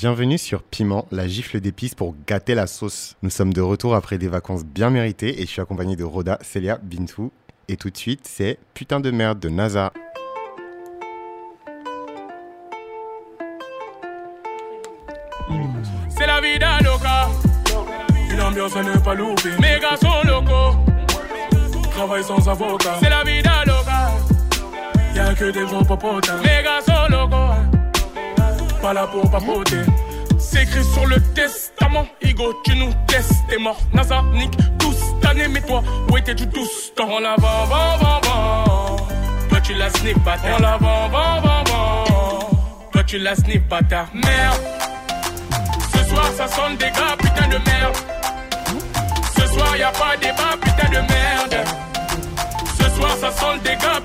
bienvenue sur Piment, la gifle d'épices pour gâter la sauce. Nous sommes de retour après des vacances bien méritées et je suis accompagné de Roda, Célia, Bintou. Et tout de suite, c'est Putain de merde de NASA. C'est la vida loca. Une ambiance à ne pas louper. Mes gars sont locaux. Travail sans avocat. C'est la vida loca. Y'a que des gens popotins. Mes gars sont locaux. C'est écrit sur le testament. Igo, tu nous testes. T'es mort. NASA, nique tous. Mais toi, où étais-tu tous temps? On la vend, vend, vend, vend. Toi, tu la snip, bâtard. On la vend. Toi, tu la snip. Merde. Ce soir ça sonne des gars, putain de merde. Ce soir y a pas débat, putain de merde. Ce soir ça sonne des gars,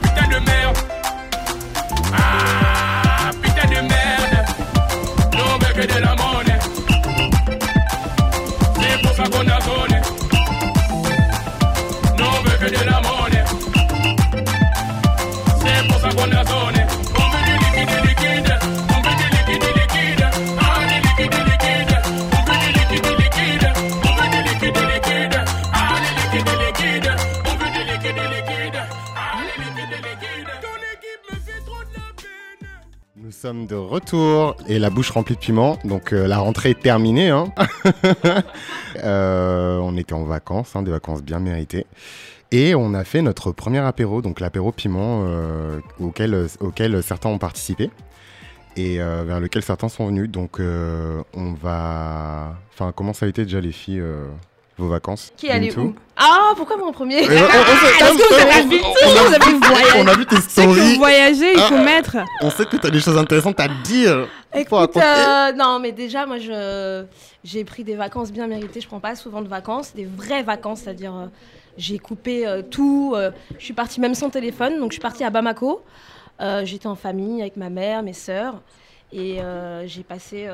sommes de retour et la bouche remplie de piment. Donc euh, la rentrée est terminée. hein. Euh, on était en vacances, hein, des vacances bien méritées. Et on a fait notre premier apéro, donc l'apéro piment euh, auquel, auquel certains ont participé et vers lequel certains sont venus. Donc on va... Enfin, comment ça a été déjà les filles, vos vacances Qui allait où? Ah, pourquoi moi en premier on- Parce que vous avez vu on- a vu- tes stories. voyagez, il faut Ah. mettre. On sait que tu as des choses intéressantes à dire. Écoute, euh, non, mais déjà, moi, je j'ai pris des vacances bien méritées. Je prends pas souvent de vacances, des vraies vacances, c'est-à-dire euh, j'ai coupé euh, tout. je suis partie même sans téléphone, donc je suis partie à Bamako. J'étais en famille avec ma mère, mes sœurs, et j'ai passé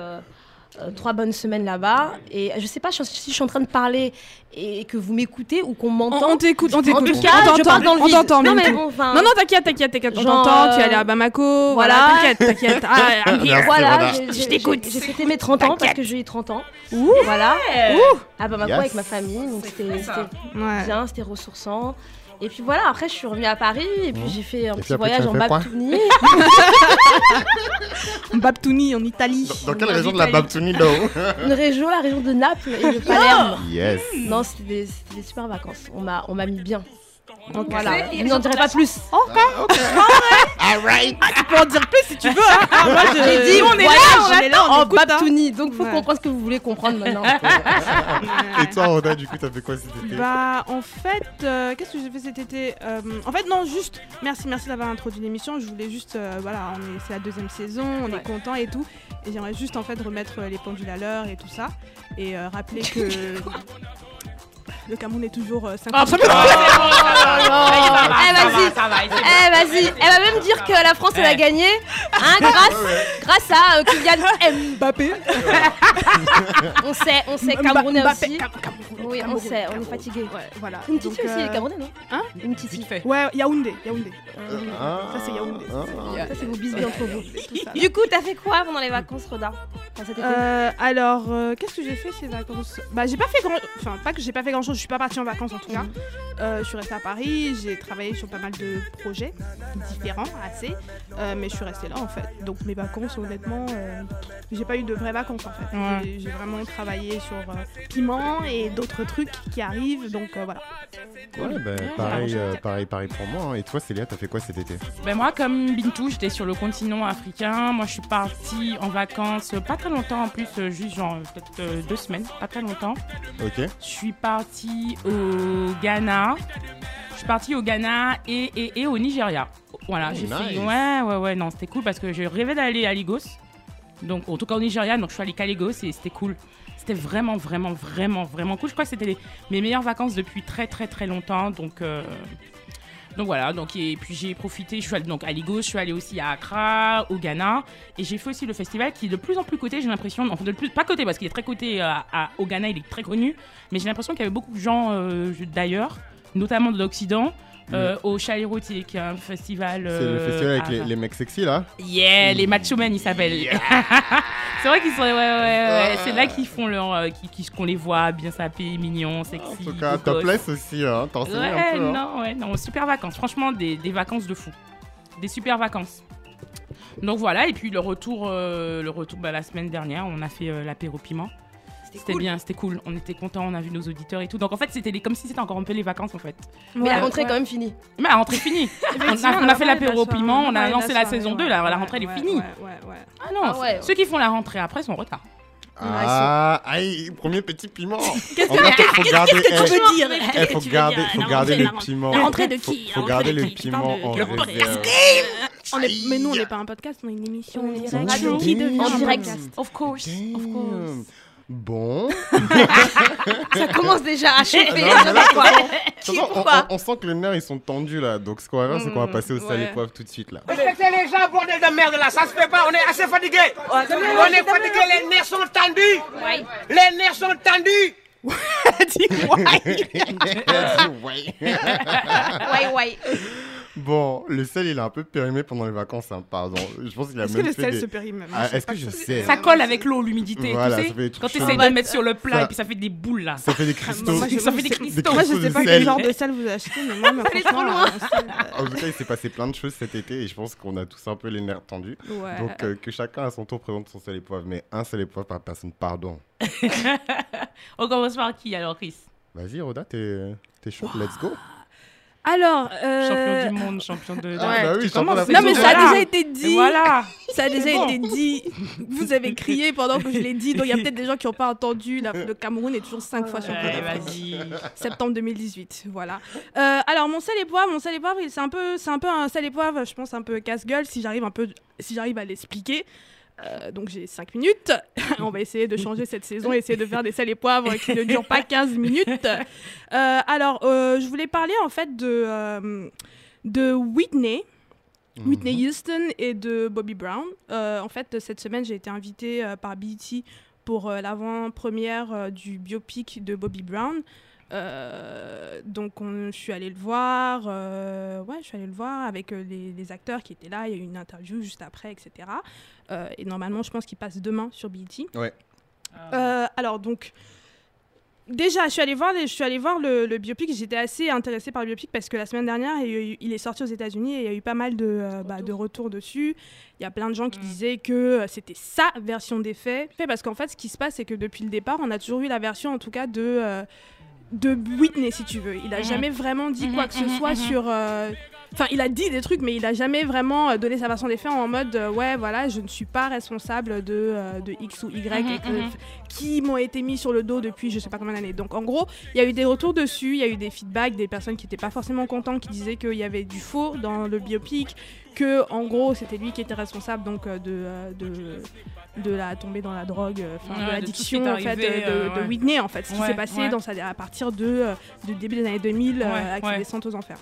euh, euh, trois bonnes semaines là-bas. Et je sais pas si je suis en train de parler et que vous m'écoutez ou qu'on On, m'entend. on t'écoute, on En t'écoute. tout On cas, je t'entend, parle dans le on vide. t'entend, Non, mais bon, enfin. Non, non, t'inquiète, t'inquiète, t'inquiète. On t'entend, tu es allé euh, à Bamako. Voilà, t'inquiète, t'inquiète. Ah, Voilà, Je t'écoute. J'ai fêté mes 30 ans parce que j'ai eu 30 ans. Ouh. Voilà. À Bamako Yes. avec ma famille. Donc c'était c'était Ouais. bien, c'était ressourçant. Et puis voilà, après je suis revenue à Paris et puis j'ai fait un petit voyage en fait quoi Babtouni. Babtouni en Italie. Dans quelle région de la Babtouni là Une région, la région de Naples et de Palerme. Yes. Non, c'était des, des super vacances. On m'a on m'a mis bien. Donc Voilà, je n'en dirai pas plus. Alright. Tu peux en dire plus si tu veux. Hein. Ah, moi, je... J'ai dit, on est là, on est là, on en écoute, hein. Babtouni. Donc faut Ouais. comprendre ce que vous voulez comprendre maintenant. Et toi, Roda, du coup, t'as fait quoi cet été? Bah en fait, euh, qu'est-ce que j'ai fait cet été Euh, En fait non, juste merci, merci d'avoir introduit l'émission. Je voulais juste, euh, voilà, c'est la deuxième saison, on Ouais. est content et tout, et j'aimerais juste en fait remettre les pendules à l'heure et tout ça, et euh, rappeler que le Cameroun est toujours euh, 5 Eh vas-y, eh vas-y. Elle va même dire que la France elle a gagné hein, grâce, grâce à euh, Kylian Mbappé. on sait, on sait Camerounais aussi. Oui, on sait, on est fatigué. Ouais, voilà. Une petite Donc, aussi, elle est euh, Camerounais, non hein Une petite Ouais, Yaoundé, Yaoundé. Ah, Ça, c'est Yaoundé. ah. Ça, c'est vos bisbis entre vous. Du coup, t'as fait quoi pendant les vacances, Roda alors, qu'est-ce que j'ai fait ces vacances? Bah, j'ai pas fait grand, enfin pas que j'ai pas fait grand chose. Je suis pas partie en vacances en tout cas. Euh, je suis restée à Paris. J'ai travaillé sur pas mal de projets différents, assez. Euh, mais je suis restée là en fait. Donc mes vacances, honnêtement, euh, j'ai pas eu de vraies vacances en fait. Ouais. J'ai- vraiment travaillé sur euh, piment et d'autres trucs qui arrivent. Donc euh, voilà. Ouais, bah, pareil, euh, pareil, pareil pour moi. hein. Et toi, Célia, t'as fait quoi cet été? Ben moi, comme Bintou, j'étais sur le continent africain. Moi, je suis partie en vacances, pas très longtemps en plus, juste genre peut-être deux semaines, pas très longtemps. Ok. Je suis partie au Ghana. Je suis partie au Ghana et, et, et au Nigeria. Voilà, Oh, j'ai fait. Ouais, ouais, ouais, non, c'était cool parce que je rêvais d'aller à Lagos. Donc, en tout cas au Nigeria, donc je suis allée qu'à Lagos et c'était cool. C'était vraiment, vraiment, vraiment, vraiment cool. Je crois que c'était mes meilleures vacances depuis très, très, très longtemps. Donc, euh, donc voilà. Donc, et puis j'ai profité. Je suis allée donc à Lagos, je suis allée aussi à Accra, au Ghana. Et j'ai fait aussi le festival qui est de plus en plus coté, j'ai l'impression. Enfin, de plus, pas coté parce qu'il est très coté euh, à- au Ghana, il est très connu. Mais j'ai l'impression qu'il y avait beaucoup de gens euh, d'ailleurs, notamment de l'Occident. euh, au Chalet Routier, qui est un festival. C'est le festival avec les mecs sexy là? Yeah, les macho men, ils s'appellent. c'est vrai qu'ils sont. Ouais, ouais, ouais. C'est là qu'ils font leur. euh, qu'on les voit bien sapés, mignons, sexy. En tout cas, beaux top gosses. place aussi, hein. T'en sais Ouais, un peu. hein. non, ouais, non, super vacances. Franchement, des, des vacances de fou. Des super vacances. Donc voilà, et puis le retour, euh, le retour bah, la semaine dernière, on a fait euh, l'apéro piment. C'était bien, c'était cool. On était contents, on a vu nos auditeurs et tout. Donc en fait, c'était comme si c'était encore un peu les vacances en fait. Mais la rentrée est quand même finie. Mais la rentrée est finie. on a, Effectivement, on a fait l'apéro soirée, piment, on a lancé la saison ouais, 2, la, rentrée elle est finie. Ouais, ouais, ouais. Ah non, Ah ouais. ceux qui font la rentrée après sont en retard. Ah, aïe, premier petit piment. En fait, faut garder, eh, dire eh, faut garder, faut garder le piment. La rentrée de Faut- qui Faut garder le Tu piment en réserve. On est- Mais nous, on n'est pas un podcast, on est une émission. Qui devient En direct. Of course, of course. Bon. Ça commence déjà à chauffer. On, pourquoi on- on sent que les nerfs ils sont tendus là. Donc ce qu'on va faire, c'est qu'on va Mm, passer au ouais. poivre tout de suite là. Respectez les gens, bordel de merde là, ça se fait pas, on est assez fatigué. On est fatigué, les nerfs sont tendus. Les nerfs sont tendus. Ouais. Ouais, ouais. Bon, le sel il est un peu périmé pendant les vacances, hein, pardon. Je pense qu'il a Est-ce que même le fait sel des- se périme même? Ah, Est-ce que je sais? Ça colle avec l'eau, l'humidité, Voilà, tu ça sais. fait des trucs Quand tu chauds. essaies de le mettre sur le plat Ça- et puis ça fait des boules là. Ça fait des cristaux. Moi, je- Ça fait des cristaux. Moi, je sais cristaux pas quel genre de sel vous achetez, mais moi, mais franchement, loin. euh, sel, En tout cas, il s'est passé plein de choses cet été et je pense qu'on a tous un peu les nerfs tendus. euh, ouais. Donc euh, que chacun à son tour présente son sel et poivre, mais un sel et poivre par personne, pardon. On commence par qui alors, Chris? Vas-y, Roda, t'es t'es chaud, let's go. Alors, euh, Champion du monde, champion de. Ah, bah oui, champion. Non, mais ça a déjà été Et dit. Voilà. Ça a déjà bon. été dit. Vous avez crié pendant que je l'ai dit. Donc, il y a peut-être des gens qui n'ont pas entendu. La- le Cameroun est toujours 5 fois champion Ouais, d'Afrique. vas-y. Septembre 2018, voilà. Euh, alors mon sel et poivre, mon sel et poivre, c'est un peu, c'est un peu un sel et poivre, je pense un peu casse-gueule si j'arrive un peu, si j'arrive à l'expliquer. Euh, donc j'ai 5 minutes. On va essayer de changer cette saison, essayer de faire des sels et poivres qui ne durent pas 15 minutes. Euh, alors euh, je voulais parler en fait de euh, de Whitney. Whitney Houston et de Bobby Brown. En fait, cette semaine, j'ai été invitée par BET pour euh, l'avant-première du biopic de Bobby Brown. Euh, donc, on- je suis allée le voir. euh, ouais, je suis allée le voir avec euh, les, les acteurs qui étaient là. Il y a eu une interview juste après, etc. Euh, et normalement, je pense qu'il passe demain sur BET. Ouais. Euh, alors donc, déjà, je suis allée voir, je suis allée voir le, le biopic. J'étais assez intéressée par le biopic parce que la semaine dernière, il, est sorti aux États-Unis et il y a eu pas mal de, euh, bah, de retours dessus. Il y a plein de gens qui Mm. disaient que c'était sa version des faits. Fait Parce qu'en fait, ce qui se passe, c'est que depuis le départ, on a toujours eu la version, en tout cas, de. Euh, de Whitney, si tu veux. Il a Mhm. jamais vraiment dit quoi que ce mhm, soit mhm. sur. Enfin, il a dit des trucs, mais il a jamais vraiment euh, donné sa version des faits en mode euh, ouais, voilà, je ne suis pas responsable de, euh, de X ou Y Mhm, et que- mhm. qui m'ont été mis sur le dos depuis je sais pas combien d'années. Donc en gros, il y a eu des retours dessus, il y a eu des feedbacks, des personnes qui n'étaient pas forcément contentes, qui disaient qu'il y avait du faux dans le biopic, que en gros c'était lui qui était responsable donc de, de, de la tombée dans la drogue, enfin Ouais, de de l'addiction en fait euh, de, de. Whitney en fait, ce qui Ouais, s'est passé dans sa, à partir de, du début des années 2000 euh, avec ouais. sa descente aux enfers.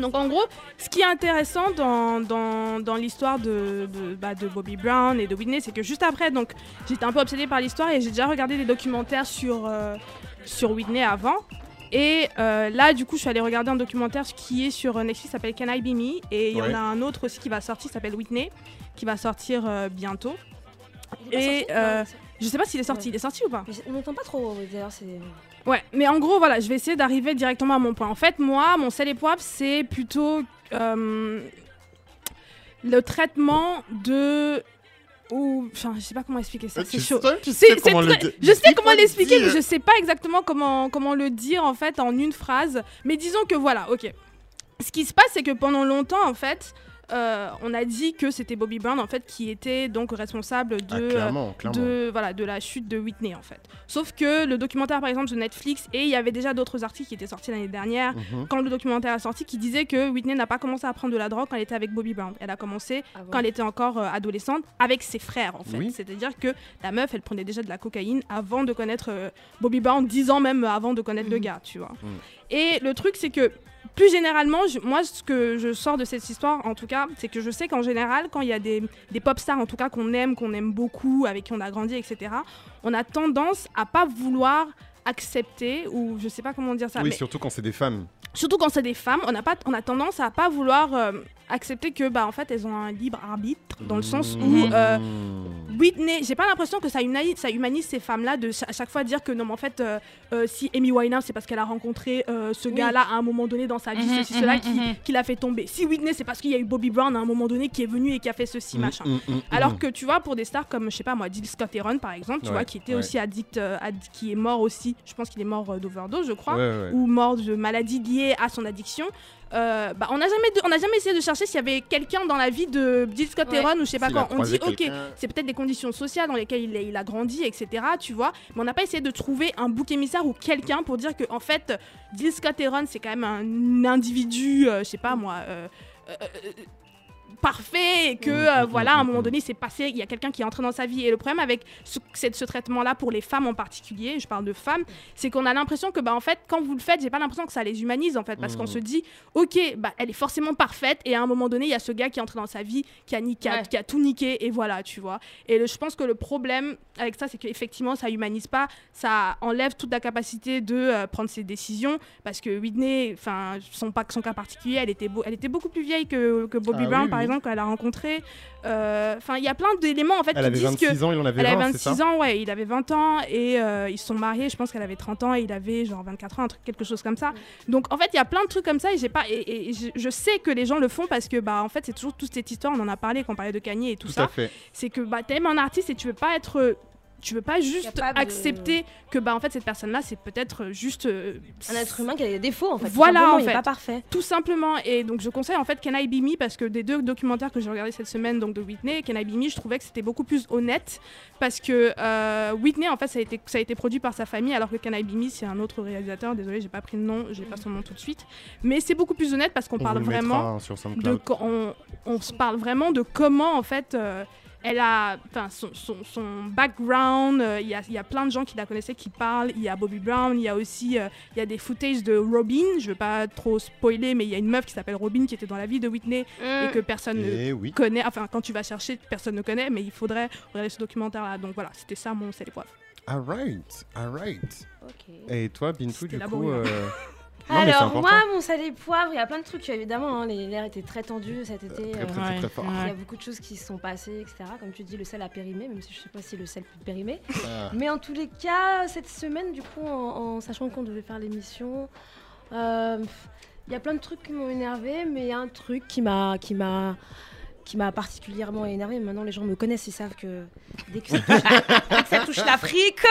Donc en gros, ce qui est intéressant dans, dans, dans l'histoire de, de, bah, de Bobby Brown et de Whitney, c'est que juste après, donc j'étais un peu obsédée par l'histoire et j'ai déjà regardé des documentaires sur, euh, sur Whitney avant. Et euh, là, du coup, je suis allée regarder un documentaire qui est sur Netflix, qui s'appelle Can I Be Me? Et il y en a un autre aussi qui va sortir, qui s'appelle Whitney, qui va sortir euh, bientôt. Il Et, sorti euh, Je sais pas s'il est sorti, Ouais. il est sorti ou pas mais On n'entend pas trop, d'ailleurs, c'est. Ouais, mais en gros, voilà, je vais essayer d'arriver directement à mon point. En fait, moi, mon sel et poivre, c'est plutôt euh, le traitement de. Ou. Enfin, je sais pas comment expliquer ça, Euh, c'est chaud. sais- tu C'est- sais c'est comment le très- dire. Je sais comment l'expliquer, mais je sais pas exactement comment, comment le dire en fait en une phrase. Mais disons que voilà, ok. Ce qui se passe, c'est que pendant longtemps, en fait, euh, on a dit que c'était Bobby Brown en fait qui était donc responsable de, Ah, euh, clairement, clairement. de, voilà, de la chute de Whitney en fait. Sauf que le documentaire par exemple de Netflix et il y avait déjà d'autres articles qui étaient sortis l'année dernière Mhm. quand le documentaire est sorti qui disaient que Whitney n'a pas commencé à prendre de la drogue quand elle était avec Bobby Brown. Elle a commencé Ah bon. quand elle était encore euh, adolescente avec ses frères en fait. Oui. C'est-à-dire que la meuf elle prenait déjà de la cocaïne avant de connaître euh, Bobby Brown, 10 ans même avant de connaître le Mhm. gars, tu vois. Mhm. Et le truc c'est que plus généralement, je- moi ce que je sors de cette histoire en tout cas, c'est que je sais qu'en général quand il y a des, des pop stars en tout cas qu'on aime, qu'on aime beaucoup, avec qui on a grandi, etc., on a tendance à pas vouloir accepter ou je sais pas comment dire ça Oui, mais surtout quand c'est des femmes. surtout quand c'est des femmes, on a pas, on a tendance à pas vouloir euh, accepter que bah en fait elles ont un libre arbitre dans le sens où Mmh. euh, Whitney, j'ai pas l'impression que ça humanise, ça humanise ces femmes-là de ch- à chaque fois dire que non, mais en fait, euh, euh, si Amy Winehouse, c'est parce qu'elle a rencontré euh, ce gars-là à un moment donné dans sa vie, Mhm, ceci, cela, mhm, qui, qui l'a fait tomber. Si Whitney, c'est parce qu'il y a eu Bobby Brown à un moment donné qui est venu et qui a fait ceci, machin. Mm, mm, mm, Alors mm. que tu vois, pour des stars comme, je sais pas moi, Jill Scott Heron par exemple, tu Ouais, vois, qui était ouais. aussi addict, euh, qui est mort aussi, je pense qu'il est mort euh, d'overdose, je crois Ouais, ouais. ou mort de maladie liée à son addiction. Euh, bah, on n'a jamais, de- on n'a jamais essayé de chercher s'il y avait quelqu'un dans la vie de Jill Scott Ouais. Heron ou je sais pas quoi. On dit ok, c'est peut-être des conditions sociales dans lesquelles il a, il a grandi, etc. Tu vois, mais on n'a pas essayé de trouver un bouc émissaire ou quelqu'un pour dire que en fait, Jill Scott Heron c'est quand même un individu, euh, je sais pas moi. euh, euh, euh, parfait et que euh, voilà à un moment donné c'est passé il y a quelqu'un qui est entré dans sa vie et le problème avec ce, ce traitement là pour les femmes en particulier je parle de femmes c'est qu'on a l'impression que bah en fait quand vous le faites j'ai pas l'impression que ça les humanise en fait parce qu'on Mhm. se dit ok bah elle est forcément parfaite et à un moment donné il y a ce gars qui est entré dans sa vie qui a, ni- qui a, Ouais. qui a tout niqué et voilà tu vois et le- je pense que le problème avec ça c'est qu'effectivement ça humanise pas ça enlève toute la capacité de euh, prendre ses décisions parce que Whitney enfin son cas particulier elle était beau, elle était beaucoup plus vieille que, que Bobby Ah Brown oui, par oui. Exemple quand elle a rencontré Euh, enfin il y a plein d'éléments en fait Elle qui avait disent 26 que ans, il en avait elle 20, avait c'est 26 ça ans, ouais, il avait 20 ans et euh, ils se sont mariés, je pense qu'elle avait 30 ans et il avait genre 24 ans, un truc, quelque chose comme ça. Donc en fait, il y a plein de trucs comme ça et j'ai pas et, et je, sais que les gens le font parce que bah en fait, c'est toujours toute cette histoire, on en a parlé quand on parlait de Kanye et tout, Tout ça, c'est que bah t'aimes un artiste et tu veux pas être tu veux pas juste Capable de- accepter que bah en fait cette personne là c'est peut-être juste euh, Un être humain qui a des défauts en fait. Voilà, en il est fait. pas parfait. tout simplement, et donc je conseille en fait Can I Be Me parce que des deux documentaires que j'ai regardés cette semaine, donc de Whitney et Can I Be Me, je trouvais que c'était beaucoup plus honnête parce que euh, Whitney en fait ça a, été, ça a été produit par sa famille alors que Can I Be Me c'est un autre réalisateur, désolé j'ai pas pris le nom, j'ai pas son nom tout de suite, mais c'est beaucoup plus honnête parce qu'on On parle vraiment de on, on se parle vraiment de comment en fait euh, elle a enfin son, son, son background euh, il y, a, il y a plein de gens qui la connaissaient qui parlent il y a Bobby Brown il y a aussi euh, il y a des footages de Robin je veux pas trop spoiler mais il y a une meuf qui s'appelle Robin qui était dans la vie de Whitney et que personne ne Eh oui. connaît enfin quand tu vas chercher personne ne connaît mais il faudrait regarder ce documentaire là donc voilà c'était ça mon c'est les poivres Alright, alright. Ok. Et toi, Bintou, du coup. euh, non, Alors moi, mon salé et poivre, il y a plein de trucs évidemment. hein, les- L'air était très tendu cet été. Très, euh, très, Ouais, très, très fort. Il y a beaucoup de choses qui se sont passées, etc. Comme tu dis, le sel a périmé, même si je sais pas si le sel peut périmer. Ah. Mais en tous les cas, cette semaine, du coup, en, en sachant qu'on devait faire l'émission, euh, il y a plein de trucs qui m'ont énervé, mais il y a un truc qui m'a, qui m'a, qui m'a particulièrement énervé. Maintenant, les gens me connaissent, ils savent que dès que ça touche, l'Afrique,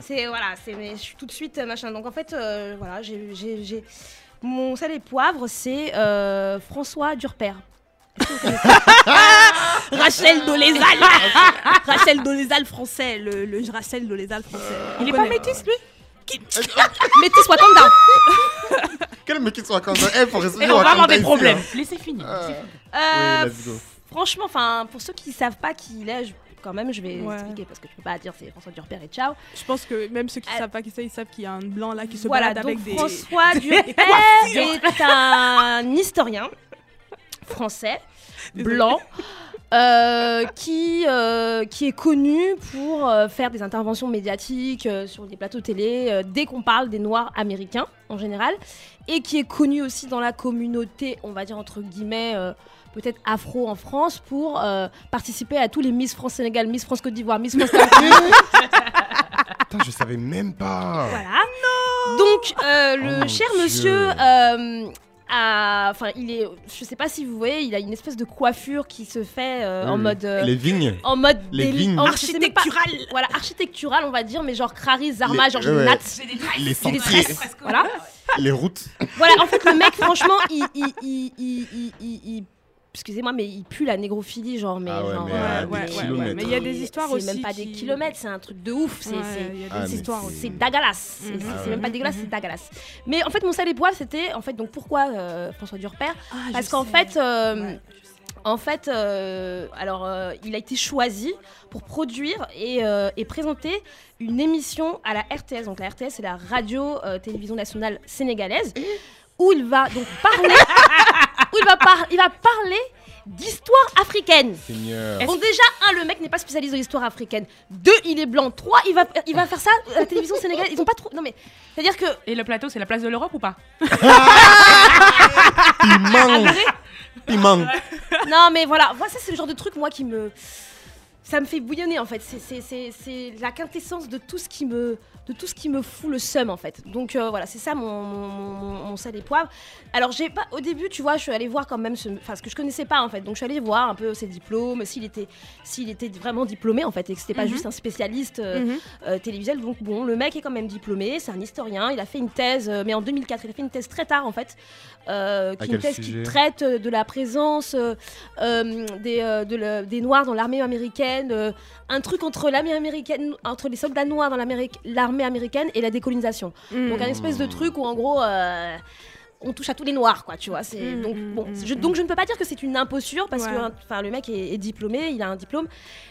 c'est voilà, c'est, mais je suis tout de suite euh, machin. Donc en fait, euh, voilà, j'ai, mon sel et poivre, c'est euh, François Durper. Rachel Dolezal Rachel Dolezal français, le, le Rachel Dolezal français. On Il est pas connaît. métis lui? Métis Wakanda Quel comme ça Eh, faut résoudre Et on va Wakanda avoir des ici, problèmes. hein. Laissez finir. Laissez finir. Euh, Oui, let's go. Franchement, enfin, pour ceux qui savent pas qui il est, je- quand même, je vais Ouais. expliquer parce que je peux pas dire c'est François Durper et ciao. je pense que même ceux qui Euh, savent pas qui c'est ils savent qu'il y a un blanc là qui se voilà, balade donc avec des François Durper est un historien français, blanc, euh, qui, euh, qui est connu pour euh, faire des interventions médiatiques euh, sur des plateaux télé euh, dès qu'on parle des Noirs américains en général, et qui est connu aussi dans la communauté, on va dire entre guillemets, euh, peut-être afro en France, pour euh, participer à tous les Miss France Sénégal, Miss France Côte d'Ivoire, Miss France. Putain, je savais même pas. Voilà. Donc, euh, le Oh cher Dieu. monsieur. euh, a- Enfin, il est. Je sais pas si vous voyez, il a une espèce de coiffure qui se fait euh, Oui, en oui. mode. euh, Les vignes. en mode les déli- vignes. en- pas- voilà, architectural, on va dire, mais genre Crary, Zarma, Les- Georges ouais, ouais. Nat. J'ai des tresses. Les J'ai des sentiers. Voilà. Les routes. voilà, en fait, le mec, franchement, il. il, il, il, il- il- il- Excusez-moi, mais il pue la négrophilie, genre. Mais Ah ouais, genre, mais à euh, des mais- kilomètres. Mais il y a des histoires c'est aussi même pas des kilomètres, c'est un truc de ouf. C'est Ouais, c'est- il y a Ah, des mais histoires c'est- aussi. c'est dégueulasse. C'est c'est- Ah c'est ouais. même pas dégueulasse, c'est dégueulasse. Mais en fait, mon sale et poivre, c'était en fait donc pourquoi euh, François Durper Ah, Parce qu'en fait, euh, Ouais. en fait, euh, alors euh, il a été choisi pour produire et, euh, et présenter une émission à la RTS. Donc la RTS, c'est la radio euh, télévision nationale sénégalaise, où il va donc parler, où il va par- il va parler d'histoire africaine. Seigneur. Bon déjà, un, le mec n'est pas spécialisé dans l'histoire africaine. Deux, il est blanc. Trois, il va, il va faire ça à la télévision sénégalaise. Ils ont pas trop... Non mais, c'est-à-dire que... Et le plateau, c'est la place de l'Europe ou pas? Piment. Piment. Non mais voilà, moi ça c'est le genre de truc moi qui me... Ça me fait bouillonner en fait. C'est- la quintessence de tout ce qui me de tout ce qui me fout le seum en fait. Donc euh, voilà, c'est ça mon, mon, mon- mon sel et poivre. Alors j'ai pas au début, tu vois, je suis allée voir quand même ce enfin ce que je connaissais pas en fait. Donc je suis allée voir un peu ses diplômes, s'il était s'il était vraiment diplômé en fait et que c'était pas Mhm. juste un spécialiste euh, Mhm. euh, télévisuel. Donc bon, le mec est quand même diplômé, c'est un historien, il a fait une thèse, mais en 2004, il a fait une thèse très tard en fait, euh, qui une thèse qui traite de la présence des, euh, de le- des Noirs dans l'armée américaine, euh, un truc entre l'armée américaine, entre les soldats noirs dans l'armée américaine et la décolonisation. Mm. Donc un espèce de truc où en gros. euh, on touche à tous les noirs, quoi, tu vois. C'est Mm, donc mm, bon. mm, je, donc je ne peux pas dire que c'est une imposture parce Ouais. que, hein, le mec est, est diplômé, il a un diplôme,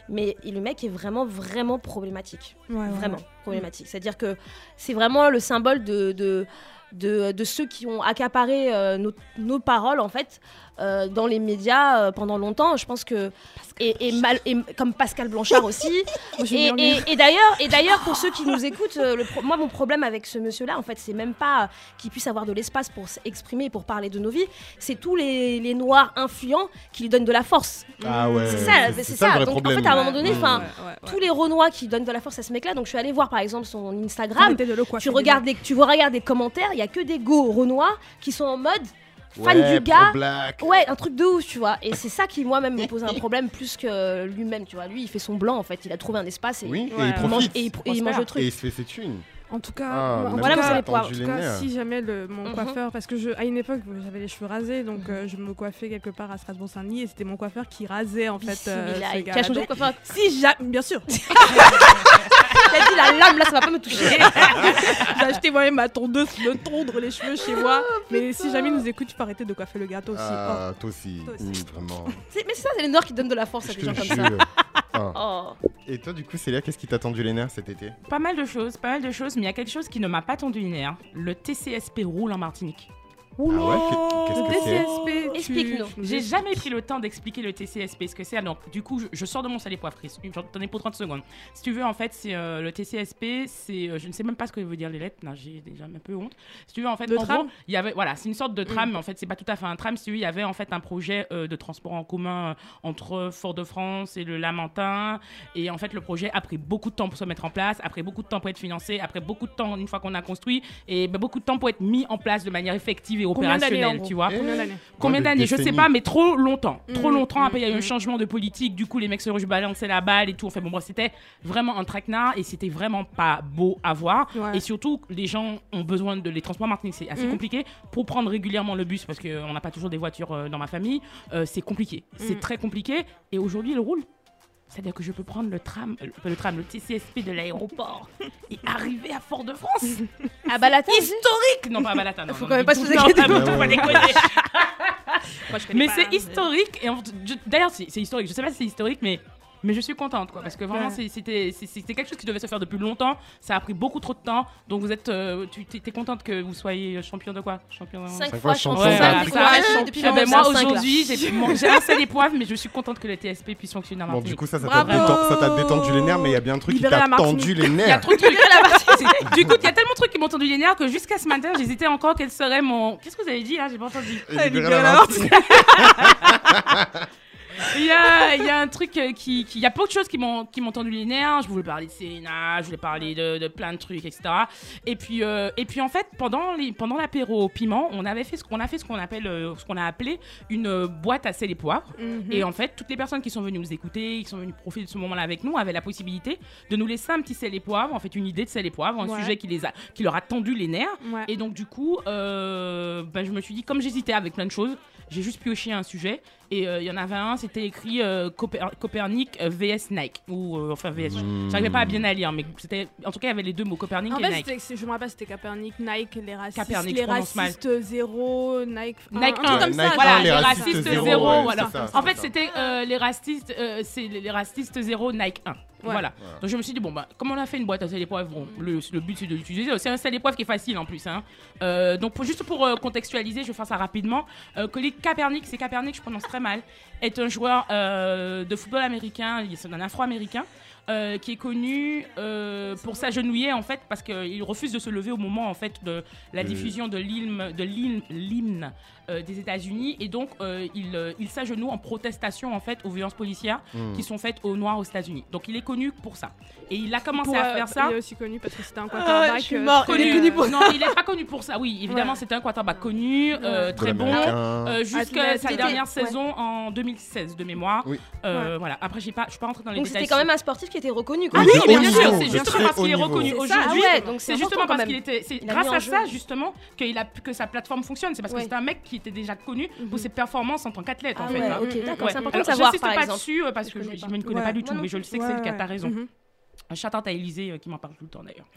mais le mec est vraiment, vraiment problématique ouais, vraiment ouais. problématique. C'est-à-dire que c'est vraiment le symbole de, de, de, de ceux qui ont accaparé euh, nos, nos paroles, en fait, euh, dans les médias euh, pendant longtemps. Je pense que. Et, et mal, et comme Pascal Blanchard aussi. Et, d'ailleurs, et d'ailleurs, pour ceux qui nous écoutent, euh, le pro- moi mon problème avec ce monsieur-là, en fait, c'est même pas qu'il puisse avoir de l'espace pour s'exprimer et pour parler de nos vies. C'est tous les, les noirs influents qui lui donnent de la force. Ah ouais. C'est ça, c'est ça. vrai Donc problème. en fait, à un moment donné, enfin, Ouais, ouais, ouais. tous les Renois qui donnent de la force à ce mec-là. Donc je suis allée voir par exemple son Instagram. Coiffer, Tu regardes, des, tu regardes des commentaires, il y a que des go Renois qui sont en mode fan Ouais, du gars. Ouais, un truc de ouf, tu vois. Et c'est ça qui moi-même me pose un problème plus que lui-même, tu vois. Lui, il fait son blanc en fait. Il a trouvé un espace et, Oui, et Ouais. il il, mange, et il, et il mange le truc. Et il se fait ses thunes. En tout cas, Ah, en voilà, cas- vous allez en cas, si jamais le, mon Mhm. coiffeur, parce que je, à une époque j'avais les cheveux rasés, donc euh, je me coiffais quelque part à Strasbourg-Saint-Denis et c'était mon coiffeur qui rasait en fait. euh, ce Qui a changé de coiffeur. Si jamais, bien sûr, T'as dit la lame là, ça va pas me toucher. j'ai acheté moi-même ma tondeuse, me tondre les cheveux chez moi. Mais si jamais il nous écoute, tu peux arrêter de coiffer le gâteau aussi. Ah, toi aussi. Toi aussi. Vraiment. Mais c'est ça, c'est les noirs qui donnent de la force à des gens comme ça. jure. Oh. Et toi, du coup, Célia, qu'est-ce qui t'a tendu les nerfs cet été? Pas mal de choses, pas mal de choses, mais il y a quelque chose qui ne m'a pas tendu les nerfs. Le TCSP roule en Martinique. Ah ouais Qu'est-ce que c'est TCSP, tu- Explique-nous. J'ai jamais pris le temps d'expliquer le TCSP, ce que c'est. Donc, du coup, je, je sors de mon salé poivre, Chris. J'en t'en ai pour 30 secondes. Si tu veux, en fait, c'est euh, le TCSP, c'est. euh, je ne sais même pas ce que veut dire les lettres. Non, j'ai déjà un peu honte. Si tu veux, en fait, Le en tram gros, il y avait. Voilà, c'est une sorte de tram, mais en fait, c'est pas tout à fait un tram. Si tu veux, il y avait en fait un projet euh, de transport en commun euh, entre Fort-de-France et le Lamentin. Et en fait, le projet a pris beaucoup de temps pour se mettre en place, après beaucoup de temps pour être financé, après beaucoup de temps une fois qu'on a construit, et ben, beaucoup de temps pour être mis en place de manière effective et Gros tu vois. Combien d'années d'années? Je sais pas, mais trop longtemps. Trop Mhm, longtemps. Après, il y a eu un mhm. changement de politique. Du coup, les mecs se rebalançaient la balle et tout. Enfin, bon, bref, c'était vraiment un traquenard et c'était vraiment pas beau à voir. Et surtout, les gens ont besoin de. Les transports Martinique, c'est assez compliqué. Pour prendre régulièrement le bus, parce qu'on n'a pas toujours des voitures euh, dans ma famille, euh, c'est compliqué. C'est très compliqué. Et aujourd'hui, il roule. C'est-à-dire que je peux prendre le tram, euh, le tram, le TCSP de l'aéroport et arriver à Fort-de-France. La taille, historique Non, pas à Balata, non. Faut non, quand même pas se poser ah, bon, faut pas déconner. Moi, je connais Mais c'est hein, historique. Et en fait, je- d'ailleurs, c'est c'est historique. Je sais pas si c'est historique, mais. Mais je suis contente, quoi, parce que vraiment, c'était quelque chose qui devait se faire depuis longtemps. Ça a pris beaucoup trop de temps. Donc, vous êtes. euh, tu es, contente que vous soyez champion de quoi? Champion de... Cinq fois champion. champion Ouais, voilà, Ah, depuis ben, moi, aujourd'hui, j'ai j'ai lancé les poivres, mais je suis contente que le TSP puisse fonctionner en Bon, du coup, ça, ça t'a déten- ça t'a détendu les nerfs, mais il y a bien un truc qui t'a tendu les Il y a nerfs. trop de trucs. Du coup, il y a tellement de trucs qui m'ont tendu les nerfs que jusqu'à ce matin, j'hésitais encore quel serait mon. Qu'est-ce que vous avez dit là? J'ai pas entendu. Libérer la la Martinique. Il y a, y a un truc euh, qui, Il y a beaucoup de choses qui m'ont tendu les nerfs. Je voulais parler de Selena, je voulais parler de, de plein de trucs, etc. Et puis, euh, et puis en fait, pendant les pendant l'apéro au piment, on avait fait ce qu'on a fait ce qu'on appelle euh, ce qu'on a appelé une boîte à sel et poivre. Mhm. Et en fait, toutes les personnes qui sont venues nous écouter, qui sont venues profiter de ce moment-là avec nous, avaient la possibilité de nous laisser un petit sel et poivre, en fait une idée de sel et poivre, un Ouais. sujet qui les a, qui leur a tendu les nerfs. Ouais. Et donc du coup, euh, ben, je me suis dit, comme j'hésitais avec plein de choses, j'ai juste pioché un sujet. Et euh, il y en avait un, c'était écrit euh, Coper- Copernic euh, VS Nike. Ou euh, enfin VS. Mmh. J'arrivais pas à bien à lire, mais c'était. En tout cas, il y avait les deux mots Copernic En et fait, Nike. je me rappelle, c'était Capernic, Nike, les racistes, Capernic, les racistes zéro, Nike, Nike un, 1, truc comme ça. Voilà, un, les, racistes, racistes zéro, zéro, ouais, voilà. c'est ça, en fait, c'était euh, les racistes, euh, c'est les racistes zéro Nike 1. Voilà. Donc je me suis dit, bon, bah, comme on a fait une boîte à sel d'épreuve, bon, le, le but c'est de l'utiliser. C'est un sel d'épreuve qui est facile en plus. Hein. Euh, donc pour- juste pour euh, contextualiser, je vais faire ça rapidement. Euh, Colin Kaepernick, c'est Kaepernick, je prononce très mal, est un joueur euh, de football américain, il- c'est un afro-américain. euh, qui est connu euh, pour s'agenouiller en fait parce qu'il refuse de se lever au moment en fait de la Euh. diffusion de l'hymne de l'hymne l'hymne, euh, des États-Unis et donc euh, il, euh, il s'agenouille en protestation en fait aux violences policières Hmm. qui sont faites aux Noirs aux États-Unis. Donc il est connu pour ça. Et il a commencé Pour, à euh, faire ça. Il est aussi connu parce que c'était un Ah, quarterback. je suis euh, mort. connu. Il est connu pour Non, il n'est pas connu pour ça. Oui, évidemment, Ouais. c'était un quarterback connu, euh, très bon. euh, Jusqu'à sa dernière ouais. saison en 2016 de mémoire. Oui. Euh, Voilà. Après, j'ai pas, je suis pas rentrée dans les Donc détails. c'était quand même un sportif qui était reconnu. quoi. Ah Oui, mais bien sûr, c'est justement parce qu'il est reconnu aujourd'hui. c'est justement parce qu'il était, c'est grâce à ça justement qu'il a que sa plateforme fonctionne. C'est parce que c'était un mec qui était déjà connu pour ses performances en tant qu'athlète en Ah fait. ouais, hein. ok, d'accord, c'est important de savoir par pas dessus parce Je que je, je ne connais pas du tout, mais je le sais que c'est le cas. Ouais. T'as raison. Un shout out à Élysée euh, qui m'en parle tout le temps d'ailleurs.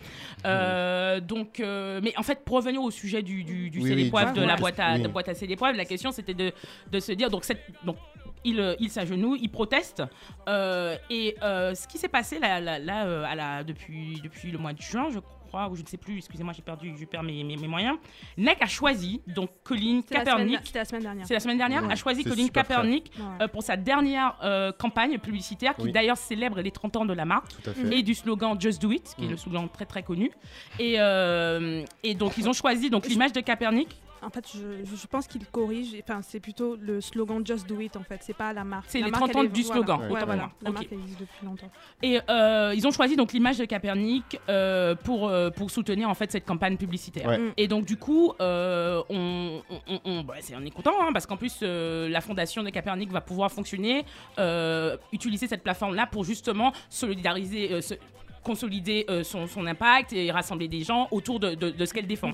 Euh, donc, euh, mais en fait, pour revenir au sujet du, du, du Oui, CD oui, poivre, du- de la ouais. boîte à, Oui. de boîte à CD poivre, la question c'était de, de se dire donc, cette, donc il, il s'agenouille, il proteste. euh, et euh, ce qui s'est passé là, là, là, euh, à la, depuis, depuis le mois de juin, je crois, ou je ne sais plus, excusez-moi, j'ai perdu, je perds mes, mes, mes moyens. NEC a choisi, donc Colin Kaepernick, C'était la semaine dernière. c'est la semaine dernière, Ouais, a choisi Colin. Kaepernick euh, pour sa dernière euh, campagne publicitaire qui Oui. d'ailleurs célèbre les 30 ans de la marque et du slogan Just Do It, qui est Mm. le slogan très très connu. Et, euh, et donc ils ont choisi donc l'image de Kaepernick. En fait, je, je pense qu'il corrige. Enfin, c'est plutôt le slogan Just Do It. En fait, c'est pas la marque. C'est les marque, 30 elle ans du voilà. slogan, Ouais, voilà. La Ok. marque existe depuis longtemps. Et euh, ils ont choisi donc l'image de Kaepernick euh, pour, euh, pour soutenir en fait cette campagne publicitaire. Ouais. Et donc du coup, euh, on, on, on- on- bah, on est content hein, parce qu'en plus euh, la fondation de Kaepernick va pouvoir fonctionner, euh, utiliser cette plateforme là pour justement solidariser. euh, se- consolider euh, son, son impact et rassembler des gens autour de, de- de ce qu'elle défend.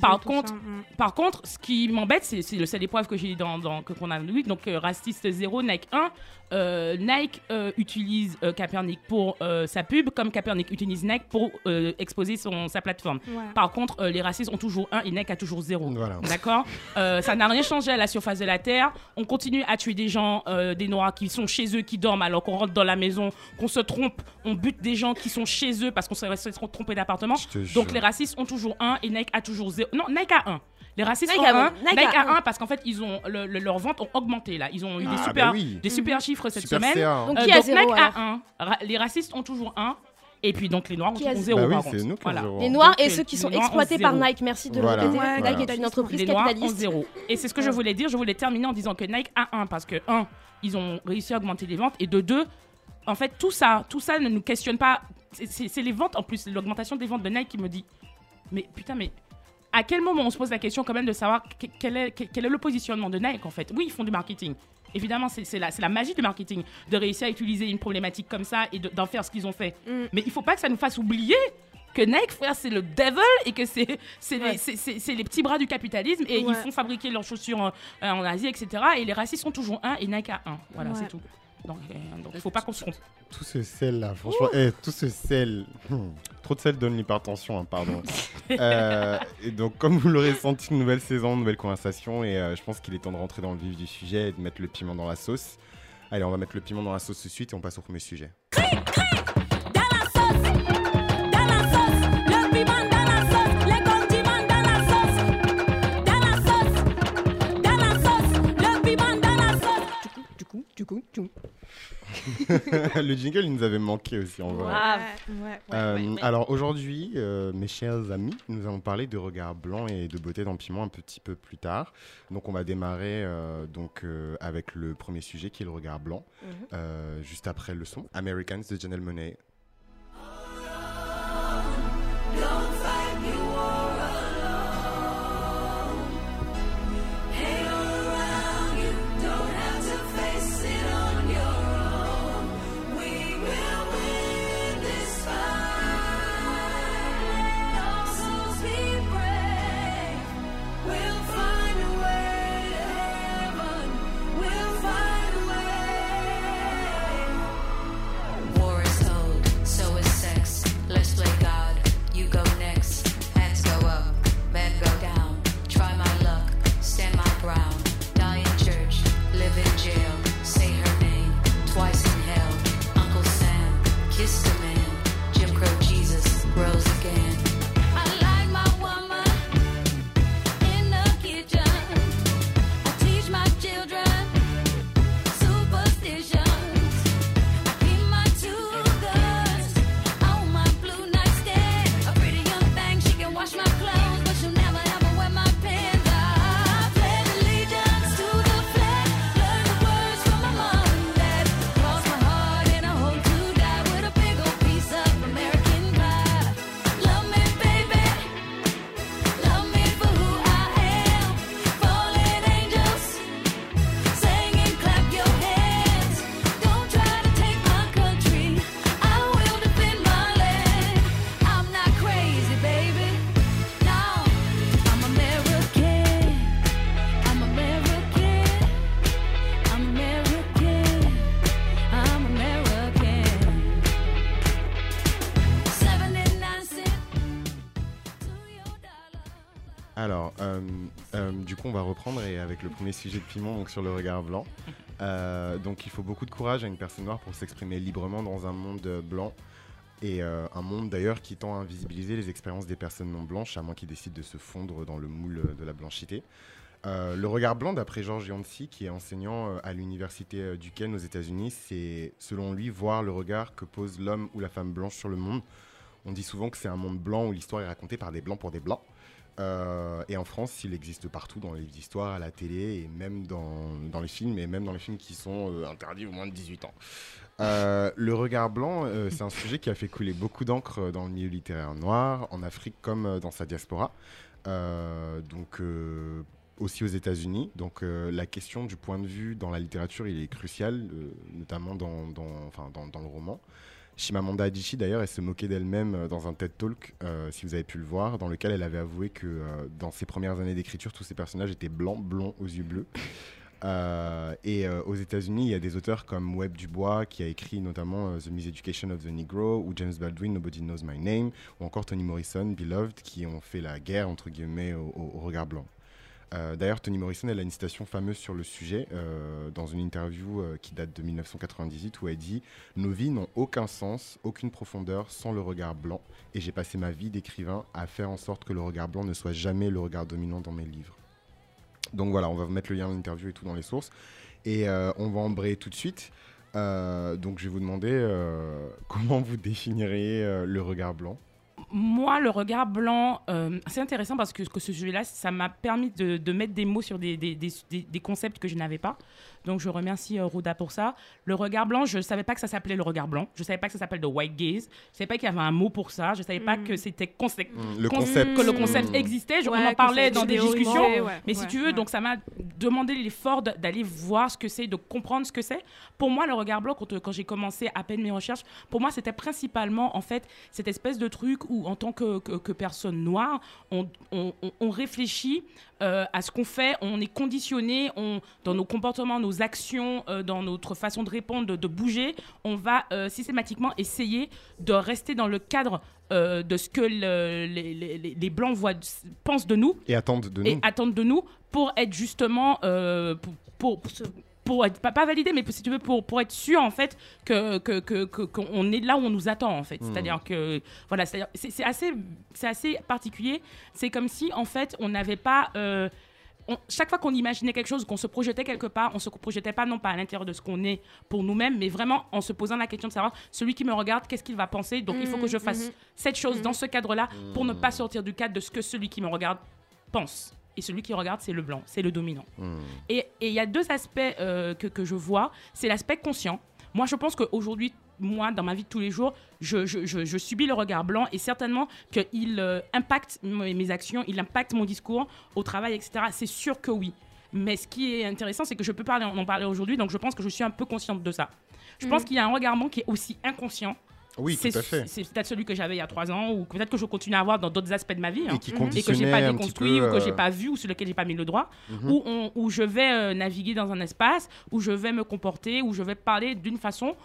Par contre, ça, mm. Par contre, ce qui m'embête, c'est c'est le seul épreuve que j'ai dans, dans que qu'on a oui, donc euh, raciste 0, Nike 1. Euh, Nike euh, utilise euh, Kaepernick pour euh, sa pub, comme Kaepernick utilise Nike pour euh, exposer son, sa plateforme. Ouais. Par contre, euh, les racistes ont toujours 1 et Nike a toujours 0. Voilà. D'accord Euh, Ça n'a rien changé à la surface de la Terre. On continue à tuer des gens, euh, des Noirs qui sont chez eux, qui dorment alors qu'on rentre dans la maison, qu'on se trompe, on bute des gens qui sont chez eux parce qu'on s'est se sont trompés d'appartement. Donc les racistes ont toujours 1 et Nike a toujours 0. Non, Nike a 1. Les racistes Nike ont a 1, un. Nike, Nike a a un. 1 parce qu'en fait, ils ont le- le- leurs ventes ont augmenté là. Ils ont eu des Ah, super, bah oui. des super chiffres cette Super semaine. Donc Euh, qui a donc zéro, Nike alors a 1. Ra- les racistes ont toujours 1. Et puis donc les Noirs ont Qui zéro 0 Bah par oui, contre. c'est nous qui Voilà. avons Les zéro. noirs Donc, et euh, ceux qui sont exploités par zéro. Nike. Merci de Voilà. le répéter. Ouais, Nike voilà. est une entreprise les Noirs ont capitaliste. zéro. Et c'est ce que je voulais dire. Je voulais terminer en disant que Nike a 1 parce que 1, ils ont réussi à augmenter les ventes. Et de 2, en fait, tout ça, tout ça ne nous questionne pas. C'est- les ventes en plus, l'augmentation des ventes de Nike qui me dit Mais putain, mais à quel moment on se pose la question quand même de savoir que- quel est, quel est le positionnement de Nike en fait? Oui, ils font du marketing. Évidemment, c'est la, la magie du marketing de réussir à utiliser une problématique comme ça et de- d'en faire ce qu'ils ont fait. Mm. Mais il faut pas que ça nous fasse oublier que Nike, frère, c'est le devil et que c'est les, Ouais. c'est les petits bras du capitalisme et Ouais. ils font fabriquer leurs chaussures en, en Asie, etc. Et les racistes sont toujours un et Nike a un. Voilà, Ouais. c'est tout. Donc, euh, donc, il faut pas qu'on se trompe. Tout ce sel là, franchement, eh, tout ce sel. Hmm. Trop de sel donne l'hypertension, hein, pardon. Euh, et donc, comme vous l'aurez senti, une nouvelle saison, une nouvelle conversation, et euh, je pense qu'il est temps de rentrer dans le vif du sujet et de mettre le piment dans la sauce. Allez, on va mettre le piment dans la sauce tout de suite et on passe au premier sujet. le jingle, il nous avait manqué aussi en vrai. Ah, Ouais, ouais. Euh, Alors aujourd'hui, euh, mes chers amis, nous allons parler de regard blanc et de beauté dans le piment un petit peu plus tard. Donc on va démarrer euh, donc euh, avec le premier sujet qui est le regard blanc, Mhm. euh, juste après le son Americans de Janelle Monet. Va reprendre et avec le premier sujet de piment, donc sur le regard blanc. Euh, donc, il faut beaucoup de courage à une personne noire pour s'exprimer librement dans un monde euh, blanc et euh, un monde d'ailleurs qui tend à invisibiliser les expériences des personnes non blanches, à moins qu'ils décident de se fondre dans le moule de la blanchité. Euh, le regard blanc, d'après Georges Yancey, qui est enseignant à l'université du Duquesne aux États-Unis, c'est selon lui voir le regard que pose l'homme ou la femme blanche sur le monde. On dit souvent que c'est un monde blanc où l'histoire est racontée par des blancs pour des blancs. Euh, et en France, il existe partout dans les livres d'histoire, à la télé et même dans, les films, et même dans les films qui sont euh, interdits aux moins de 18 ans. Euh, le regard blanc, c'est un sujet qui a fait couler beaucoup d'encre dans le milieu littéraire noir, en Afrique comme dans sa diaspora. Donc aussi aux États-Unis. Donc la question du point de vue dans la littérature, il est crucial, notamment dans le roman. Chimamanda Adichie, d'ailleurs, elle se moquait d'elle-même euh, dans un TED Talk, euh, si vous avez pu le voir, dans lequel elle avait avoué que euh, dans ses premières années d'écriture, tous ses personnages étaient blancs, blonds, aux yeux bleus. Et aux États-Unis, il y a des auteurs comme Webb Dubois qui a écrit notamment The Miseducation of the Negro ou James Baldwin, Nobody Knows My Name, ou encore Toni Morrison, Beloved, qui ont fait la guerre entre guillemets au regard blanc. Euh, D'ailleurs, Toni Morrison, a une citation fameuse sur le sujet euh, dans une interview euh, qui date de 1998 où elle dit Nos vies n'ont aucun sens, aucune profondeur sans le regard blanc, et j'ai passé ma vie d'écrivain à faire en sorte que le regard blanc ne soit jamais le regard dominant dans mes livres. Donc voilà, on va vous mettre le lien de l'interview et tout dans les sources. Et on va embrayer tout de suite. Donc je vais vous demander comment vous définiriez le regard blanc. Moi, le regard blanc, euh, c'est intéressant parce que, ce sujet-là, ça m'a permis de, mettre des mots sur des concepts que je n'avais pas. Donc, je remercie euh, Roda pour ça. Le regard blanc, je ne savais pas que ça s'appelait le regard blanc. Je ne savais pas que ça s'appelle the white gaze. Je ne savais pas qu'il y avait un mot pour ça. Je ne savais pas que c'était Mm, Le concept. que le concept Mm. existait. Je- Ouais, on en parlait dans des discussions. ouais, Mais si tu veux, ouais. donc ça m'a demandé l'effort d'aller voir ce que c'est, de comprendre ce que c'est. Pour moi, le regard blanc, quand, quand j'ai commencé à peine mes recherches, pour moi, c'était principalement, en fait, cette espèce de truc où, en tant que, que- que personne noire, on, on- on- on réfléchit euh, à ce qu'on fait, on est conditionné on, dans nos comportements, nos actions, euh, dans notre façon de répondre, de, de bouger, on va euh, systématiquement essayer de rester dans le cadre euh, de ce que le- les, les- les- les Blancs voient, pensent de nous Et attendent de et nous. attendent de nous pour être justement pour, pour, pour être pas, pas validé mais si tu veux pour, pour être sûr en fait que que- que- que- qu'on est là où on nous attend en fait Hmm. c'est-à-dire que voilà c'est c'est assez c'est assez particulier c'est comme si en fait on n'avait pas euh, on- chaque fois qu'on imaginait quelque chose, qu'on se projetait quelque part, on se projetait pas non pas à l'intérieur de ce qu'on est pour nous-mêmes, mais vraiment en se posant la question de savoir celui qui me regarde, qu'est-ce qu'il va penser? Donc il faut que je fasse Mhm. cette chose dans ce cadre-là pour ne pas sortir du cadre de ce que celui qui me regarde pense. Et celui qui regarde, c'est le blanc, c'est le dominant. Et et il y a deux aspects euh, que, que je vois. C'est l'aspect conscient. Moi, je pense qu'aujourd'hui, moi, dans ma vie de tous les jours, je, je- je- je subis le regard blanc et certainement qu'il euh, impacte mes mes actions, il impacte mon discours au travail, etc. C'est sûr que oui. Mais ce qui est intéressant, c'est que je peux parler, en parler aujourd'hui, donc je pense que je suis un peu consciente de ça. Je pense qu'il y a un regard blanc qui est aussi inconscient. Oui, c'est tout à fait. c'est peut-être celui que j'avais il y a trois ans, ou peut-être que je continue à avoir dans d'autres aspects de ma vie. hein Et qui et que j'ai conditionnait pas un petit déconstruit peu, ou que j'ai euh, pas vu ou sur lequel j'ai pas mis le droit Mhm. où, on- où je vais euh, naviguer dans un espace où je vais me comporter où je vais parler d'une façon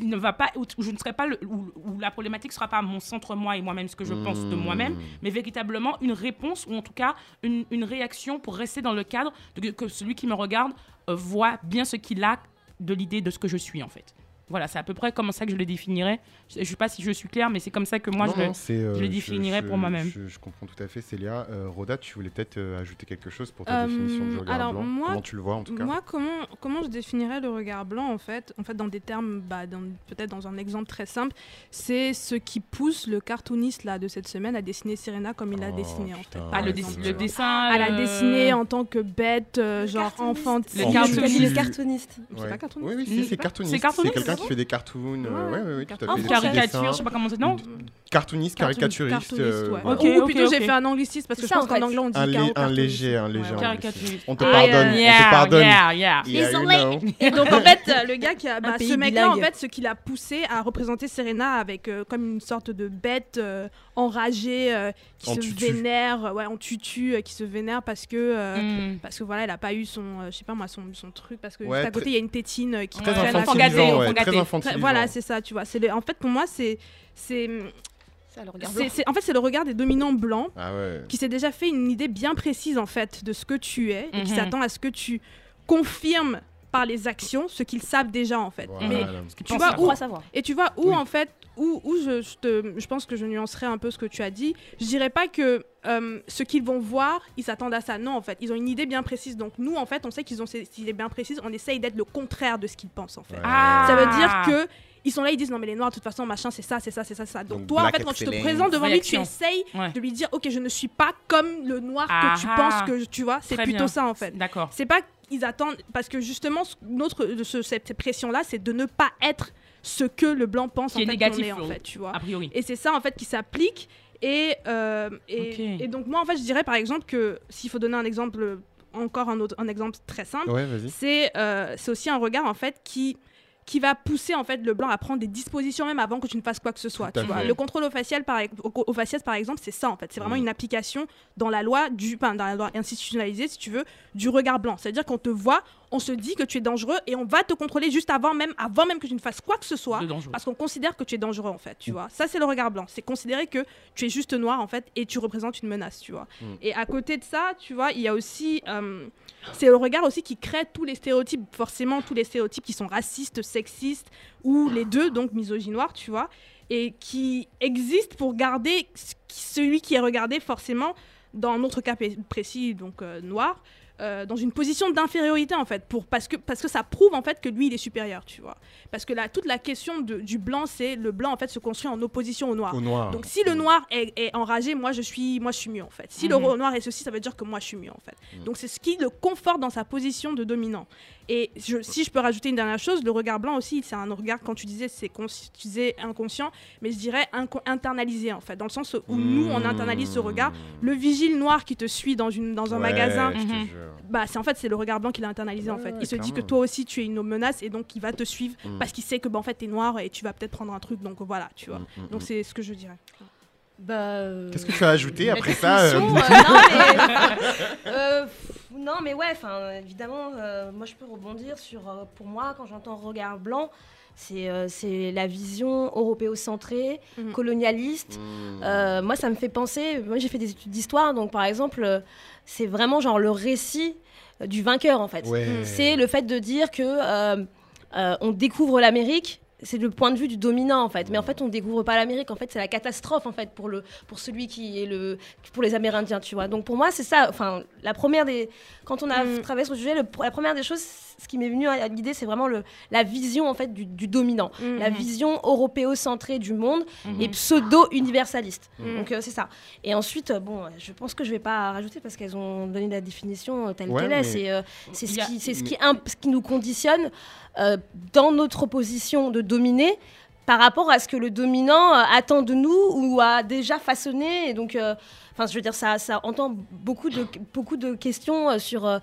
ne va pas où, je ne serai pas le- où, où la problématique sera pas mon centre moi et moi-même ce que je pense de Mhm. moi-même mais véritablement une réponse ou en tout cas une, une réaction pour rester dans le cadre de que, que celui qui me regarde euh, voit bien ce qu'il a de l'idée de ce que je suis en fait voilà c'est à peu près comme ça que je le définirais je, je sais pas si je suis claire mais c'est comme ça que moi Non, je le- non, c'est, euh, je le définirais pour moi-même. Je, je comprends tout à fait, Célia. Euh, Roda, tu voulais peut-être euh, ajouter quelque chose pour ta Euh, définition du regard alors, blanc? moi- Comment tu le vois en tout cas? Moi, comment, comment je définirais le regard blanc en fait En fait, dans des termes, bah, peut-être dans un exemple très simple, c'est ce qui pousse le cartooniste là de cette semaine à dessiner Serena comme il l'a Oh, dessiné en putain, fait. Ah, le, tu le dessin À la dessiner en tant que bête, euh, genre enfantine. Le cartooniste. le. C'est pas cartooniste Oui, oui, c'est cartooniste. C'est cartooniste, qui fait des cartoons. euh, Ouais. ouais, ouais, ouais, tout à fait. des caricature, dessins. je sais pas comment c'est. Non Cartooniste, Cartooniste, caricaturiste. cartooniste, ouais. euh, Ok, Ou plutôt, j'ai fait un anglicisme parce que je ça, pense en qu'en anglais on dit Un, lé- un cartooniste. léger, un léger. Ouais. anglicisme. Caricaturiste. On te Ah, pardonne, on yeah, te pardonne. Yeah, yeah. Yeah, you Désolé. know. Et donc en fait, euh, le gars qui a, bah, ce mec-là, en fait, ce qui l'a poussé à représenter Serena avec euh, comme une sorte de bête euh, enragée euh, qui En se tutu. vénère, ouais, en tutu, euh, qui se vénère parce que euh, Mm. parce que voilà, elle a pas eu son, euh, je sais pas moi, son, son truc parce que Ouais, juste à côté il y a une tétine qui Très infantilisant. Très infantilisant. Voilà, c'est ça, tu vois. C'est en fait pour moi c'est c'est en fait, c'est le regard des dominants blancs Ah ouais. qui s'est déjà fait une idée bien précise en fait de ce que tu es et qui Mhm. s'attend à ce que tu confirmes par les actions ce qu'ils savent déjà en fait. Voilà. Mais tu vois où et tu vois où Oui. en fait où, où je, je te, je pense que je nuancerai un peu ce que tu as dit. Je dirais pas que euh, ce qu'ils vont voir, ils s'attendent à ça. Non, en fait, ils ont une idée bien précise. Donc nous, en fait, on sait qu'ils ont cette idée bien précise. On essaye d'être le contraire de ce qu'ils pensent en fait. Ah. Ça veut dire que ils sont là, ils disent non mais les noirs de toute façon machin c'est ça, c'est ça, c'est ça, c'est ça. Donc, Donc, toi en fait quand tu te présentes devant lui, tu essayes Ouais. de lui dire ok je ne suis pas comme le noir que tu Ah. penses que tu vois. C'est plutôt bien. ça en fait. D'accord. C'est pas qu'ils attendent parce que justement ce- notre ce- cette pression là c'est de ne pas être ce que le blanc pense Qui en est fait négatif, est, en fait tu vois. A priori. Et c'est ça en fait qui s'applique. Et, euh, et, donc moi en fait je dirais par exemple que s'il faut donner un exemple, encore un, autre, un exemple très simple, Ouais, c'est euh, c'est aussi un regard en fait qui qui va pousser en fait le blanc à prendre des dispositions même avant que tu ne fasses quoi que ce soit. Tu vois. Le contrôle au facial par, au, au faciès par exemple, c'est ça en fait. C'est vraiment Mm. une application dans la loi du, enfin, dans la loi institutionnalisée si tu veux, du regard blanc. C'est-à-dire qu'on te voit, on se dit que tu es dangereux et on va te contrôler juste avant même, avant même que tu ne fasses quoi que ce soit. Parce qu'on considère que tu es dangereux en fait, tu vois. Ça c'est le regard blanc, c'est considérer que tu es juste noir en fait et tu représentes une menace, tu vois. Mm. Et à côté de ça, tu vois, il y a aussi, euh, c'est le regard aussi qui crée tous les stéréotypes, forcément tous les stéréotypes qui sont racistes, sexistes ou les deux, donc misogynoires, tu vois, et qui existent pour garder celui qui est regardé forcément dans notre cas pré- précis, donc euh, noir. Euh, dans une position d'infériorité en fait pour parce que parce que ça prouve en fait que lui il est supérieur tu vois parce que là toute la question de- du blanc c'est le blanc en fait se construit en opposition au noir Au noir. donc si le noir est, est enragé, moi je suis, moi je suis mieux en fait. Si Mhm. le ro- noir est ceci, ça veut dire que moi je suis mieux en fait. Mhm. Donc c'est ce qui le conforte dans sa position de dominant. Et je- si je peux rajouter une dernière chose, le regard blanc aussi, c'est un regard quand tu disais c'est cons- tu disais inconscient, mais je dirais inco- internalisé en fait, dans le sens où nous on internalise ce regard. Le vigile noir qui te suit dans une dans un Mmh. Ouais, magasin, jure. bah c'est en fait c'est le regard blanc qui l'a internalisé en fait. ouais, Il se dit que toi aussi tu es une menace et donc il va te suivre Mhm. parce qu'il sait que bah, en fait t'es noir et tu vas peut-être prendre un truc donc voilà tu vois. Donc c'est ce que je dirais. Bah, euh, Qu'est-ce que tu as ajouté après ça euh, euh, non, mais, euh, non, mais ouais, enfin, évidemment, euh, moi je peux rebondir sur, euh, pour moi, quand j'entends regard blanc, c'est euh, c'est la vision européocentrée, Mhm. colonialiste. mm, Euh, moi, ça me fait penser, moi j'ai fait des études d'histoire, donc par exemple, c'est vraiment genre le récit du vainqueur en fait. Ouais. C'est le fait de dire que euh, euh, on découvre l'Amérique. C'est le point de vue du dominant en fait, mais en fait on découvre pas l'Amérique. En fait c'est la catastrophe en fait pour le pour celui qui est le pour les Amérindiens, tu vois. Donc pour moi c'est ça. Enfin la première des quand on a Mm. travaillé sur le sujet, le- la première des choses, ce qui m'est venu à l'idée c'est vraiment le la vision en fait du, du dominant, la Mhm. vision européocentrée du monde Mhm. et pseudo-universaliste. Mhm. Donc euh, c'est ça. Et ensuite, euh, bon, je pense que je vais pas rajouter parce qu'elles ont donné la définition euh, telle Ouais, qu'elle est. C'est euh, ce, a- qui, c'est ce, mais- qui imp- ce qui nous conditionne euh, dans notre position de dominer par rapport à ce que le dominant euh, attend de nous ou a déjà façonné. Et donc, euh, enfin, je veux dire, ça, ça entend beaucoup de, beaucoup de questions euh, sur euh,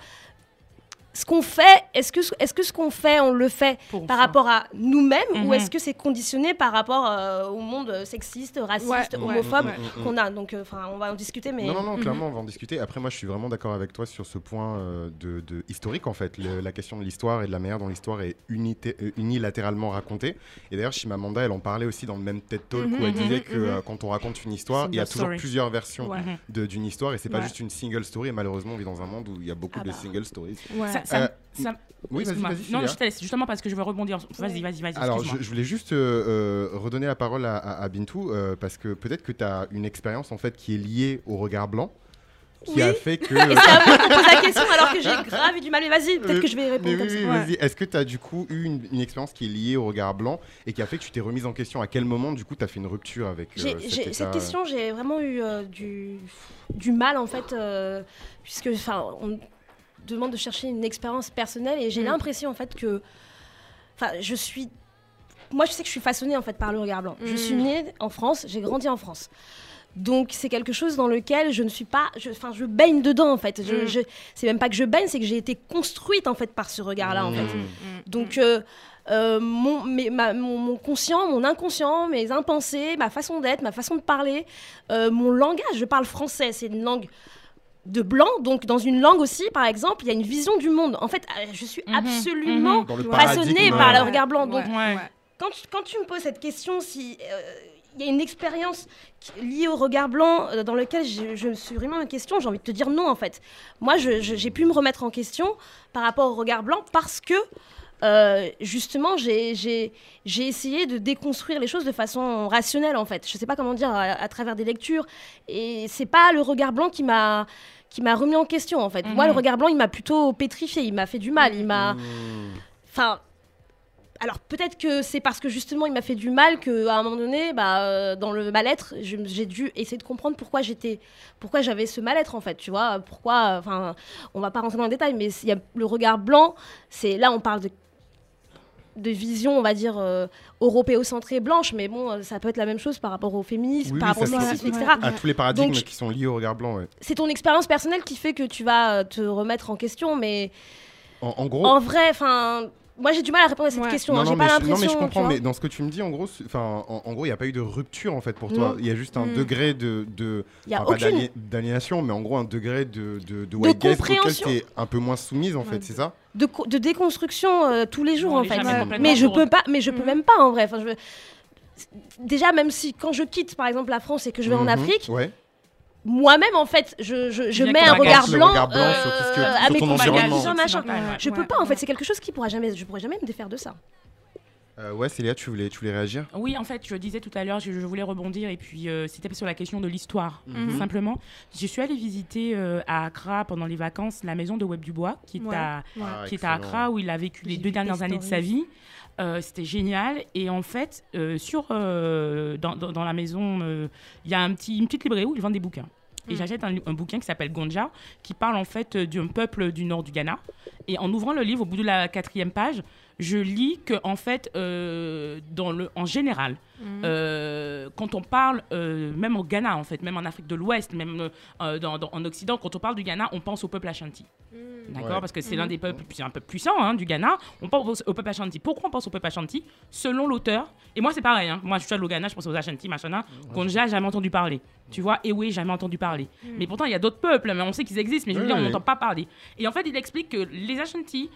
ce qu'on fait. Est-ce que, est-ce que ce qu'on fait, on le fait Pour par ça. rapport à nous-mêmes ou Mhm. est-ce que c'est conditionné par rapport euh, au monde sexiste, raciste, Ouais, homophobe ouais. Qu'on a? Donc, euh, enfin, on va en discuter, mais Non, non, non, Mhm. clairement, on va en discuter. Après, moi, je suis vraiment d'accord avec toi sur ce point euh, de, de historique, en fait. Le- la question de l'histoire et de la manière dont l'histoire est unité- euh, unilatéralement racontée. Et d'ailleurs, Chimamanda, elle en parlait aussi dans le même TED Talk où elle Mhm, disait mhm, que quand on raconte une histoire, il y a Single toujours story. plusieurs versions d'une histoire et c'est pas Ouais. juste une single story. Et malheureusement, on vit dans un monde où il y a beaucoup Ah de bah. single stories. Ouais. Ça- ça- Euh, ça- Oui, vas-y, excuse-moi. vas-y. Non, je te laisse justement parce que je veux rebondir. Vas-y, vas-y, vas-y. Alors, je, voulais juste euh, euh, redonner la parole à, à- à Bintou euh, parce que peut-être que tu as une expérience en fait qui est liée au regard blanc qui Oui. a fait que. Et c'est à moi qu'on pose la question alors que j'ai grave eu du mal. Mais vas-y, peut-être que je vais Mais répondre oui, comme oui, ça. vas-y. Est-ce que tu as du coup eu une, une expérience qui est liée au regard blanc et qui a fait que tu t'es remise en question? À quel moment du coup tu as fait une rupture avec euh, cet état, cette question, j'ai vraiment eu euh, du, du mal en fait, euh, puisque enfin, on demande de chercher une expérience personnelle et j'ai Mm. l'impression en fait que, enfin, je suis, moi je sais que je suis façonnée en fait par le regard blanc. Je Mm. suis née en France, j'ai grandi en France. Donc c'est quelque chose dans lequel je ne suis pas, enfin je, baigne dedans en fait. Je, Mm. je- c'est même pas que je baigne, c'est que j'ai été construite en fait par ce regard-là en Mm. fait. Mm. Donc, euh, euh, mon, mes- ma- mon, mon conscient, mon inconscient, mes impensés, ma façon d'être, ma façon de parler, euh, mon langage, je parle français, c'est une langue de blanc, donc dans une langue aussi, par exemple, il y a une vision du monde. En fait, euh, je suis Mhm, absolument mhm. Le façonnée paradigme, par euh, le regard blanc. Donc, Ouais. quand, tu- quand tu me poses cette question, si euh, il y a une expérience liée au regard blanc euh, dans lequel je, je me suis vraiment en question. J'ai envie de te dire non, en fait. Moi, j'ai pu me remettre en question par rapport au regard blanc parce que, euh, justement, j'ai- essayé de déconstruire les choses de façon rationnelle, en fait. Je sais pas comment dire, à, à travers des lectures. Et c'est pas le regard blanc qui m'a qui m'a remis en question, en fait. Moi, le Mhm. regard blanc, il m'a plutôt pétrifié, il m'a fait du mal, il m'a... Mmh. Enfin, alors peut-être que c'est parce que justement il m'a fait du mal que à un moment donné, bah, euh, dans le mal-être, j'ai dû essayer de comprendre pourquoi j'étais, pourquoi j'avais ce mal-être en fait, tu vois, pourquoi. Enfin, on va pas rentrer dans le détail, mais il y a le regard blanc. C'est là on parle de de vision, on va dire, euh, européocentrée blanche, mais bon, euh, ça peut être la même chose par rapport au féminisme, Oui, par rapport au sexisme, etc. À tous les paradigmes Donc, qui sont liés au regard blanc, ouais. C'est ton expérience personnelle qui fait que tu vas euh, te remettre en question, mais En, en gros, en vrai, enfin, moi j'ai du mal à répondre à cette Ouais. question. Non, hein, non, J'ai mais pas je, non, mais je comprends, mais dans ce que tu me dis, en gros, enfin, en, en gros, il n'y a pas eu de rupture en fait pour toi. Non. Il y a juste un Mm. degré de, de y a aucune. d'aliénation, mais en gros un degré de, de, de white auquel tu es un peu moins soumise en fait, Ouais. c'est ça? De, de déconstruction euh, tous les jours en fait. Mais je peux pas, mais je peux Mhm. même pas en vrai. Enfin, je veux- Déjà, même si quand je quitte par exemple la France et que je vais en Mhm. Afrique, Ouais. Moi-même en fait, je, je, mets un regard blanc, regard blanc sur tout ce que- euh, sur à mes environnement. machin. Ouais, Je peux pas en fait, c'est quelque chose qui pourra jamais, je pourrais jamais me défaire de ça. Euh, ouais, Célia, tu voulais, tu voulais réagir? Oui, en fait, je disais tout à l'heure, je, je voulais rebondir et puis euh, c'était sur la question de l'histoire. Mhm. Simplement, je suis allée visiter euh, à Accra pendant les vacances la maison de Web Dubois, qui est Ouais. à, Ouais. Ah, qui est à excellent. Accra où il a vécu les deux dernières années de sa vie. Euh, C'était génial. Et en fait, euh, sur, euh, dans, dans- dans la maison, il y a un petit, une petite librairie où ils vendent des bouquins. Et Mm. j'achète un, un bouquin qui s'appelle Gonja, qui parle en fait d'un peuple du nord du Ghana. Et en ouvrant le livre, au bout de la quatrième page, je lis que en fait, euh, dans le, en général, Mhm. euh, quand on parle, euh, même au Ghana en fait, même en Afrique de l'Ouest, même euh, dans- dans- en Occident, quand on parle du Ghana, on pense au peuple Ashanti. D'accord Ouais. Parce que c'est l'un des peuples c'est un peu puissants hein, du Ghana. On pense au peuple Ashanti. Pourquoi on pense au peuple Ashanti Selon l'auteur. Et moi, c'est pareil. hein. Moi, je suis allée au Ghana, je pense aux Ashanti, machin, qu'on n'a jamais entendu parler. Tu vois Et oui, jamais entendu parler. Mais pourtant, il y a d'autres peuples, mais on sait qu'ils existent, mais je veux dire, on n'entend pas parler. Et en fait, il explique que les Ashanti,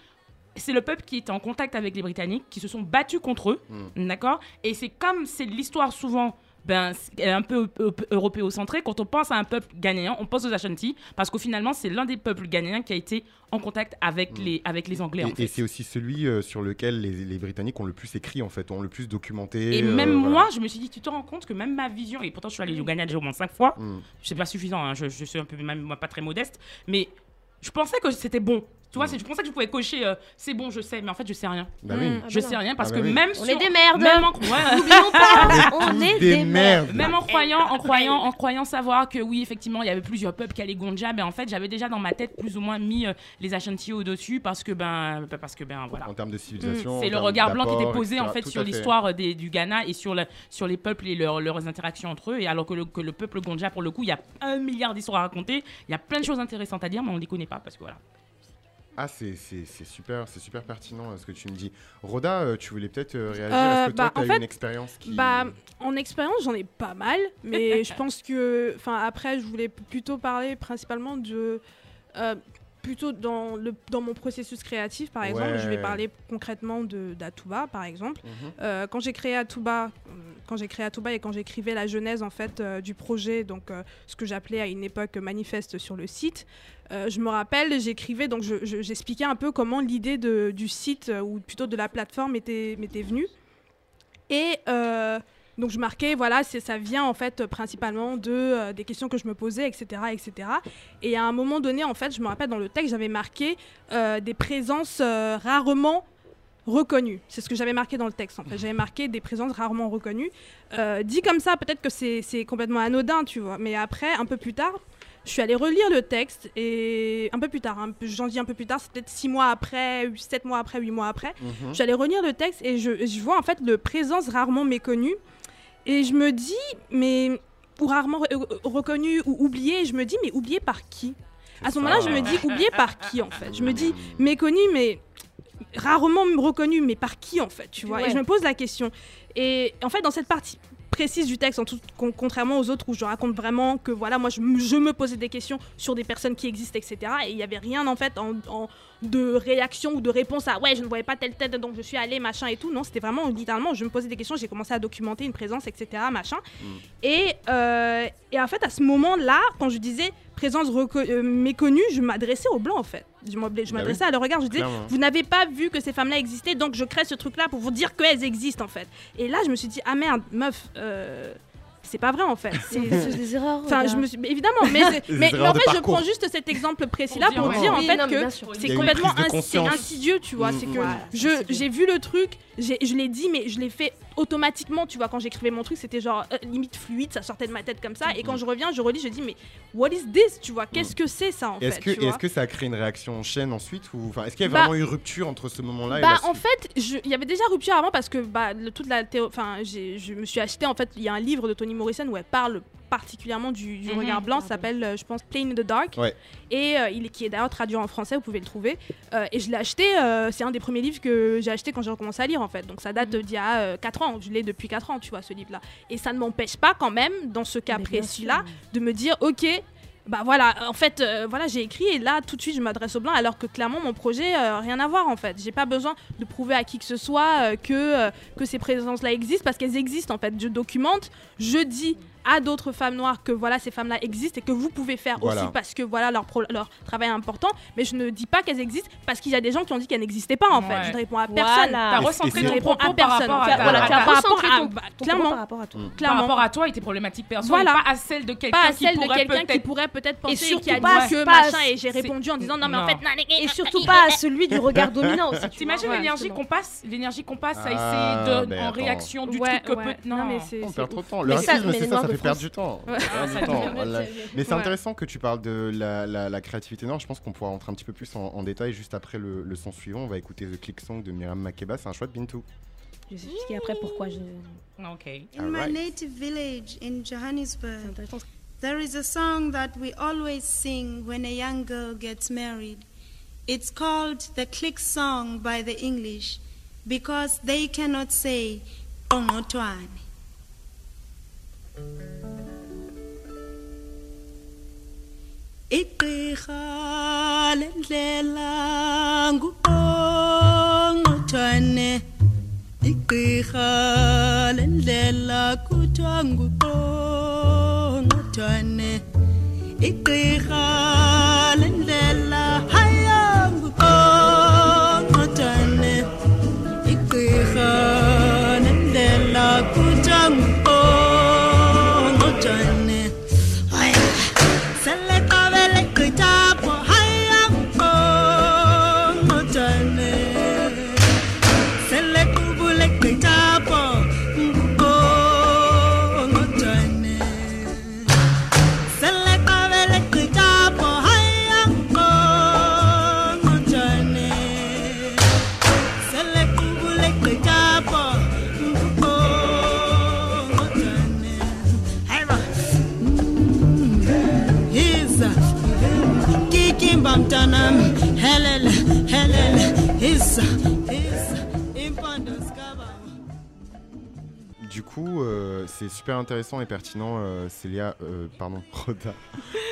c'est le peuple qui était en contact avec les Britanniques, qui se sont battus contre eux, d'accord? Et c'est comme c'est l'histoire souvent ben, un peu eu- européocentrée. Quand on pense à un peuple ghanéen, on pense aux Ashanti, parce qu'au finalement, c'est l'un des peuples ghanéens qui a été en contact avec, les, avec les Anglais. en Et, c'est aussi celui euh, sur lequel les, les Britanniques ont le plus écrit en fait, ont le plus documenté. Et euh, même voilà. moi, je me suis dit, tu te rends compte que même ma vision, et pourtant je suis allée au Ghana déjà au moins cinq fois, Mm. c'est pas suffisant, hein, je, je suis un peu même moi pas très modeste, mais je pensais que c'était bon. Tu vois, Mm. c'est- je pensais que je pouvais cocher, euh, c'est bon, je sais, mais en fait, je sais rien. Bah oui. Mm. Je bah sais rien parce Ah bah que oui. même On sur- est des merdes. Même en, ouais, N'oublions pas, on est Des des, merdes. Même en croyant, en croyant, en croyant savoir que oui, effectivement, il y avait plusieurs peuples qui allaient Gonja, mais en fait, j'avais déjà dans ma tête plus ou moins mis euh, les Ashanti au dessus parce que ben, bah, parce que ben, voilà. En termes de civilisation. C'est en le termes regard blanc qui était d'apport, posé en etc. fait Tout sur à l'histoire euh, des- du Ghana et sur, le- sur les peuples et leurs leurs interactions entre eux. Et alors que le, que le peuple Gonja, pour le coup, il y a un milliard d'histoires à raconter, il y a plein de choses intéressantes à dire, mais on ne les connaît pas parce que voilà. Ah, c'est super, c'est super pertinent euh, ce que tu me dis. Roda, euh, tu voulais peut-être euh, réagir Euh, Est-ce que toi, bah, tu as en eu fait, une expérience qui. Bah, en expérience, j'en ai pas mal, mais je pense que, enfin, après, je voulais plutôt parler principalement de, euh, plutôt dans le dans mon processus créatif, par exemple. Je vais parler concrètement d'Atuba, par exemple. Mhm. Euh, quand j'ai créé Atuba, euh, quand j'ai créé Atuba et quand j'écrivais la genèse en fait euh, du projet, donc euh, ce que j'appelais à une époque manifeste sur le site, je me rappelle, j'écrivais donc je- je- j'expliquais un peu comment l'idée du site ou plutôt de la plateforme était m'était venue et donc je marquais voilà ça vient en fait principalement de euh, des questions que je me posais etc etc et à un moment donné en fait je me rappelle dans le texte j'avais marqué euh, des présences euh, rarement reconnues. C'est ce que j'avais marqué dans le texte en fait. J'avais marqué des présences rarement reconnues. Dit comme ça peut-être que c'est complètement anodin tu vois. Mais après un peu plus tard je suis allée relire le texte et un peu plus tard, hein, j'en dis un peu plus tard, c'est peut-être six mois après, sept mois après, huit mois après, Mhm. J'allais relire le texte et je, je vois en fait le présence rarement méconnue. Et je me dis, mais. Ou rarement re- euh, reconnu ou oublié. Je me dis, mais oublié par qui? À ce moment-là, je me dis, oublié par qui en fait? Je me dis, méconnu, mais rarement reconnu, mais par qui en fait Tu vois? Et je me pose la question. Et en fait, dans cette partie précise du texte, en tout, con- contrairement aux autres où je raconte vraiment que voilà, moi je, me- je me posais des questions sur des personnes qui existent, etc. Et il n'y avait rien en fait en, en- de réaction ou de réponse à ouais, je ne voyais pas telle tête, donc je suis allée, machin et tout. Non, c'était vraiment littéralement, je me posais des questions, j'ai commencé à documenter une présence, etc. Machin. Et, euh, et en fait, à ce moment-là, quand je disais présence euh, méconnue, je m'adressais aux blancs en fait. Je Bah m'adressais à leur regard, je disais Clairement. vous n'avez pas vu que ces femmes-là existaient, donc je crée ce truc-là pour vous dire qu'elles existent en fait. Et là, je me suis dit, ah merde, meuf, euh, c'est pas vrai en fait. C'est- des erreurs. Enfin, je me suis... évidemment, mais, mais, mais en fait, je prends juste cet exemple précis-là Pour pour dire, en Oui, fait non, que c'est complètement insidieux, tu vois. Mm, c'est mm. que je j'ai vu le truc, je l'ai dit, mais je l'ai fait automatiquement, tu vois. Quand j'écrivais mon truc, c'était genre euh, limite fluide, ça sortait de ma tête comme ça. Et quand je reviens, je relis, je dis, mais what is this, tu vois? Qu'est-ce que c'est ça en Est-ce fait que, est-ce que ça a créé une réaction en chaîne ensuite ou enfin, Est-ce qu'il y a Bah- vraiment eu rupture entre ce moment-là et Bah la en fait, il y avait déjà rupture avant parce que bah toute la théo- enfin j'ai- je me suis acheté en fait il y a un livre de Toni Morrison où elle parle particulièrement du, du Mhm. regard blanc, ça s'appelle euh, je pense Plain in the Dark Ouais. et euh, il est qui est d'ailleurs traduit en français, vous pouvez le trouver Euh, et je l'ai acheté, euh, c'est un des premiers livres que j'ai acheté quand j'ai recommencé à lire en fait. Donc ça date d'il y a 4 ans, je l'ai depuis 4 ans, tu vois ce livre là. Et ça ne m'empêche pas quand même dans ce cas Mais bien précis sûr. là de me dire OK bah voilà, en fait, euh, voilà, j'ai écrit et là tout de suite je m'adresse aux blancs alors que clairement mon projet euh, rien à voir en fait. J'ai pas besoin de prouver à qui que ce soit euh, que que ces présences-là existent parce qu'elles existent en fait. Je documente, je dis à d'autres femmes noires que voilà ces femmes-là existent et que vous pouvez faire Voilà. aussi parce que voilà leur pro- leur travail est important. Mais je ne dis pas qu'elles existent parce qu'il y a des gens qui ont dit qu'elles n'existaient pas en fait. Je ne réponds à Voilà. personne. T'as Et- recentré et ton réponds propos à par personne. rapport à as- voilà, as par rapport à- bah, ton clairement. par rapport à toi. par clairement. rapport à toi et tes problématiques personnelles, Voilà. pas à celle de quelqu'un pas à qui celle de pourrait quelqu'un qui peut-être pourrait peut-être penser surtout qui a pas- dit que pas- machin et j'ai c'est- répondu en disant non mais en fait Et surtout pas à celui du regard dominant aussi. T'imagines l'énergie qu'on passe, l'énergie qu'on passe à essayer de, en réaction du truc que. Non, mais c'est On c'est perd trop ouf. de temps. Le Mais ça- racisme, mais c'est ça, fait perdre du temps. Ouais. Ça perd ça du temps. Voilà. Mais c'est Ouais. intéressant que tu parles de la, la- la créativité noire. Je pense qu'on pourra rentrer un petit peu plus en, en détail juste après le, le son suivant. On va écouter The Click Song de Myriam Makeba. C'est un choix de Bintou. Je vais expliquer après pourquoi je. Ok. In my native village in Johannesburg, there is a song that we always sing when a young girl gets married. It's called the click song by the English because they cannot say Ongotwane. Igqirha lendlela nguqongqothwane igqirha lendlela kuthiwa nguqongqothwane igqirha lendlela haya nguqongqothwane igqirha lendlela kuthiwa nguqongqothwane Du coup, euh, c'est super intéressant et pertinent, euh, Célia, euh, pardon, Rhoda,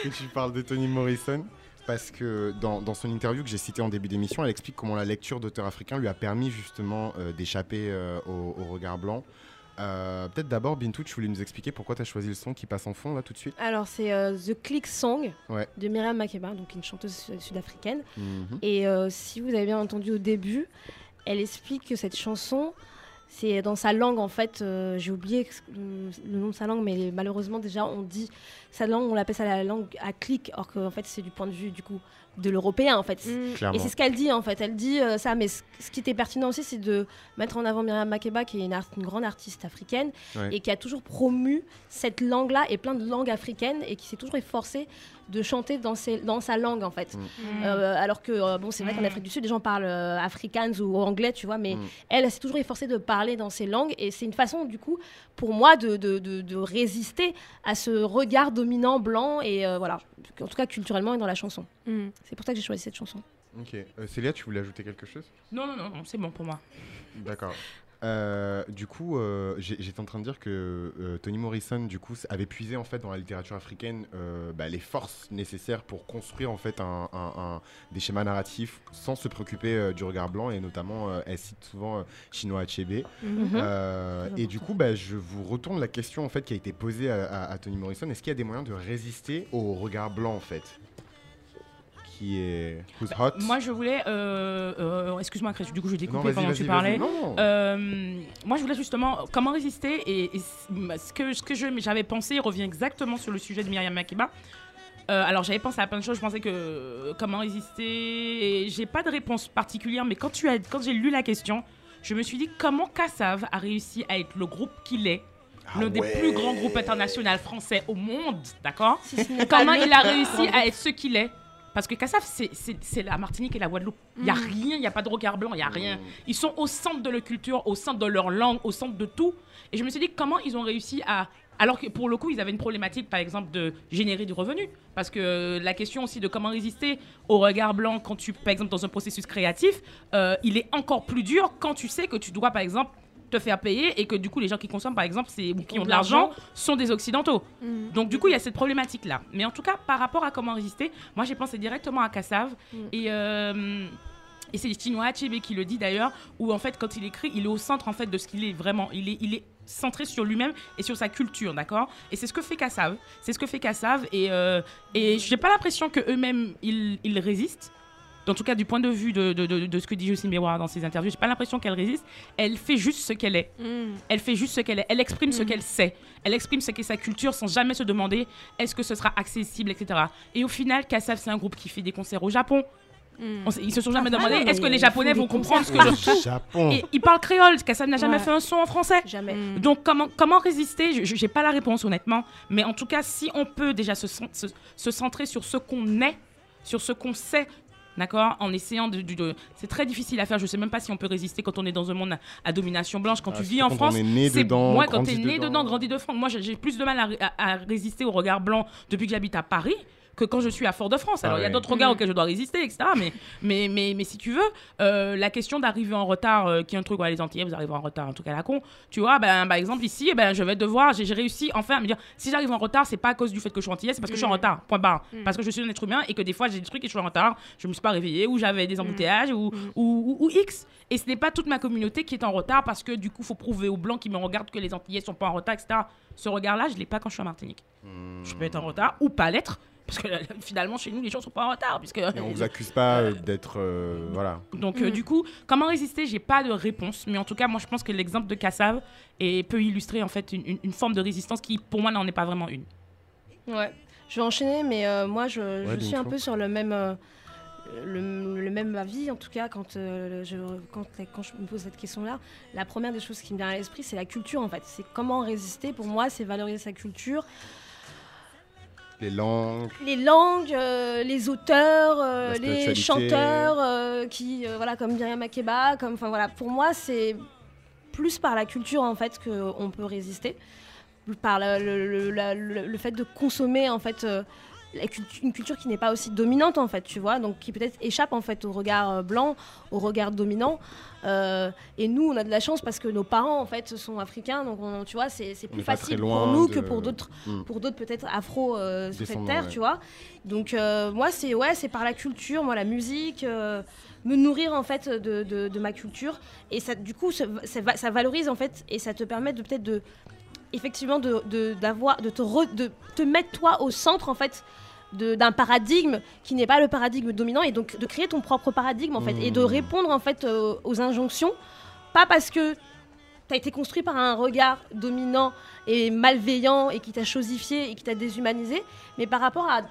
que tu parles de Toni Morrison. Parce que dans, dans son interview que j'ai cité en début d'émission, elle explique comment la lecture d'auteurs africains lui a permis justement euh, d'échapper euh, au regard blanc. Euh, Peut-être d'abord, Bintou, tu voulais nous expliquer pourquoi tu as choisi le son qui passe en fond là tout de suite Alors, c'est euh, The Click Song Ouais. de Myriam Makeba, donc une chanteuse su- sud-africaine. Mhm. Et euh, si vous avez bien entendu au début, elle explique que cette chanson, c'est dans sa langue en fait. J'ai oublié le nom de sa langue, mais malheureusement déjà on dit sa langue, on l'appelle ça la langue à clic, or qu'en fait c'est du point de vue du coup de l'européen en fait. Mm. Et c'est ce qu'elle dit en fait. Elle dit euh, ça, mais ce, ce qui était pertinent aussi, c'est de mettre en avant Myriam Makeba, qui est une, art- une grande artiste africaine Ouais. et qui a toujours promu cette langue-là et plein de langues africaines et qui s'est toujours efforcée de chanter dans, ses- dans sa langue en fait. Mm. Euh, alors que euh, bon, c'est vrai qu'en Mm. Afrique du Sud, les gens parlent euh, afrikaans ou anglais, tu vois, mais Mm. elle, elle s'est toujours efforcée de parler dans ces langues et c'est une façon du coup pour moi de, de, de- de résister à ce regard dominant blanc et euh, voilà, en tout cas culturellement et dans la chanson. Mm. C'est pour ça que j'ai choisi cette chanson. Ok. Euh, Célia, tu voulais ajouter quelque chose? Non, non, non, non, c'est bon pour moi. D'accord. Euh, du coup, euh, j'étais en train de dire que euh, Toni Morrison, du coup, avait puisé en fait dans la littérature africaine euh, bah, les forces nécessaires pour construire en fait un, un- un- des schémas narratifs sans se préoccuper euh, du regard blanc et notamment euh, elle cite souvent euh, Chinua Achebe. Mhm. Euh, et du coup, bah, je vous retourne la question en fait qui a été posée à, à- à Toni Morrison. Est-ce qu'il y a des moyens de résister au regard blanc en fait? Qui est who's hot Moi, je voulais. euh, euh, Excuse-moi, Chris, du coup, je t'ai coupé pendant que tu parlais. Non. Euh, moi, je voulais justement comment résister et, et ce que, ce que j'avais pensé revient exactement sur le sujet de Myriam Makeba. Euh, alors, j'avais pensé à plein de choses. Je pensais que euh, comment résister. et J'ai pas de réponse particulière, mais quand, tu as, quand j'ai lu la question, je me suis dit comment Kassav a réussi à être le groupe qu'il est. Ah L'un des ouais. plus grands groupes internationaux français au monde, d'accord? Comment il a réussi à être ce qu'il est? Parce que Kassav, c'est- la Martinique et la Guadeloupe. Il n'y a rien, il n'y a pas de regard blanc, il n'y a rien. Ils sont au centre de leur culture, au centre de leur langue, au centre de tout. Et je me suis dit, comment ils ont réussi à. Alors que pour le coup, ils avaient une problématique, par exemple, de générer du revenu. Parce que euh, la question aussi de comment résister au regard blanc quand tu, par exemple, dans un processus créatif, euh, il est encore plus dur quand tu sais que tu dois, par exemple, te faire payer et que du coup, les gens qui consomment, par exemple, c'est, ou qui ont de l'argent, sont des Occidentaux. Donc du coup, il y a cette problématique-là. Mais en tout cas, par rapport à comment résister, moi j'ai pensé directement à Kassav. Et, euh, et c'est Chinua Achebe qui le dit d'ailleurs, où en fait, quand il écrit, il est au centre en fait de ce qu'il est vraiment. Il est, il est centré sur lui-même et sur sa culture, d'accord? Et c'est ce que fait Kassav. C'est ce que fait Kassav. Et, euh, et j'ai pas l'impression que eux-mêmes ils, ils résistent. En tout cas, du point de vue de, de, de- de ce que dit Jocelyne Miroir dans ses interviews, j'ai pas l'impression qu'elle résiste. Elle fait juste ce qu'elle est. Mm. Elle fait juste ce qu'elle est. Elle exprime ce qu'elle sait. Elle exprime ce qu'est sa culture sans jamais se demander est-ce que ce sera accessible, etc. Et au final, Kassav, c'est un groupe qui fait des concerts au Japon. Mm. On ils se sont jamais Ah, demandé est-ce que les Japonais vont comprendre ce que je. Et ils parlent créole. Kassav n'a jamais Ouais. fait un son en français. Jamais. Mm. Donc comment, comment résister? Je- J'ai pas la réponse honnêtement, mais en tout cas si on peut déjà se, se centrer sur ce qu'on est, sur ce qu'on sait, d'accord, en essayant de, de- de- c'est très difficile à faire. Je sais même pas si on peut résister quand on est dans un monde à, à domination blanche. Quand Ah, tu vis en quand France, on est né c'est moi quand grandi t'es né dedans. grandi de France. Moi j'ai plus de mal à- à résister au regard blanc depuis que j'habite à Paris que quand je suis à Fort-de-France. Alors, Ah il y a ouais. d'autres regards auxquels je dois résister, etc. Mais, mais, mais, mais si tu veux, euh, la question d'arriver en retard, euh, qui est un truc, ouais, les Antillais, vous arrivez en retard, un truc à la con, tu vois, ben, par exemple, ici, eh ben, je vais devoir, j'ai réussi enfin à me dire, si j'arrive en retard, c'est pas à cause du fait que je suis antillais, c'est parce que je suis en Mm. retard, point barre. Mm. Parce que je suis un être humain et que des fois, j'ai des trucs et je suis en retard, je me suis pas réveillée, ou j'avais des embouteillages, ou, Mm. ou, ou- ou X. Et ce n'est pas toute ma communauté qui est en retard parce que du coup, faut prouver aux blancs qui me regardent que les Antillais sont pas en retard, etc. Ce regard-là, je l'ai pas quand je suis en Martinique. Je peux être en retard ou pas l'être. Parce que euh, finalement, chez nous, les gens sont pas en retard. Puisque, Et on vous accuse pas euh, d'être. euh, voilà. Donc, du coup, comment résister? J'ai pas de réponse. Mais en tout cas, moi, je pense que l'exemple de Kassav est- peut illustrer en fait une, une- une forme de résistance qui, pour moi, n'en est pas vraiment une. Ouais. Je vais enchaîner, mais euh, moi, je, suis un peu sur le même, euh, le, le même avis, en tout cas, quand, euh, je, quand, quand je me pose cette question-là. La première des choses qui me vient à l'esprit, c'est la culture, en fait. C'est comment résister. Pour moi, c'est valoriser sa culture. Les langues. Les langues, euh, les auteurs, euh, les chanteurs, euh, qui, voilà, comme Myriam Makeba, comme, enfin voilà, pour moi, c'est plus par la culture en fait qu'on peut résister, par le, le- le- la- le- le fait de consommer en fait une culture qui n'est pas aussi dominante en fait, tu vois, donc qui peut-être échappe en fait au regard blanc, au regard dominant. Euh, et nous, on a de la chance parce que nos parents en fait sont africains, donc on- tu vois, c'est plus facile pour nous de- que pour d'autres Hmm. pour d'autres peut-être afro euh, sur cette terre, ouais. tu vois. Donc euh, moi c'est ouais c'est par la culture, moi la musique, euh, me nourrir en fait de, de- de ma culture et ça du coup ça, ça va- ça valorise en fait et ça te permet de peut-être de effectivement de de- d'avoir de, te re- de te mettre toi au centre en fait de- d'un paradigme qui n'est pas le paradigme dominant et donc de créer ton propre paradigme en fait et de Mmh. répondre en fait euh, aux injonctions pas parce que tu as été construit par un regard dominant et malveillant et qui t'a chosifié et qui t'a déshumanisé, mais par rapport à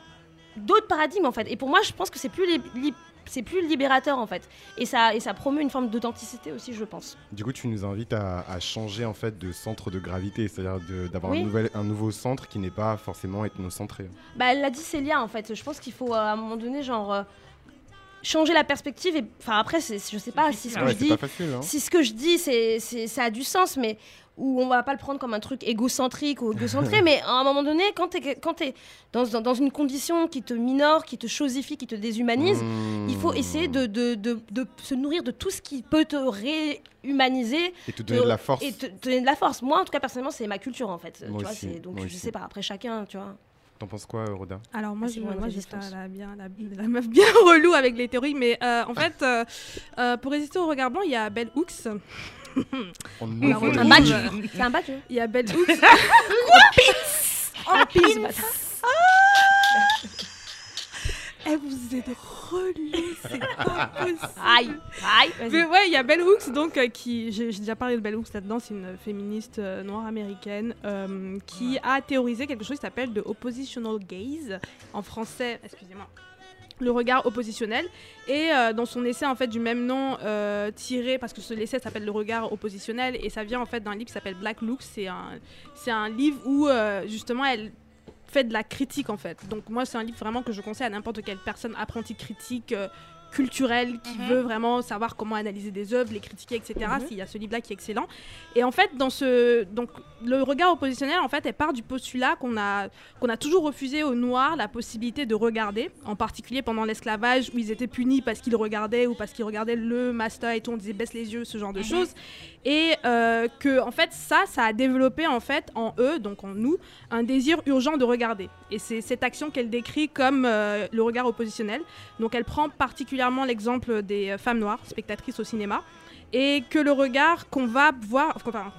d'autres paradigmes en fait. Et pour moi, je pense que c'est plus, lib- c'est plus libérateur en fait. Et ça, et ça promeut une forme d'authenticité aussi, je pense. Du coup, tu nous invites à, à changer en fait de centre de gravité, c'est-à-dire d'avoir Oui. un, nouvel, un nouveau centre qui n'est pas forcément ethnocentré. Bah, elle l'a dit Célia en fait. Je pense qu'il faut euh, à un moment donné, genre, euh, changer la perspective. Et enfin, après, je sais pas si ce que Ouais, je dis. facile. Hein. si ce que je dis, c'est, c'est- ça a du sens, mais où on va pas le prendre comme un truc égocentrique ou égocentré, mais à un moment donné, quand tu es, quand es dans, dans, dans une condition qui te minore, qui te chosifie, qui te déshumanise, il faut essayer de, de, de, de se nourrir de tout ce qui peut te réhumaniser. Et te donner de la force. Et te, te donner de la force. Moi, en tout cas, personnellement, c'est ma culture, en fait. Moi tu vois, aussi, c'est- donc, moi je aussi. sais pas, après chacun, tu vois. T'en penses quoi, Roda Alors moi, Ah, je, moins de moi j'étais résistance. la, bien, la, la meuf bien relou avec les théories, mais euh, en fait, euh, euh, pour résister au regard blanc, il y a Bell Hooks. On Un badge. C'est un badge hein Il y a Bell Hooks. En pisse, bâtard. Eh, vous êtes relou, c'est pas possible. Aïe, aïe. Mais ouais, il y a Bell Hooks, donc, euh, qui. J'ai j'ai déjà parlé de Bell Hooks là-dedans, c'est une féministe euh, noire américaine euh, qui a théorisé quelque chose qui s'appelle de oppositional gaze. En français, excusez-moi. Le regard oppositionnel. Et euh, dans son essai en fait du même nom, euh, tiré, parce que l'essai s'appelle Le regard oppositionnel, et ça vient en fait d'un livre qui s'appelle Black Looks. C'est un, c'est un livre où euh, justement elle fait de la critique en fait. Donc moi c'est un livre vraiment que je conseille à n'importe quelle personne apprentie critique culturelle qui Mhm. veut vraiment savoir comment analyser des œuvres, les critiquer, etc. Mhm. Il y a ce livre-là qui est excellent. Et en fait, dans ce, donc le regard oppositionnel, en fait, elle part du postulat qu'on a qu'on a toujours refusé aux Noirs la possibilité de regarder, en particulier pendant l'esclavage où ils étaient punis parce qu'ils regardaient ou parce qu'ils regardaient le master et tout, on disait baisse les yeux, ce genre de Mhm. choses. Et euh, que en fait ça, ça a développé en fait en eux, donc en nous, un désir urgent de regarder. Et c'est cette action qu'elle décrit comme euh, le regard oppositionnel. Donc elle prend particulièrement l'exemple des euh, femmes noires, spectatrices au cinéma, et que le regard qu'on va voir, enfin,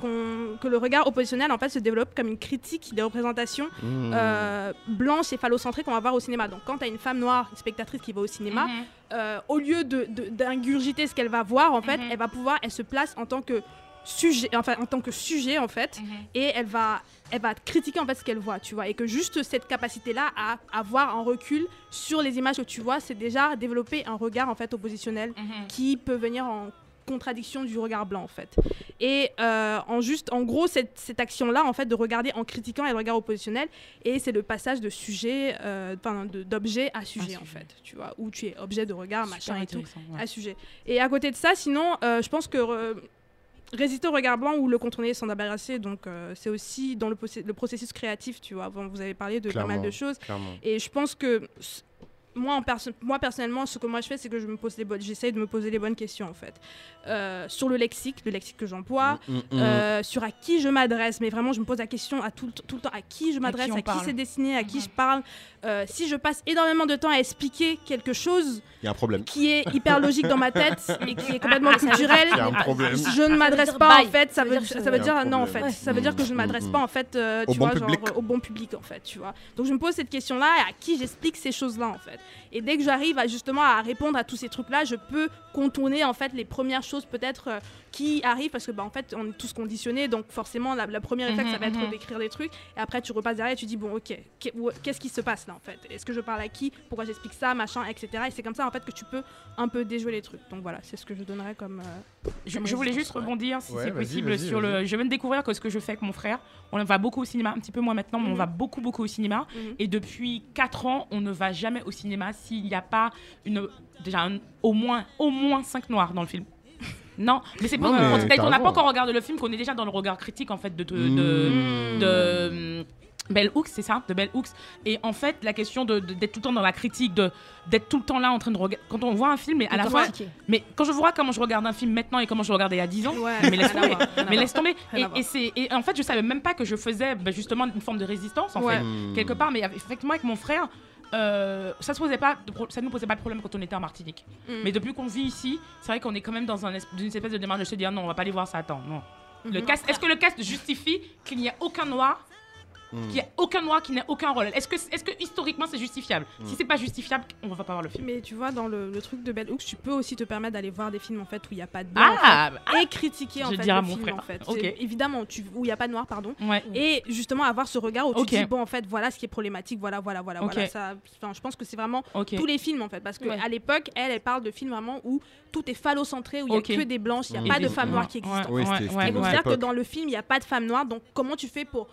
que le regard oppositionnel en fait se développe comme une critique des représentations Mmh. euh, blanches et phallocentrées qu'on va voir au cinéma. Donc quand tu as une femme noire, une spectatrice qui va au cinéma, Mhm. euh, au lieu de- de- d'ingurgiter ce qu'elle va voir, en fait, Mhm. elle va pouvoir, elle se place en tant que sujet, enfin en tant que sujet en fait, Mhm. et elle va, elle va critiquer en fait ce qu'elle voit, tu vois, et que juste cette capacité-là à avoir un recul sur les images que tu vois, c'est déjà développer un regard en fait oppositionnel Mhm. qui peut venir en contradiction du regard blanc en fait. Et euh, en juste, en gros, cette, cette action-là en fait de regarder en critiquant et le regard oppositionnel, et c'est le passage de sujet, euh, d'objet à sujet en fait, tu vois, où tu es objet de regard, machin et tout ouais. à sujet. Et à côté de ça, sinon, euh, je pense que résister au regard blanc ou le contourner sans embarrasser, donc euh, c'est aussi dans le, processus créatif, tu vois. Bon, vous avez parlé de pas mal Clairement. de choses. Clairement. Et je pense que moi, en perso- moi personnellement, ce que moi je fais, c'est que je me pose les bonnes, j'essaye de me poser les bonnes questions en fait. Euh, sur le lexique, le lexique que j'emploie, Mm, mm, mm. euh, sur à qui je m'adresse, mais vraiment je me pose la question à tout, tout le temps à qui je m'adresse, à qui, parle. c'est destiné, à qui je parle. Euh, si je passe énormément de temps à expliquer quelque chose Il y a un problème. qui est hyper logique dans ma tête et qui est complètement ça veut culturel, Il y a un problème. je ne m'adresse pas bye. en fait, ça veut, dire que ça veut dire non en fait, ça veut dire que je ne m'adresse pas en fait, euh, Au tu bon vois, genre public. au bon public en fait, tu vois. Donc je me pose cette question-là et à qui j'explique ces choses-là en fait. Et dès que j'arrive à justement à répondre à tous ces trucs-là, je peux contourner en fait les premières choses peut-être euh, qui arrivent parce que bah en fait on est tous conditionnés, donc forcément la, la première Mhm, ça va être mhm. d'écrire des trucs et après tu repasses derrière et tu dis bon ok qu'est-ce qui se passe là en fait? Est-ce que je parle à qui? Pourquoi j'explique ça? Machin etc. Et c'est comme ça en fait que tu peux un peu déjouer les trucs. Donc voilà, c'est ce que je donnerais comme. euh, Je, voulais juste rebondir, si Ouais, c'est possible, vas-y, sur le. Je viens de découvrir que ce que je fais avec mon frère, on va beaucoup au cinéma, un petit peu moins maintenant, mais on Mhm. va beaucoup, beaucoup au cinéma. Mhm. Et depuis 4 ans, on ne va jamais au cinéma s'il n'y a pas une, déjà un- au moins, au moins 5 noirs dans le film. Non, mais c'est Non, pas. mais on t'as on n'a pas encore regardé le film, qu'on est déjà dans le regard critique en fait de, de, de, Mmh. de, hum, Bell Hooks, c'est ça, de Bell Hooks. Et en fait, la question de- de- d'être tout le temps dans la critique, de d'être tout le temps là en train de regarder. Quand on voit un film, et à la expliquer mais quand je vois comment je regarde un film maintenant et comment je le regardais il y a 10 ans, Ouais, mais laisse tomber. Mais laisse tomber. Et, et c'est, et en fait, je savais même pas que je faisais bah, justement une forme de résistance en Ouais. fait, quelque part. Mais effectivement, avec mon frère, euh, ça se posait pas, de pro- ça nous posait pas de problème quand on était en Martinique. Mm. Mais depuis qu'on vit ici, c'est vrai qu'on est quand même dans un es- une espèce de démarche de se dire non, on va pas aller voir ça. Attends, non. Mhm. est-ce que le cast justifie qu'il n'y a aucun noir Mm. qu'il n'y a aucun noir qui n'ait aucun rôle Est-ce que, historiquement c'est justifiable? Mm. Si c'est pas justifiable, on va pas voir le film. Mais tu vois, dans le, le truc de Bell Hooks, tu peux aussi te permettre d'aller voir des films en fait où il n'y a pas de blanc en Ah, fait, et critiquer en Je fait le mon film frère. en fait. Évidemment, tu, où il n'y a pas de noir, pardon. ouais. Et justement avoir ce regard où tu dis bon en fait voilà ce qui est problématique, voilà voilà voilà voilà. Ça, enfin, je pense que c'est vraiment tous les films en fait parce que Ouais. à l'époque elle elle parle de films vraiment où tout est phallocentré où il y a que des blanches, il n'y a pas de femmes noires qui existent. c'est-à-dire que dans le film il n'y a pas de femmes noires donc comment tu fais pour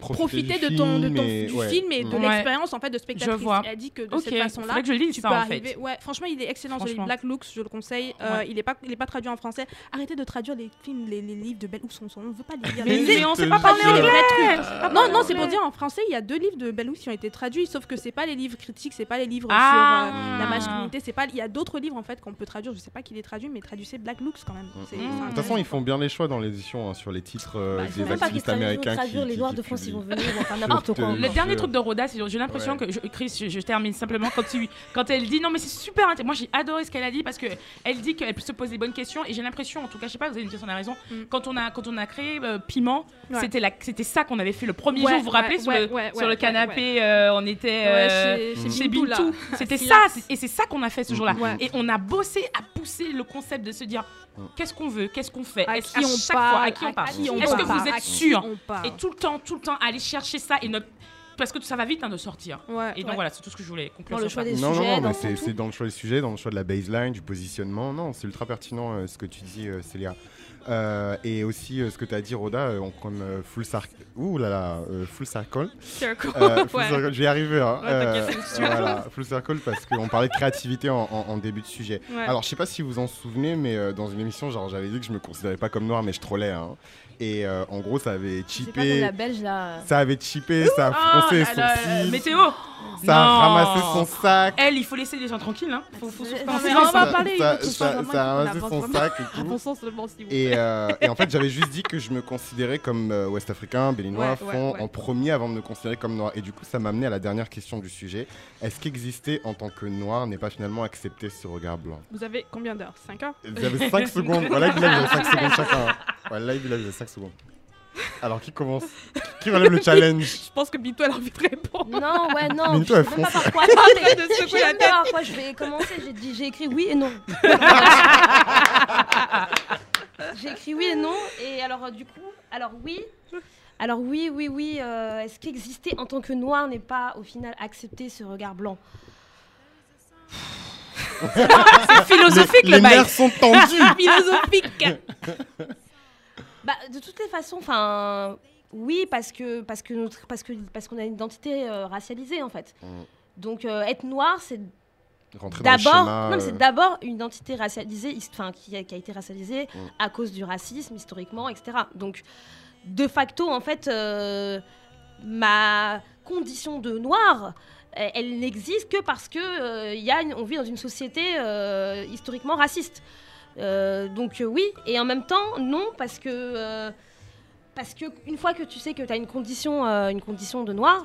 profiter de ton, de film ton- et- du ouais. film et de Ouais. l'expérience en fait de spectatrice. Je vois. Elle dit que de Ok, cette façon-là, que je lise tu ça, peux en arriver. fait. Ouais, franchement, il est excellent. ce livre. Franchement. Black Looks, je le conseille. Euh, Ouais. il est pas, il est pas traduit en français. Arrêtez de traduire les films, les, les livres de Belle Hooks. On, on veut pas les lire. Mais, Les- mais on sait pas le parler les vrais trucs. Ah, Non, non, c'est pour dire en français, il y a deux livres de Bell Hooks qui ont été traduits, sauf que c'est pas les livres critiques, c'est pas les livres Ah. sur euh, la masculinité, c'est pas. Il y a d'autres livres en fait qu'on peut traduire. Je sais pas qui les traduit, mais traduisez Black Looks quand même. C'est De toute façon, ils font bien les choix dans l'édition hein, sur les titres euh, Bah, des même pas qu'ils activistes américains. qui- les qui- Noirs qui de France, ils vont venir, ils vont faire n'importe te quoi. le dernier truc de Roda, c'est- j'ai l'impression Ouais. que je- Chris, je, je termine simplement quand tu, quand elle dit non mais c'est super intéressant. Moi j'ai adoré ce qu'elle a dit parce que elle dit qu'elle se pose des bonnes questions et j'ai l'impression, en tout cas je sais pas, vous allez me dire si on a raison. Mm. Quand on a quand on a créé euh, Piment, Ouais. c'était ça qu'on avait fait le premier Ouais, jour. Vous vous rappelez ouais, sur, ouais, le, ouais, sur ouais, le ouais, canapé, euh, on était Ouais, euh, chez- chez Bintou. C'était ça et c'est ça qu'on a fait ce jour-là. Et on a bossé à pousser le concept de se dire qu'est-ce qu'on veut, qu'est-ce qu'on fait, À qui on parle, à qui on parle. Est-ce que vous êtes sûr. Et tout le temps, tout le temps, aller chercher ça et notre parce que ça va vite hein, de sortir. Ouais, Et donc ouais. voilà, c'est tout ce que je voulais conclure. Dans le choix ça. des Non, sujets, non, mais c'est dans le choix des sujets, dans le choix de la baseline, du positionnement. Non, c'est ultra pertinent euh, ce que tu dis, euh, Célia. Euh, et aussi euh, ce que tu as dit, Roda, euh, on- comme euh, full, cir- Ouh là là, euh, full circle. Circle. Euh, full Ouais. circle, je vais y arriver. Hein. Euh, voilà, full circle parce qu'on parlait de créativité en, en- en début de sujet. Ouais. Alors, je sais pas si vous en souvenez, mais euh, dans une émission, genre, j'avais dit que je me considérais pas comme noir, mais je trollais. hein. Et euh, en gros, ça avait chippé. la belge là. Ça avait chippé, ça a Ah, froncé son la- sourcils, météo. Ça a Non. ramassé son sac. Elle, il faut laisser les gens tranquilles. Hein. Faut, faut non, mais on va parler, ça, ça- a ramassé son vraiment. sac et tout. sens. Et, euh, et en fait, j'avais juste dit que je me considérais comme euh, ouest-africain, béninois à Ouais, fond, ouais, ouais. en premier avant de me considérer comme noir. Et du coup, ça m'a amené à la dernière question du sujet. Est-ce qu'exister en tant que noir n'est pas finalement accepté ce regard blanc? Vous avez combien d'heures? 5 heures? Vous avez 5 secondes. Voilà, vous avez 5 secondes chacun. Ouais, là, vous avez 5 secondes. Alors, qui commence Qui relève le challenge Je pense que Bito elle a envie de répondre. Non, ouais, non. Mais je toi, elle sais même pas fonce. par quoi. Elle est en train mais de je secouer la je vais commencer. J'ai dit, j'ai écrit oui et non. j'ai écrit oui et non. Et alors, euh, du coup, alors oui. Alors oui, oui, oui. euh, Est-ce qu'exister en tant que noir n'est pas au final accepter ce regard blanc? C'est philosophique Les le bail. nerfs sont tendus Philosophique Bah, de toutes les façons, enfin, oui, parce que parce que notre, parce que parce qu'on a une identité euh, racialisée en fait. Mm. Donc euh, être noir, c'est d'abord, non, mais euh, c'est d'abord une identité racialisée, enfin qui a, qui a été racialisée Mm. à cause du racisme historiquement, etc. Donc de facto, en fait, euh, ma condition de noir, elle, n'existe que parce que euh, y a une- on vit dans une société euh, historiquement raciste. Euh, donc euh, oui, et en même temps non parce que euh, parce que une fois que tu sais que tu as une condition une condition de noir,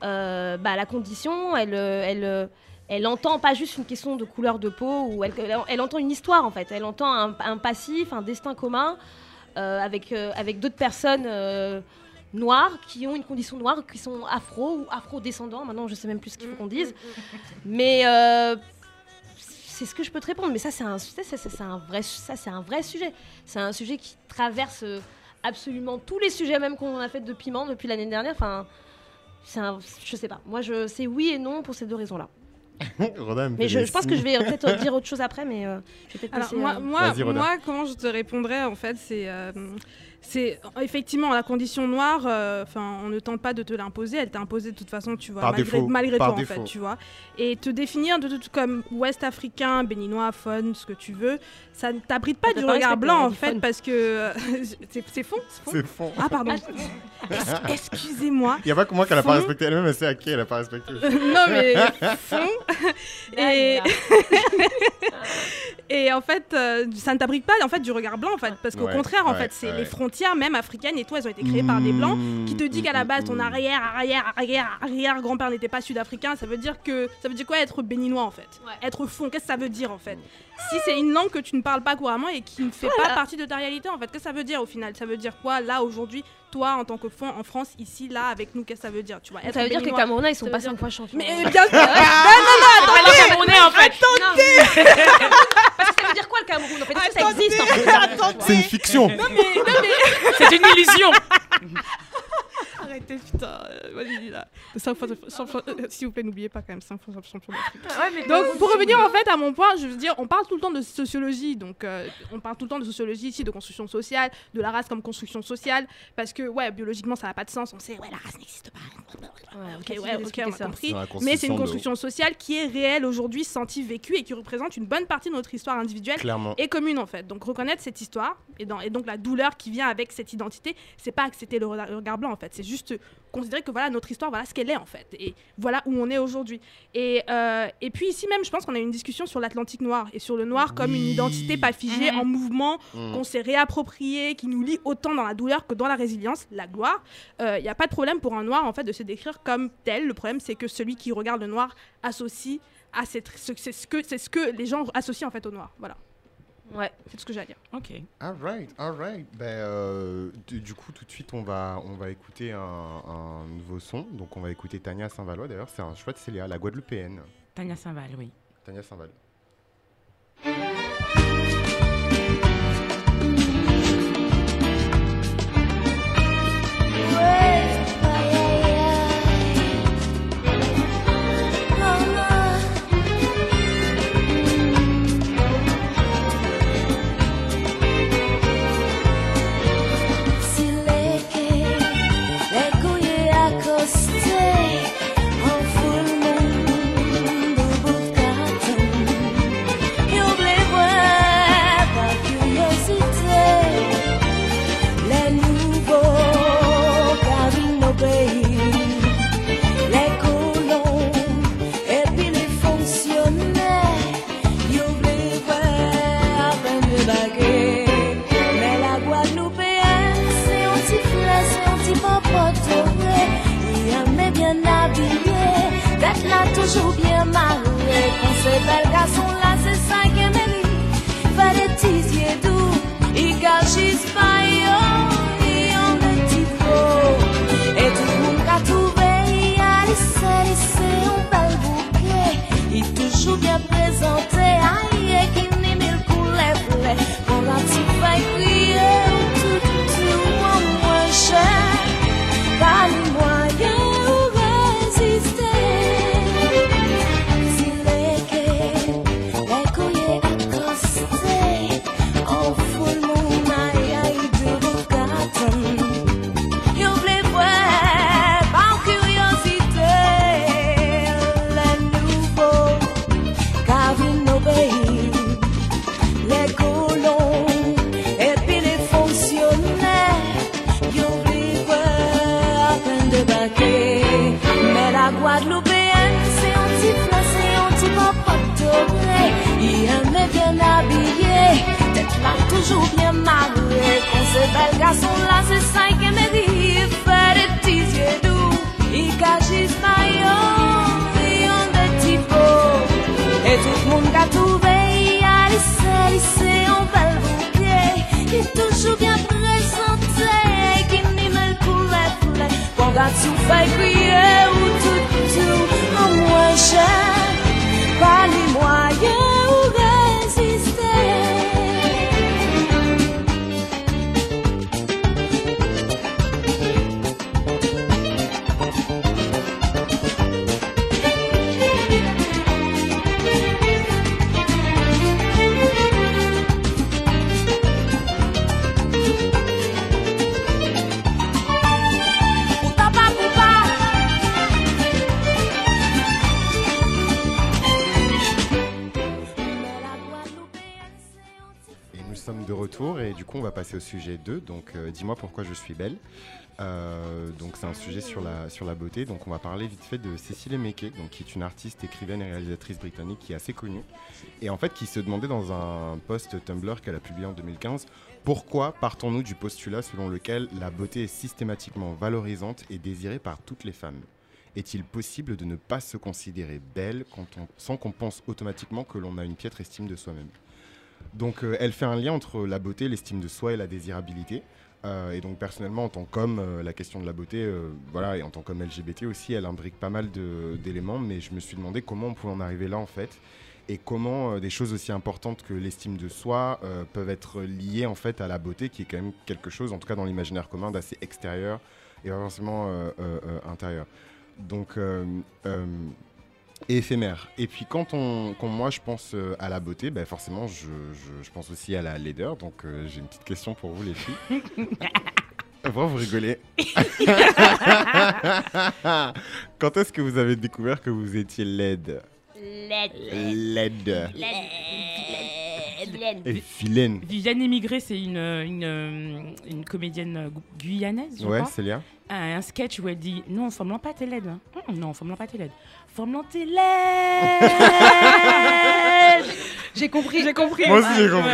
bah la condition elle elle elle entend pas juste une question de couleur de peau ou elle, elle, entend une histoire en fait. Elle entend un, passif, un destin commun avec avec d'autres personnes noires qui ont une condition noire, qui sont afro ou afro-descendants. Maintenant, je sais même plus ce qu'il faut qu'on dise. Mais c'est ce que je peux te répondre. Mais ça, c'est un, ça, vrai, ça, c'est un vrai sujet. C'est un sujet qui traverse euh, absolument tous les sujets, même qu'on a fait de piment depuis l'année dernière. Enfin, un, je sais pas. Moi, je, c'est oui et non pour ces deux raisons-là. Mais je, pense que je vais euh, peut-être dire autre chose après, mais euh, je vais peut-être Alors laisser, moi, euh, moi, moi, comment je te répondrais en fait, c'est, euh, c'est effectivement la condition noire. euh, Enfin, on ne tente pas de te l'imposer, elle t'est imposée de toute façon, tu vois, Par malgré, défaut, malgré par toi en fait, tu vois. Et te définir de tout comme ouest africain, béninois, fun, ce que tu veux, ça ne t'abrite pas Ça du regard blanc on en fait, fun. parce que euh, c'est c'est fond, c'est fond. Ah pardon. Ah, Excusez-moi. Il n'y a pas que moi qu'elle a pas respecté elle-même, elle sait à qui elle a pas respecté. non mais fond. Et, et en fait, euh, ça ne t'abrite pas en fait du regard blanc en fait, parce qu'au Ouais, contraire en ouais, fait, c'est ouais. les frontières même africaines et tout, elles ont été créées par des blancs qui te dit qu'à la base ton arrière arrière arrière arrière grand-père n'était pas sud-africain, ça veut dire que ça veut dire quoi être béninois en fait? Ouais. Être fond, qu'est-ce que ça veut dire en fait? Si c'est une langue que tu ne parles pas couramment et qui ne fait pas partie de ta réalité en fait, qu'est-ce que ça veut dire au final? Ça veut dire quoi là aujourd'hui toi en tant que fond en France ici là avec nous qu'est-ce que ça veut dire Tu vois, être Ça veut dire que les Camerounais, ils sont pas veut dire- cinq fois champions. Mais bien sûr! Pas les Camerounais en fait. Non, Cameroun En fait, est-ce que ça existe en fait? C'est une fiction. C'est une illusion. Arrêtez putain, euh, vas-y, là. De cinq fois champion- euh, S'il vous plaît, n'oubliez pas quand même 5 fois champion d'Afrique. Ouais, Donc, pour revenir en fait à mon point, je veux dire, on parle tout le temps de sociologie, donc euh, on parle tout le temps de sociologie ici, de construction sociale, de la race comme construction sociale, parce que ouais, biologiquement ça n'a pas de sens. On sait, ouais, la race n'existe pas. Ouais, Ok, ouais, ok, on a compris. Mais c'est une construction sociale qui est réelle aujourd'hui, sentie, vécue et qui représente une bonne partie de notre histoire individuelle Clairement. et commune en fait. Donc reconnaître cette histoire et, dans- et donc la douleur qui vient avec cette identité, c'est pas accepter le regard, le regard blanc en fait, c'est juste considérer que voilà notre histoire, voilà ce qu'elle est en fait et voilà où on est aujourd'hui. Et, euh, et puis ici même, je pense qu'on a eu une discussion sur l'Atlantique noir et sur le noir comme une identité pas figée Mhm. en mouvement Mm. qu'on s'est réapproprié, qui nous lie autant dans la douleur que dans la résilience, la gloire. Il n'y a pas de problème pour un noir en fait de se décrire comme tel. Le problème c'est que celui qui regarde le noir associe à cette, ce- c'est ce que c'est ce que les gens associent en fait au noir. Voilà, Ouais. c'est tout ce que j'ai à dire. Ok. Alright, alright. Ben, euh, du, du coup, tout de suite, on va, on va écouter un, un nouveau son. Donc, on va écouter Tania Saint-Valois. D'ailleurs, c'est un choix de Célia, la Guadeloupéenne. Tania Saint-Val, oui. Tania Saint-Val. Tout le monde a trouvé, il a laissé, laissé un bel bouquet. Il est toujours bien présenté, qui n'y le poulet, poulet. Qu'on garde sous fait crier, ou tout, tout, en moins cher. Pas les moyens et du coup on va passer au sujet 2. Donc euh, dis-moi pourquoi je suis belle. Euh, donc c'est un sujet sur la, sur la beauté. Donc on va parler vite fait de Cécile Emeke, donc qui est une artiste, écrivaine et réalisatrice britannique qui est assez connue. Et en fait qui se demandait dans un post Tumblr qu'elle a publié en 2015 pourquoi partons-nous du postulat selon lequel la beauté est systématiquement valorisante et désirée par toutes les femmes? Est-il possible de ne pas se considérer belle quand on, sans qu'on pense automatiquement que l'on a une piètre estime de soi-même? Donc euh, elle fait un lien entre la beauté, l'estime de soi et la désirabilité. Euh, et donc personnellement, en tant qu'homme, euh, la question de la beauté, voilà, et en tant qu'homme LGBT aussi, elle imbrique pas mal d'éléments. Mais je me suis demandé comment on pouvait en arriver là en fait, et comment des choses aussi importantes que l'estime de soi peuvent être liées en fait à la beauté, qui est quand même quelque chose, en tout cas dans l'imaginaire commun, d'assez extérieur et pas forcément intérieur. donc et éphémère. Et puis quand on, quand moi je pense euh, à la beauté, ben forcément je, je- je pense aussi à la laideur. Donc euh, j'ai une petite question pour vous les filles. Pourquoi vous rigolez Quand est-ce que vous avez découvert que vous étiez laide? Laide. Et vilaine. Viviane Émigré, c'est une, une, une comédienne euh, gu- guyanaise, je Ouais, crois. Célia Un, un sketch où elle dit Non, forme pas tes LED. hein. Hum, non, forme pas tes LED. Forme tes LED J'ai compris. J'ai compris. Moi aussi j'ai compris.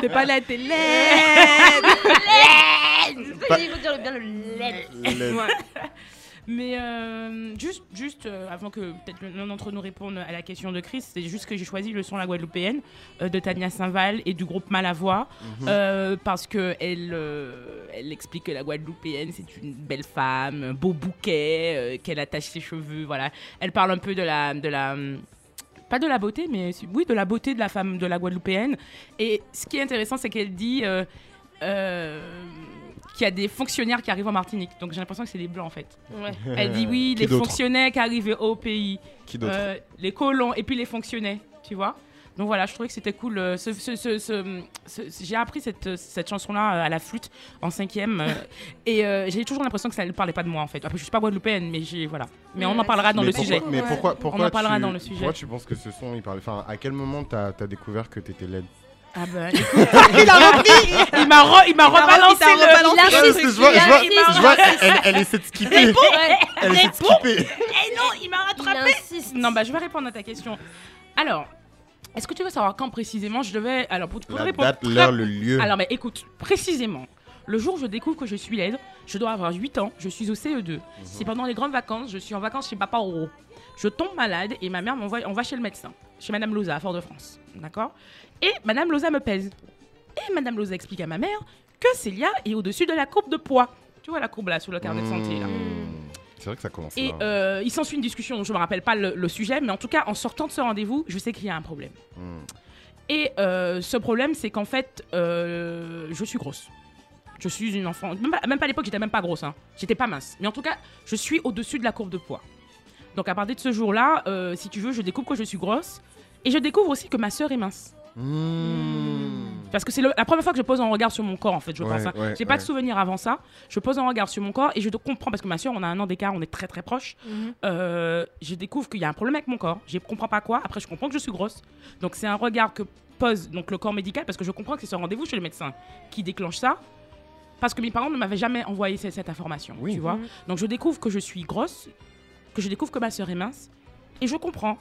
T'es pas là, t'es laide. Il faut dire bien le lait. Laide. Ouais. Mais euh, juste, juste euh, avant que peut-être l'un d'entre nous réponde à la question de Chris, c'est juste que j'ai choisi le son La Guadeloupéenne euh, de Tania Saint-Val et du groupe Malavoie euh, parce que elle, elle explique que la Guadeloupéenne c'est une belle femme, un beau bouquet, qu'elle attache ses cheveux, voilà. Elle parle un peu de la, de la pas de la beauté, mais oui, de la beauté de la femme de la Guadeloupéenne. Et ce qui est intéressant, c'est qu'elle dit euh, qu'il y a des fonctionnaires qui arrivent en Martinique. Donc j'ai l'impression que c'est des blancs en fait. Ouais. Elle dit oui, Qui les fonctionnaires qui arrivaient au pays, Qui euh, les colons et puis les fonctionnaires, tu vois. Donc voilà, je trouvais que c'était cool. euh, ce- ce- ce- ce- ce- j'ai appris cette, cette chanson-là euh, à la flûte en cinquième euh, et euh, j'ai toujours l'impression que ça ne parlait pas de moi en fait. Après, je suis pas guadeloupéenne, mais j'ai voilà. Mais on en parlera dans le pourquoi, sujet. Mais pourquoi, pourquoi en parlera tu, dans le sujet. Pourquoi tu penses que ce son, il parle Enfin, à quel moment t'as as découvert que t'étais laide? Ah ben, Il a repris. il m'a re- il m'a rebalancé il t'a le. Il je vois, je vois, a- je vois, elle, elle essaie de skipper. Elle essaie de skipper. Eh non, il m'a rattrapé. Non, bah je vais répondre à ta question. Alors, est-ce que tu veux savoir quand précisément je devais. Alors, pour, pour La répondre. date, l'heure, le lieu. Alors, mais écoute, précisément, le jour où je découvre que je suis laide, je dois avoir 8 ans, je suis au CE2. Mhm. C'est pendant les grandes vacances, je suis en vacances chez Papa Oro. Je tombe malade et ma mère m'envoie on va chez le médecin, chez Madame Loza à Fort-de-France. D'accord? Et Madame Loza me pèse. Et Madame Loza explique à ma mère que Célia est au-dessus de la courbe de poids. Tu vois la courbe là, sur le carnet de santé là. Mmh. C'est vrai que ça commence Et là. euh, il s'ensuit une discussion, je me rappelle pas le, le sujet, mais en tout cas, en sortant de ce rendez-vous, je sais qu'il y a un problème. Mmh. Et euh, ce problème, c'est qu'en fait, euh, je suis grosse. Je suis une enfant. Même pas, même pas à l'époque, j'étais même pas grosse. Hein. J'étais pas mince. Mais en tout cas, je suis au-dessus de la courbe de poids. Donc à partir de ce jour-là, euh, si tu veux, je découvre que je suis grosse. Et je découvre aussi que ma sœur est mince. Mmh. Parce que c'est la première fois que je pose un regard sur mon corps, en fait, je Ouais, pense. hein. ouais, J'ai pas de souvenir avant ça. Je pose un regard sur mon corps et je te comprends, parce que ma soeur, on a un an d'écart, on est très très proches. Mhm. Euh, je découvre qu'il y a un problème avec mon corps. Je comprends pas quoi. Après, je comprends que je suis grosse. Donc, c'est un regard que pose donc, le corps médical, parce que je comprends que c'est ce rendez-vous chez le médecin qui déclenche ça. Parce que mes parents ne m'avaient jamais envoyé cette, cette information, Oui. tu vois. Mhm. Donc, je découvre que je suis grosse, que je découvre que ma soeur est mince, et je comprends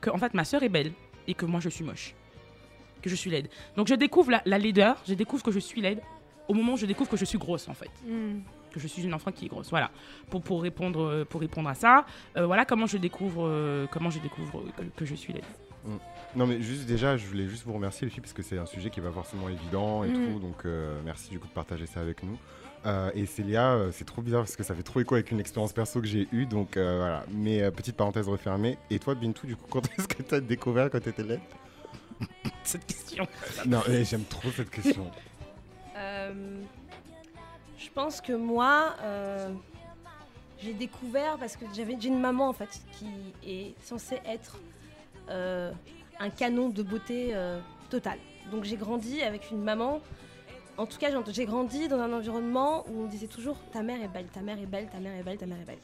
que, en fait, ma soeur est belle et que moi, je suis moche. Que je suis laide. Donc, je découvre la, la laideur, je découvre que je suis laide au moment où je découvre que je suis grosse, en fait Hmm. que je suis une enfant qui est grosse. Voilà. Pour, pour, répondre, euh, pour répondre à ça, euh, voilà comment je découvre, euh, comment je découvre que, que je suis laide. Non mais juste déjà, je voulais juste vous remercier les filles parce que c'est un sujet qui est pas forcément évident et Mm. tout, donc euh, merci du coup de partager ça avec nous. Euh, et Célia, euh, c'est trop bizarre parce que ça fait trop écho avec une expérience perso que j'ai eue, donc euh, voilà. Mais petite parenthèse refermée. Et toi, Bintou, du coup, quand est-ce que t'as découvert quand t'étais laide? Cette question. Non, j'aime trop cette question. Je pense que moi, j'ai découvert parce que j'avais une maman en fait qui est censée être un canon de beauté euh, total. Donc j'ai grandi avec une maman. En tout cas, j'ai- grandi dans un environnement où on disait toujours ta mère est belle, ta mère est belle, ta mère est belle, ta mère est belle.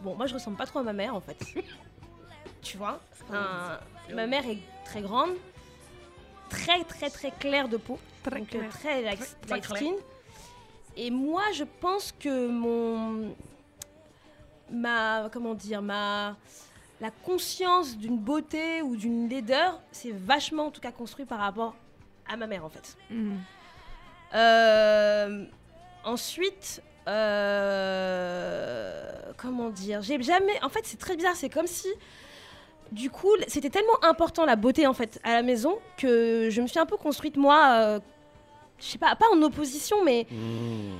Bon, moi je ressemble pas trop à ma mère en fait. tu vois? Ma mère est très grande, très très très claire de peau, Très donc, clair. très light, Très light clair. skin. Et moi, je pense que mon ma comment dire ma la conscience d'une beauté ou d'une laideur, c'est vachement en tout cas construit par rapport à ma mère en fait. Hmm. Euh, ensuite, euh, comment dire J'ai jamais. En fait, c'est très bizarre. C'est comme si, du coup, c'était tellement important la beauté en fait à la maison que je me suis un peu construite moi. euh, je sais pas, pas en opposition, mais Mmh.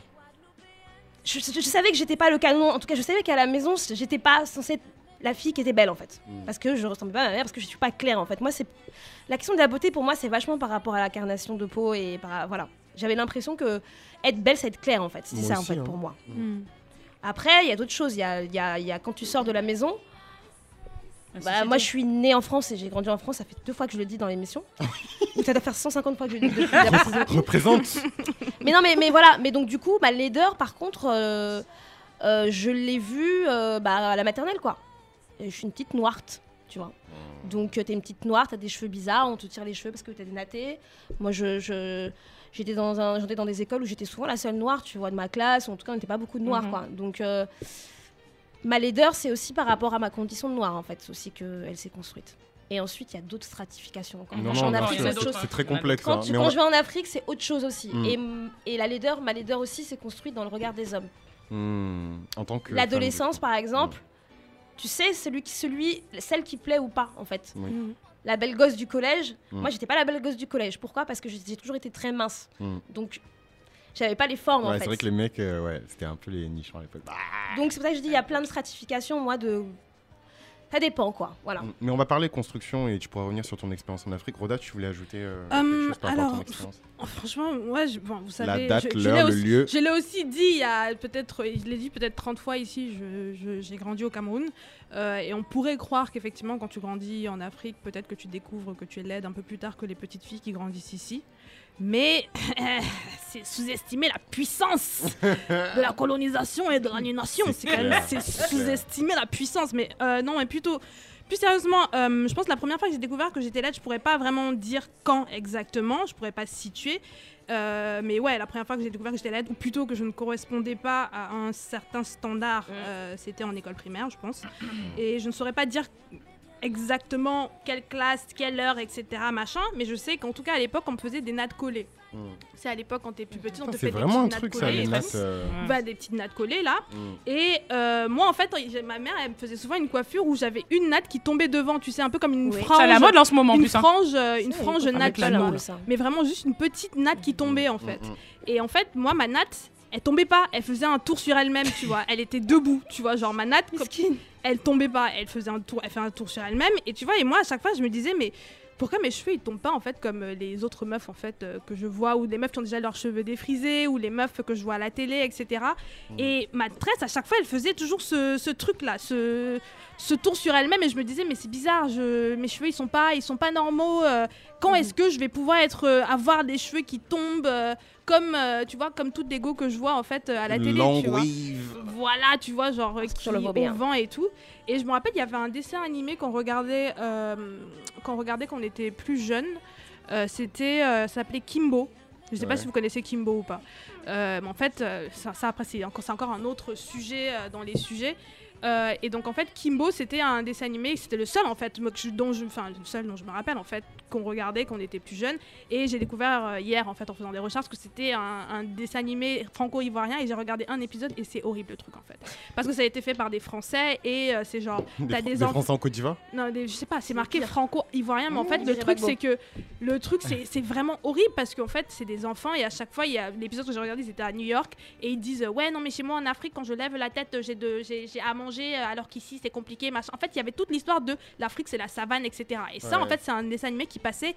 je, je- je savais que j'étais pas le canon. En tout cas, je savais qu'à la maison, j'étais pas censée être la fille qui était belle en fait, Mm. parce que je ressemblais pas à ma mère, parce que je suis pas claire en fait. Moi, c'est la question de la beauté pour moi, c'est vachement par rapport à la carnation de peau et par voilà. J'avais l'impression que être belle, c'est être claire en fait. C'est ça en fait hein. pour moi. Hmm. Après, il y a d'autres choses. Il y a, il y a- y a quand tu sors de la maison. Bah, moi, je suis née en France et j'ai grandi en France. Ça fait deux fois que je le dis dans l'émission. Ou ça doit faire 150 fois que je le dis depuis. Représente Mais non, mais, mais voilà. Mais donc, du coup, ma laideur, par contre, euh, euh, je l'ai vue euh, bah, à la maternelle, quoi. Et je suis une petite noirte, tu vois. Donc, euh, t'es une petite noire, t'as des cheveux bizarres, on te tire les cheveux parce que t'es dénaté. Moi, je. je- J'étais dans, un, j'étais dans des écoles où j'étais souvent la seule noire, tu vois, de ma classe. En tout cas, on n'était pas beaucoup de noirs, Mhm. quoi. Donc, euh, ma laideur, c'est aussi par rapport à ma condition de noire, en fait. C'est aussi qu'elle s'est construite. Et ensuite, il y a d'autres stratifications encore. Non, Quand non, en Afrique, c'est autre chose. c'est très complexe. Quand, hein, tu- mais quand on- je vais en Afrique, c'est autre chose aussi. Mm. Et, et la laideur, ma laideur aussi, s'est construite dans le regard des hommes. Hmm, En tant que. L'adolescence, par exemple, tu sais, celui qui, celui, celle qui plaît ou pas, en fait. La belle gosse du collège. Mm. Moi, j'étais pas la belle gosse du collège. Pourquoi? Parce que j'ai toujours été très mince. Mm. Donc, j'avais pas les formes, en Ouais, fait. c'est vrai que les mecs, euh, ouais, c'était un peu les nichons à l'époque. Donc, c'est pour ça que je dis, il y a plein de stratifications, moi, de. Ça dépend, quoi. Voilà. Hmm, Mais on va parler construction et tu pourras revenir sur ton expérience en Afrique. Roda, tu voulais ajouter euh, Hum, quelque chose par rapport à ton alors, expérience? franchement, ouais, je- bon, vous savez. La date, je- je l'heure, l'ai le aussi- lieu. Je l'ai aussi dit il y a peut-être, je l'ai dit peut-être 30 fois ici, je- je- j'ai grandi au Cameroun. euh, et on pourrait croire qu'effectivement, quand tu grandis en Afrique, peut-être que tu découvres que tu es laide un peu plus tard que les petites filles qui grandissent ici. Mais c'est sous-estimer la puissance de la colonisation et de l'aliénation. C'est sous-estimer la puissance. Mais euh, non, mais plutôt. Plus sérieusement, euh, je pense que la première fois que j'ai découvert que j'étais laide, je pourrais pas vraiment dire quand exactement, je pourrais pas situer. Euh, mais ouais, la première fois que j'ai découvert que j'étais laide, ou plutôt que je ne correspondais pas à un certain standard, euh, c'était en école primaire, je pense. Et je ne saurais pas dire exactement quelle classe, quelle heure, etc. machin, mais je sais qu'en tout cas à l'époque on me faisait des nattes collées. Hmm. C'est à l'époque quand t'es plus petit, on te C'est fait des petites truc, nattes ça, collées nattes. euh. Bah, des petites nattes collées là. hmm. Et euh, moi, en fait, ma mère, elle me faisait souvent une coiffure où j'avais une natte qui tombait devant, tu sais, un peu comme une Oui. frange. C'est à la mode en ce moment en une plus. hein. frange, euh, une frange natte, ça. mais vraiment juste une petite natte qui tombait en fait. Hmm. Et en fait, moi, ma natte, elle tombait pas, elle faisait un tour sur elle-même, tu vois. Elle était debout, tu vois, genre ma natte, elle tombait pas, elle faisait un tour, elle fait un tour sur elle-même. Et tu vois, et moi, à chaque fois, je me disais, mais pourquoi mes cheveux ils tombent pas en fait comme euh, les autres meufs en fait euh, que je vois ou les meufs qui ont déjà leurs cheveux défrisés ou les meufs que je vois à la télé etc et ma tresse à chaque fois elle faisait toujours ce, ce truc là ce, ce tour sur elle-même. Et je me disais mais c'est bizarre je, mes cheveux ils sont pas ils sont pas normaux euh, quand est-ce que je vais pouvoir être euh, avoir des cheveux qui tombent euh, comme euh, tu vois comme toutes les go que je vois en fait euh, à la télé Long tu vois wave. voilà, tu vois, genre euh, qui Je le au vent et tout. Et je me rappelle, il y avait un dessin animé qu'on regardait, euh, qu'on regardait quand on était plus jeune. Euh, C'était, euh, ça s'appelait Kimbo. Je sais pas si vous connaissez Kimbo ou pas. Euh, mais en fait, ça, ça, après c'est encore, c'est encore un autre sujet euh, dans les sujets. Euh, et donc en fait, Kimbo, c'était un dessin animé, c'était le seul en fait, moi, que je- dont je, enfin le seul dont je me rappelle en fait, qu'on regardait quand on était plus jeune. Et j'ai découvert euh, hier en fait en faisant des recherches que c'était un, un dessin animé franco-ivoirien et j'ai regardé un épisode et c'est horrible le truc en fait, parce que ça a été fait par des Français et euh, c'est genre Des, t'as Fran- des des enfants. Français en Côte d'Ivoire? Non, des- je sais pas, c'est marqué franco-ivoirien, mais en fait, Mmh, le truc, c'est que le truc, c'est c'est vraiment horrible parce qu'en fait, c'est des enfants et à chaque fois, il y a l'épisode que j'ai regardé, c'était à New York et ils disent Ouais, non, mais chez moi en Afrique, quand je lève la tête, j'ai de- j'ai j'ai à manger euh, alors qu'ici, c'est compliqué. Machin. En fait, il y avait toute l'histoire de l'Afrique, c'est la savane, etc. Et ça, Ouais. en fait, c'est un dessin animé qui passait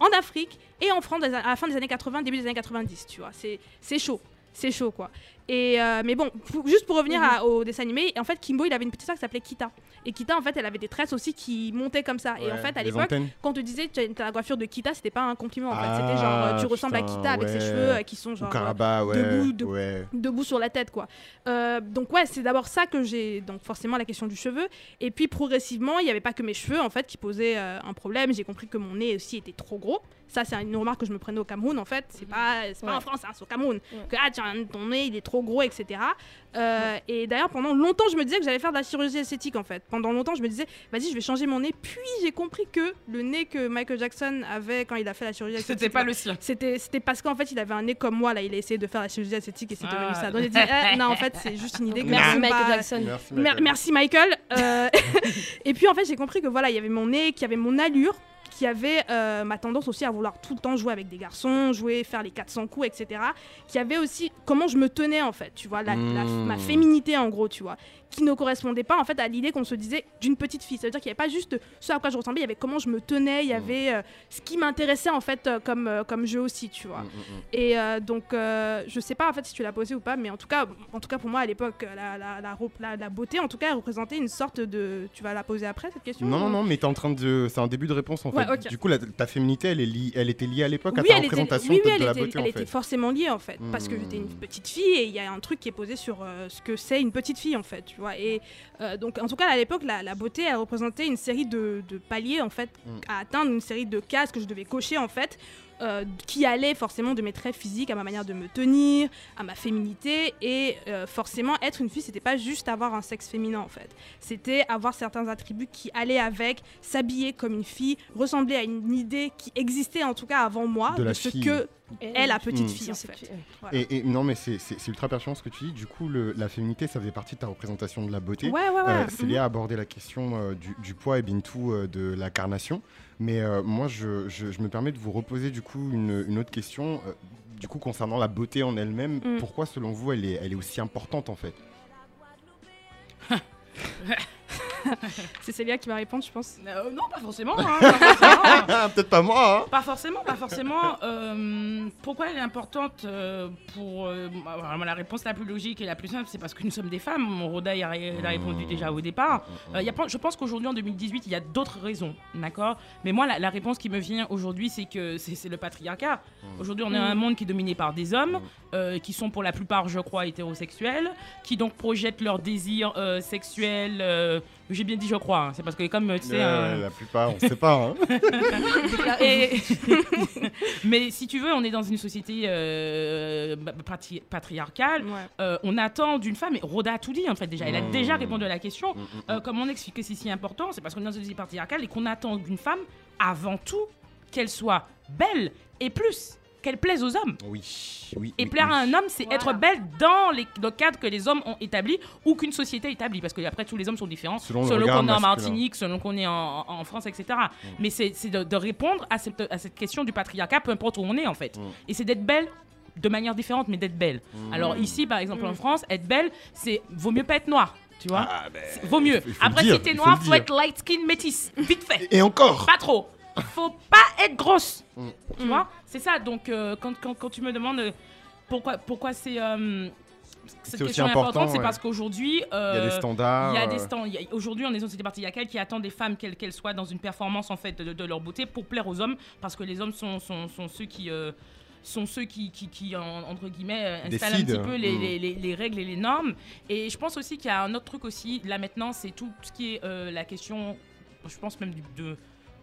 en Afrique et en France à la fin des années 80, début des années 90, tu vois. C'est chaud. C'est chaud, quoi. Et euh, mais bon, juste pour revenir Mhm. à- au dessin animé, en fait, Kimbo, il avait une petite sœur qui s'appelait Kita. Et Kita, en fait, elle avait des tresses aussi qui montaient comme ça. et en fait, à l'époque, quand on te disait tu as la coiffure de Kita, c'était pas un compliment. En fait, Ah, c'était genre euh, tu ressembles à Kita avec ses cheveux euh, qui sont genre euh, Karaba, ouais. debout, de- ouais. debout sur la tête quoi. Euh, donc ouais, c'est d'abord ça que j'ai donc forcément la question du cheveu et puis progressivement, il n'y avait pas que mes cheveux en fait qui posaient euh, un problème, j'ai compris que mon nez aussi était trop gros. Ça c'est une remarque que je me prenais au Cameroun en fait, c'est pas c'est pas Ouais. en France, hein, c'est au Cameroun. Ouais. Que ah tiens, ton nez il est trop gros etc. Euh, Et d'ailleurs pendant longtemps je me disais que j'allais faire de la chirurgie esthétique en fait. Pendant longtemps je me disais vas-y je vais changer mon nez. Puis j'ai compris que le nez que Michael Jackson avait quand il a fait la chirurgie esthétique. C'était pas le sien. C'était, c'était parce qu'en fait, il avait un nez comme moi, là, il a essayé de faire la chirurgie esthétique et c'est devenu Ah. ça. Donc j'ai dit, eh, non, en fait, c'est juste une idée que Merci j'aime Michael pas- Jackson. Merci, Mer- Michael. merci Michael. Euh, et puis en fait, j'ai compris que voilà, il y avait mon nez, qu'il y avait mon allure. Qui avait euh, ma tendance aussi à vouloir tout le temps jouer avec des garçons, jouer, faire les 400 coups, etc. Qui avait aussi comment je me tenais en fait, tu vois, la- la- ma féminité en gros, tu vois, qui ne correspondait pas en fait à l'idée qu'on se disait d'une petite fille. Ça veut dire qu'il n'y avait pas juste ce à quoi je ressemblais, il y avait comment je me tenais, il y avait euh, ce qui m'intéressait en fait euh, comme, euh, comme jeu aussi, tu vois. Mm, mm, mm. Et donc, je sais pas en fait si tu l'as posé ou pas, mais en tout cas, en tout cas pour moi à l'époque, la, la, la, la- la beauté, en tout cas, elle représentait une sorte de. Tu vas la poser après cette question Non, non, non, mais t'es en train de. C'est un début de réponse en Ouais, fait. Du coup, la- ta féminité, elle, est li- elle était liée à l'époque à ta elle était, représentation oui, oui, de elle la était, beauté elle en était fait. forcément liée en fait, parce que j'étais une petite fille et il y a un truc qui est posé sur ce que c'est une petite fille en fait, tu vois. Et euh, donc, en tout cas, à l'époque, la, la beauté, elle représentait une série de, de paliers en fait Hmm. à atteindre, une série de cases que je devais cocher en fait. Euh, qui allaient forcément de mes traits physiques à ma manière de me tenir, à ma féminité et euh, forcément être une fille c'était pas juste avoir un sexe féminin en fait c'était avoir certains attributs qui allaient avec s'habiller comme une fille ressembler à une idée qui existait en tout cas avant moi De la ce fille. que est la petite Mm. fille en fait Voilà. Et, et non, mais c'est ultra pertinent ce que tu dis. Du coup, le- la féminité, ça faisait partie de ta représentation de la beauté. ouais ouais ouais Euh, Célia Mhm. a abordé la question euh, du, du poids et Bintou euh, de la carnation. Mais euh, moi, je, je- je me permets de vous reposer du coup une, une autre question. euh, du coup, concernant la beauté en elle-même, Mm. pourquoi selon vous elle est, elle est aussi importante en fait? c'est Célia qui va répondre je pense Euh, non, pas forcément. hein, pas forcément. Peut-être pas moi, hein Pas forcément, pas forcément. Euh, pourquoi elle est importante euh, pour euh, vraiment, la réponse la plus logique et la plus simple, c'est parce que nous sommes des femmes. Roda y a, il a répondu déjà au départ. Euh, il y a je pense qu'aujourd'hui, en 2018, il y a d'autres raisons, d'accord? Mais moi, la, la réponse qui me vient aujourd'hui, c'est que c'est le patriarcat. Aujourd'hui, on est un monde qui est dominé par des hommes, euh, qui sont pour la plupart, je crois, hétérosexuels, qui donc projettent leurs désirs euh, sexuels. euh, J'ai bien dit, je crois. hein. C'est parce que comme tu sais. Euh, La plupart, on sait pas. hein. et- Mais si tu veux, on est dans une société euh, bah, patri- patriarcale. ouais Euh, on attend d'une femme, et Rhoda a tout dit en fait déjà, elle a Mmh. déjà répondu à la question. Mm, mm, Euh, comme on explique que c'est si important, c'est parce qu'on est dans une société patriarcale et qu'on attend d'une femme, avant tout, qu'elle soit belle et plus, qu'elle plaise aux hommes. Oui, oui. Et oui, plaire oui. à un homme, c'est Voilà. être belle dans les, le cadre que les hommes ont établi ou qu'une société établit. Parce que après, tous les hommes sont différents. Selon qu'on est en. Martinique, selon qu'on est en, en France, etc. Mais c'est de, de répondre à cette, à cette question du patriarcat, peu importe où on est, en fait. Mm. Et c'est d'être belle de manière différente, mais d'être belle. Mm. Alors ici, par exemple, en Mm. France, être belle, c'est vaut mieux pas être noir. Tu vois Ah, ben, Vaut mieux. Après, dire, si t'es faut noir, faut, être light skin métis. Vite fait. Et encore Pas trop. Faut pas être grosse. Mm. Tu vois C'est ça. Donc, euh, quand, quand, quand tu me demandes euh, pourquoi, pourquoi c'est. euh, cette aussi question est important, importante, c'est parce qu'aujourd'hui. Il y a euh, des standards. il y a des euh, stands. il y a- Aujourd'hui, on est dans une société patriarcale qui attend des femmes, quelles qu'elles soient, dans une performance en fait de, de leur beauté pour plaire aux hommes, parce que les hommes sont, sont, sont ceux qui. euh, sont ceux qui, qui, qui, en- entre guillemets, installent un petit peu les, Mm. les, les- les règles et les normes. Et je pense aussi qu'il y a un autre truc aussi, là maintenant, c'est tout ce qui est euh, la question, je pense même du, de-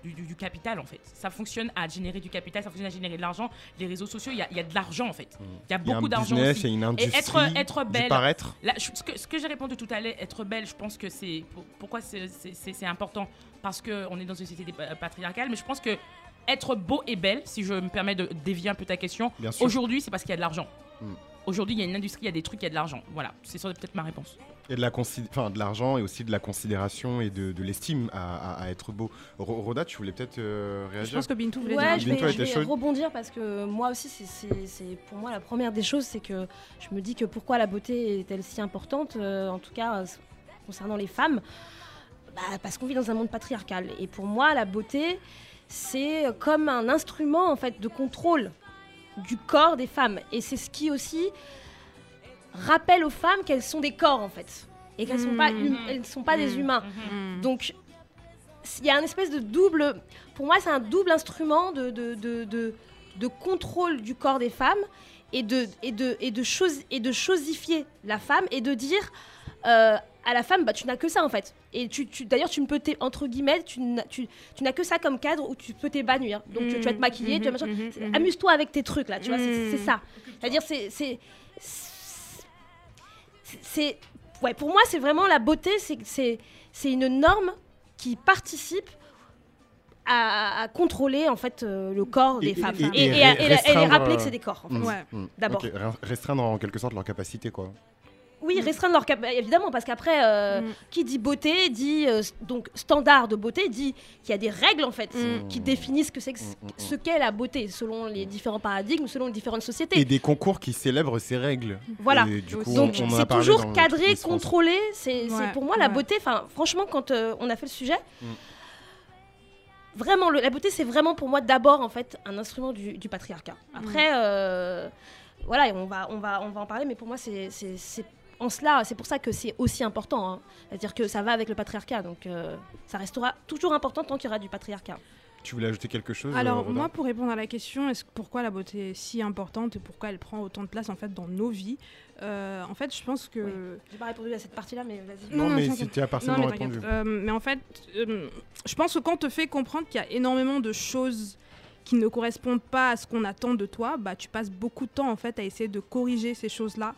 du, du- du capital en fait. Ça fonctionne à générer du capital, ça fonctionne à générer de l'argent. Les réseaux sociaux, il y y a de l'argent en fait. Il y a Mm. Il y a beaucoup d'argent aussi. a une industrie. être- être belle. paraître. Là, je- ce que, ce que j'ai répondu tout à l'heure, être belle, je pense que c'est. pour- pourquoi c'est- important? Parce qu'on est dans une société pa- patriarcale, mais je pense que être beau et belle, si je me permets de dévier un peu ta question, aujourd'hui, c'est parce qu'il y a de l'argent. Hmm. Aujourd'hui, il y a une industrie, il y a des trucs, il y a de l'argent. Voilà, c'est ça peut-être ma réponse. Et de la enfin, de l'argent et aussi de la considération et de, de l'estime à, à- à être beau. Ro- Roda, tu voulais peut-être euh, je réagir pense que Bintou voulait Ouais, dire je Bintou vais, je vais rebondir parce que moi aussi, c'est- c'est c'est pour moi la première des choses, c'est que je me dis que pourquoi la beauté est-elle si importante, euh, en tout cas euh, concernant les femmes? Bah, Parce qu'on vit dans un monde patriarcal. Et pour moi, la beauté, c'est comme un instrument en fait de contrôle du corps des femmes. Et c'est ce qui aussi rappelle aux femmes qu'elles sont des corps en fait. Et qu'elles sont pas, Mhm. hum- ne sont pas des humains. Mm. Donc, il y a un espèce de double. Pour moi, c'est un double instrument de, de, de, de- de contrôle du corps des femmes et de, et de, et de, chose, et de chosifier la femme et de dire euh, à la femme, bah, tu n'as que ça en fait. Et tu, tu- d'ailleurs, tu ne peux, entre guillemets, tu n'as, tu, tu n'as que ça comme cadre où tu peux t'épanouir. Donc, tu, tu vas te maquiller, tu vas machin. Mhm, C'est- mhm. Amuse-toi avec tes trucs là, tu vois, c'est, c'est ça. C'est-à-dire, c'est. c'est, c'est- c'est- ouais, pour moi, c'est vraiment la beauté, c'est, c'est, c'est une norme qui participe à, à contrôler en fait euh, le corps des et- femmes et- et, et et à- et la- et les rappeler que euh, c'est des corps. en fait. Ouais. mm. D'abord. Restreindre en quelque sorte leur capacité, quoi. Oui, restreindre leur cap, évidemment, parce qu'après, euh, Mm. qui dit beauté dit euh, donc standard de beauté dit qu'il y a des règles en fait Mm. qui définissent ce que c'est ce qu'est la beauté selon les différents paradigmes, selon les différentes sociétés. Et des concours qui célèbrent ces règles. Voilà. Et du coup, Donc c'est toujours cadré, contrôlé. C'est Ouais, pour moi la beauté. Enfin, franchement, quand euh, on a fait le sujet, Mm. vraiment, le- la beauté, c'est vraiment pour moi d'abord en fait un instrument du, du patriarcat. Mm. Après, euh, voilà, on va, on va, on va en parler. Mais pour moi, c'est en cela, c'est pour ça que c'est aussi important. hein. C'est-à-dire que ça va avec le patriarcat, donc euh, ça restera toujours important tant qu'il y aura du patriarcat. Tu voulais ajouter quelque chose euh, Alors moi, pour répondre à la question, est-ce pourquoi la beauté est si importante et pourquoi elle prend autant de place en fait dans nos vies euh, En fait, je pense que Oui. J'ai pas répondu à cette partie-là, mais vas-y. Non, non, mais c'était à Non, partiellement mais répondu. t'inquiète. Euh, mais en fait, euh, je pense que quand on te fait comprendre qu'il y a énormément de choses qui ne correspondent pas à ce qu'on attend de toi, bah tu passes beaucoup de temps en fait à essayer de corriger ces choses-là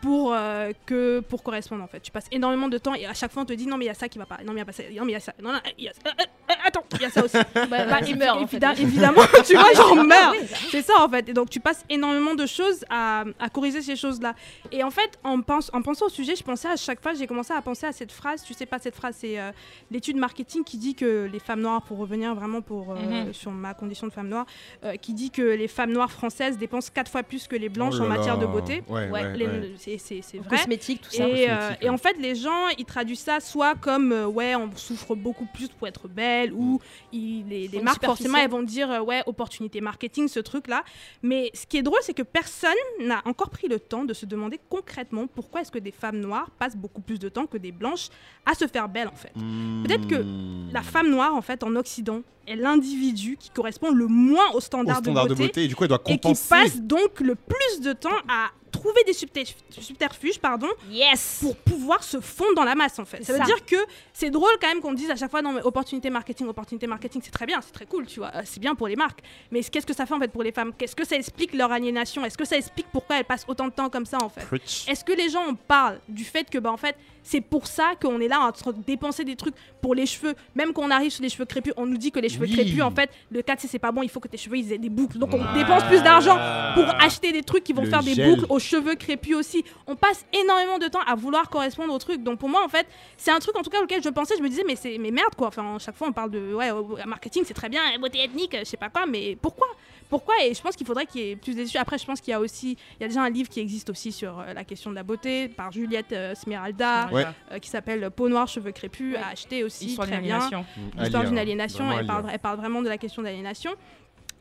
pour euh, que pour correspondre en fait. Tu passes énormément de temps et à chaque fois on te dit non mais il y a ça qui va pas, non mais il y a pas ça, non mais il y a ça, non, non, il y a- euh, euh, euh, attends, il y a ça aussi. Bah, Bah, meurs, en fait. évidemment, tu vois, j'en meurs. Oui, bah. C'est ça en fait. Et donc tu passes énormément de choses à, à corriger ces choses-là. Et en fait, en, pense, en pensant au sujet, je pensais à chaque fois, j'ai commencé à penser à cette phrase. Tu sais pas cette phrase, c'est euh, l'étude marketing qui dit que les femmes noires, pour revenir vraiment pour, euh, Mhm. sur ma condition de femme noire, euh, qui dit que les femmes noires françaises dépensent quatre fois plus que les blanches Oh en là matière de beauté. Ouais, Ouais, ouais, Les- ouais. C'est- vrai. Cosmétique, tout ça. Et, euh, et en fait, les gens, ils traduisent ça soit comme euh, ouais, on souffre beaucoup plus pour être belle, ou ils- les, les Une marques forcément elles vont dire euh, ouais, opportunité marketing, ce truc-là. Mais ce qui est drôle, c'est que personne n'a encore pris le temps de se demander concrètement pourquoi est-ce que des femmes noires passent beaucoup plus de temps que des blanches à se faire belle en fait. Peut-être que Hmm. La femme noire, en fait, en Occident, est l'individu qui correspond le moins aux au standards, standard de beauté, et du coup, elle doit et qui compenser. passe donc le plus de temps à trouver des subter- subterfuges pardon, Yes. pour pouvoir se fondre dans la masse en fait. C'est Ça veut ça. dire que c'est drôle quand même qu'on dise à chaque fois non mais opportunité marketing, opportunité marketing, c'est très bien, c'est très cool, tu vois, euh, c'est bien pour les marques. Mais qu'est-ce que ça fait en fait pour les femmes? Qu'est-ce que ça explique leur aliénation? Est-ce que ça explique pourquoi elles passent autant de temps comme ça en fait? Est-ce que les gens en parlent du fait que, bah, en fait, c'est pour ça qu'on est là en train de dépenser des trucs pour les cheveux Même quand on arrive sur les cheveux crépus, on nous dit que les cheveux Oui. crépus, en fait, le 4C, c'est pas bon, il faut que tes cheveux ils aient des boucles. Donc on Ah. dépense plus d'argent pour acheter des trucs qui vont Le faire des gel. boucles aux cheveux crépus aussi. On passe énormément de temps à vouloir correspondre au truc. Donc pour moi, en fait, c'est un truc en tout cas auquel je pensais, je me disais, mais c'est mais merde quoi. Enfin, chaque fois on parle de ouais, marketing, c'est très bien, beauté ethnique, je sais pas quoi, mais pourquoi? Pourquoi Et je pense qu'il faudrait qu'il y ait plus d'études. Après, je pense qu'il y a aussi, il y a déjà un livre qui existe aussi sur euh, la question de la beauté par Juliette euh, Smeralda, Ouais. euh, qui s'appelle Peau noire, cheveux crépus, à acheter aussi. Histoire très bien. lire, d'une aliénation, elle parle, elle parle vraiment de la question d'aliénation.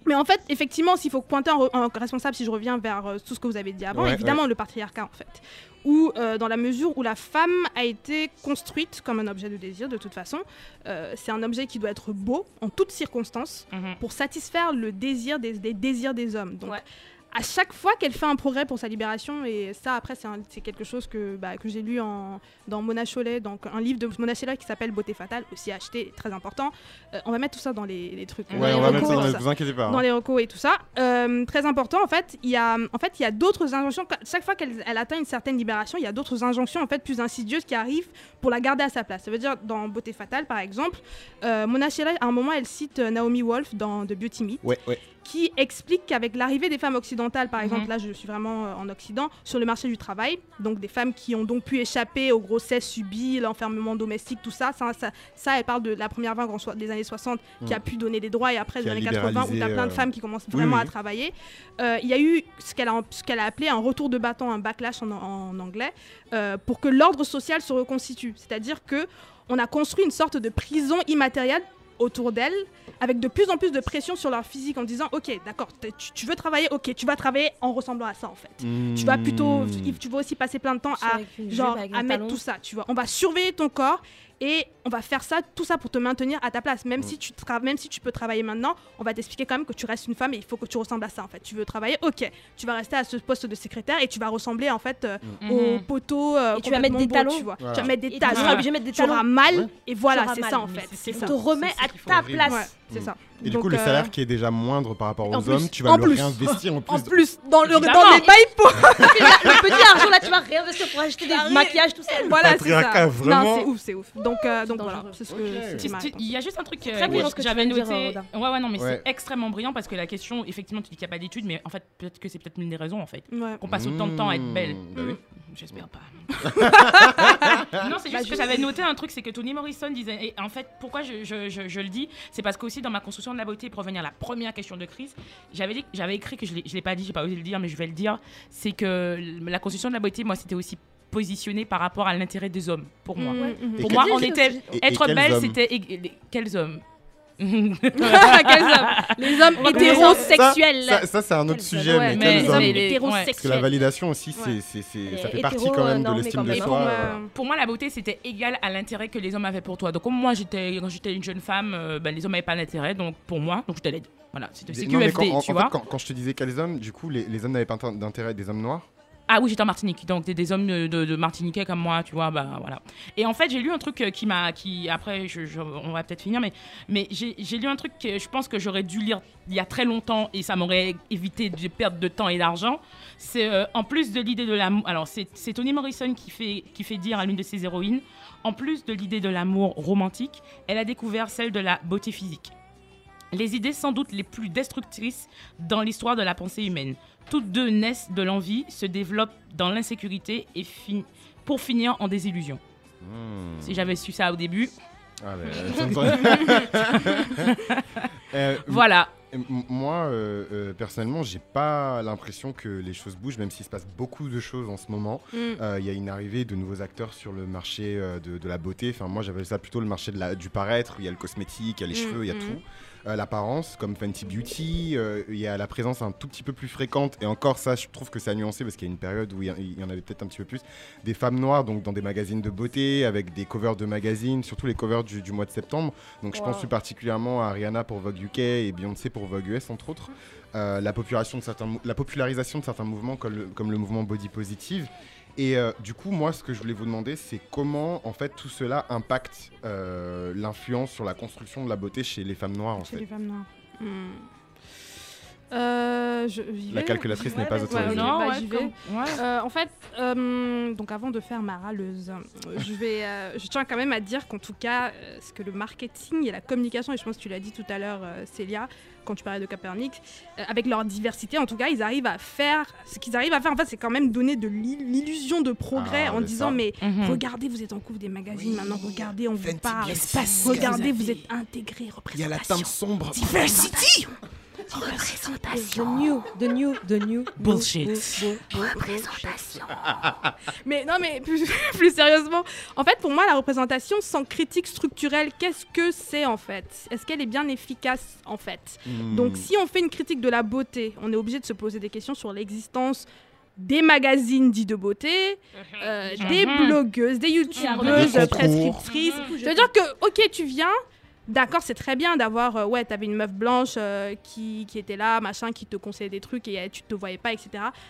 Mais en fait, effectivement, s'il faut pointer un, re- un responsable, si je reviens vers euh, tout ce que vous avez dit avant, Ouais, évidemment le patriarcat en fait. Ou euh, dans la mesure où la femme a été construite comme un objet de désir de toute façon, euh, c'est un objet qui doit être beau en toutes circonstances Mhm. pour satisfaire le désir des, des désirs des hommes. Donc, Ouais. À chaque fois qu'elle fait un progrès pour sa libération, et ça, après, c'est quelque chose que, bah, que j'ai lu en, dans Mona Chollet, donc un livre de Mona Chollet qui s'appelle Beauté fatale, aussi acheté, très important. Euh, on va mettre tout ça dans les, les trucs. Ouais, dans les on va recos, mettre ça dans tout les... Vous inquiétez pas. dans hein. les recos et tout ça. Euh, très important, en fait, il y a, en fait, il y a d'autres injonctions. Chaque fois qu'elle elle atteint une certaine libération, il y a d'autres injonctions en fait plus insidieuses qui arrivent pour la garder à sa place. Ça veut dire dans Beauté fatale, par exemple, euh, Mona Chollet, à un moment, elle cite Naomi Wolf dans The Beauty Myth Ouais, ouais. qui explique qu'avec l'arrivée des femmes occidentales, par exemple, Mhm. là je suis vraiment euh, en Occident, sur le marché du travail, donc des femmes qui ont donc pu échapper aux grossesses subies, l'enfermement domestique, tout ça, ça, ça, ça, elle parle de la première vague en des années 60 qui a pu donner des droits et après a années 80 où tu as plein de euh, femmes qui commencent vraiment oui. à travailler. Euh, Il y a eu ce qu'elle a, appelé un retour de bâton, un backlash en, en anglais, euh, pour que l'ordre social se reconstitue. C'est-à-dire que on a construit une sorte de prison immatérielle autour d'elles, avec de plus en plus de pression sur leur physique en disant ok d'accord tu, tu veux travailler ok tu vas travailler en ressemblant à ça en fait. Tu vas plutôt Hmm. tu vas aussi passer plein de temps à genre à mettre tout ça tu vois. On va surveiller ton corps et on va faire ça tout ça pour te maintenir à ta place même si tu même si tu peux travailler maintenant on va t'expliquer quand même que tu restes une femme et il faut que tu ressembles à ça en fait tu veux travailler ok tu vas rester à ce poste de secrétaire et tu vas ressembler en fait euh, au Mhm. poteau euh, Et tu vas mettre des beau, talons. tu vois Voilà. tu vas mettre des Et tu talons seras obligé de mettre des tu auras talons. mal Ouais. et voilà c'est ça en fait c'est ça On te remet à ta place. ouais c'est Mm. ça Et du Donc, coup, le euh, salaire qui est déjà moindre par rapport aux plus- hommes, tu vas le plus. réinvestir en plus. en plus dans le dans les pipes le petit argent là, tu vas réinvestir pour acheter des maquillages, tout ça. Voilà, c'est ça. vraiment. Non, c'est ouf, c'est ouf. Donc, euh, donc voilà, c'est ce que Tu- tu-. Il y a juste un truc Très euh, brillant que j'avais dire, noté. Roda. ouais, ouais, non, mais Ouais. c'est extrêmement brillant parce que la question, effectivement, tu dis qu'il n'y a pas d'études, mais en fait, peut-être que c'est peut-être une des raisons, en fait. Ouais. Qu'on passe autant de temps à être belle. Mmh, bah oui. J'espère pas. non, c'est juste que j'avais noté un truc, c'est que Toni Morrison disait. Et en fait, pourquoi je, je- je- je le dis C'est parce qu'aussi dans ma construction de la beauté, pour revenir à la première question de crise, j'avais dit- j'avais écrit que je ne l'ai pas dit, j'ai pas osé le dire, mais je vais le dire. C'est que la construction de la beauté, moi, c'était aussi positionné par rapport à l'intérêt des hommes, pour moi. Pour moi, on était. Et- être belle, c'était. Quels hommes Les hommes hétérosexuels. Ça, ça, c'est un autre Quels sujet, hommes mais, mais- hommes mais les- Parce que la validation aussi, c'est, Ouais. c'est, ça fait partie quand même de l'estime de soi. pour, euh, Pour moi, la beauté, c'était égal à l'intérêt que les hommes avaient pour toi. Donc, comme moi, j'étais, quand j'étais une jeune femme, euh, ben, les hommes n'avaient pas d'intérêt. Donc, pour moi, donc je te l'aide. Voilà, c'était CQFD, quand, en- tu en vois. fait, quand, quand je te disais quels hommes, du coup, les, les hommes n'avaient pas d'intérêt des hommes noirs Ah oui, j'étais en Martinique, donc des, hommes de, Martiniquais comme moi, tu vois, bah voilà. Et en fait, j'ai lu un truc euh, qui m'a, qui après, on va peut-être finir, mais, mais j'ai lu un truc que je pense que j'aurais dû lire il y a très longtemps et ça m'aurait évité de perdre de temps et d'argent. C'est euh, en plus de l'idée de l'amour, alors c'est Toni Morrison qui fait, qui fait dire à l'une de ses héroïnes, en plus de l'idée de l'amour romantique, elle a découvert celle de la beauté physique. Les idées sans doute les plus destructrices dans l'histoire de la pensée humaine. Toutes deux naissent de l'envie, se développent dans l'insécurité et fin- pour finir en désillusion. Hmm. Si j'avais su ça au début. Ah, me paraît- Euh, Voilà. Moi, euh, euh, personnellement, j'ai pas l'impression que les choses bougent, même s'il se passe beaucoup de choses en ce moment. Mm. Euh, Il y a une arrivée de nouveaux acteurs sur le marché euh, de, de la beauté. Enfin, moi, j'appelle ça plutôt le marché de la, du paraître. Il y a le cosmétique, il y a les Mm, cheveux, il y a mm. tout. Euh, L'apparence, comme Fenty Beauty, euh, il y a la présence un tout petit peu plus fréquente. Et encore, ça, je trouve que ça a nuancé parce qu'il y a une période où il y, en avait peut-être un petit peu plus. Des femmes noires, donc dans des magazines de beauté, avec des covers de magazines, surtout les covers du, du mois de septembre. Donc, je pense plus particulièrement à Rihanna pour Vogue UK et Beyoncé pour Vogue US, entre autres. Euh, la, population de certains, mou- la popularisation de certains mouvements comme le, comme le mouvement body positive. Et euh, du coup, moi, ce que je voulais vous demander, c'est comment, en fait, tout cela impacte euh, l'influence sur la construction de la beauté chez les femmes noires, en fait. les femmes noires. Euh, je- La calculatrice n'est pas autorisée. Ouais, non, bah, ouais, j'y comme- vais. ouais. Euh, en fait, euh, donc avant de faire ma râleuse, je, vais, euh, je tiens quand même à dire qu'en tout cas, ce que le marketing et la communication, et je pense que tu l'as dit tout à l'heure, euh, Célia, quand tu parlais de Copernic, euh, avec leur diversité, en tout cas, ils arrivent à faire, ce qu'ils arrivent à faire, en fait, c'est quand même donner de l'il- l'illusion de progrès Ah, en disant, ça. mais Mhm. regardez, vous êtes en couvre des magazines, maintenant regardez, on vous parle, regardez, vous êtes intégrés, Il y a la teinte sombre. Diversity The new, the new, the new. Bullshit. Mais non, mais plus, plus sérieusement, en fait, pour moi, la représentation sans critique structurelle, qu'est-ce que c'est en fait? Est-ce qu'elle est bien efficace en fait? Hmm. Donc, si on fait une critique de la beauté, on est obligé de se poser des questions sur l'existence des magazines dits de beauté, euh, des Mhm. blogueuses, des youtubeuses, Des concours. prescriptrices. C'est-à-dire que, ok, tu viens, d'accord, c'est très bien d'avoir, euh, ouais, t'avais une meuf blanche euh, qui, qui était là, machin, qui te conseillait des trucs et euh, tu te voyais pas, etc.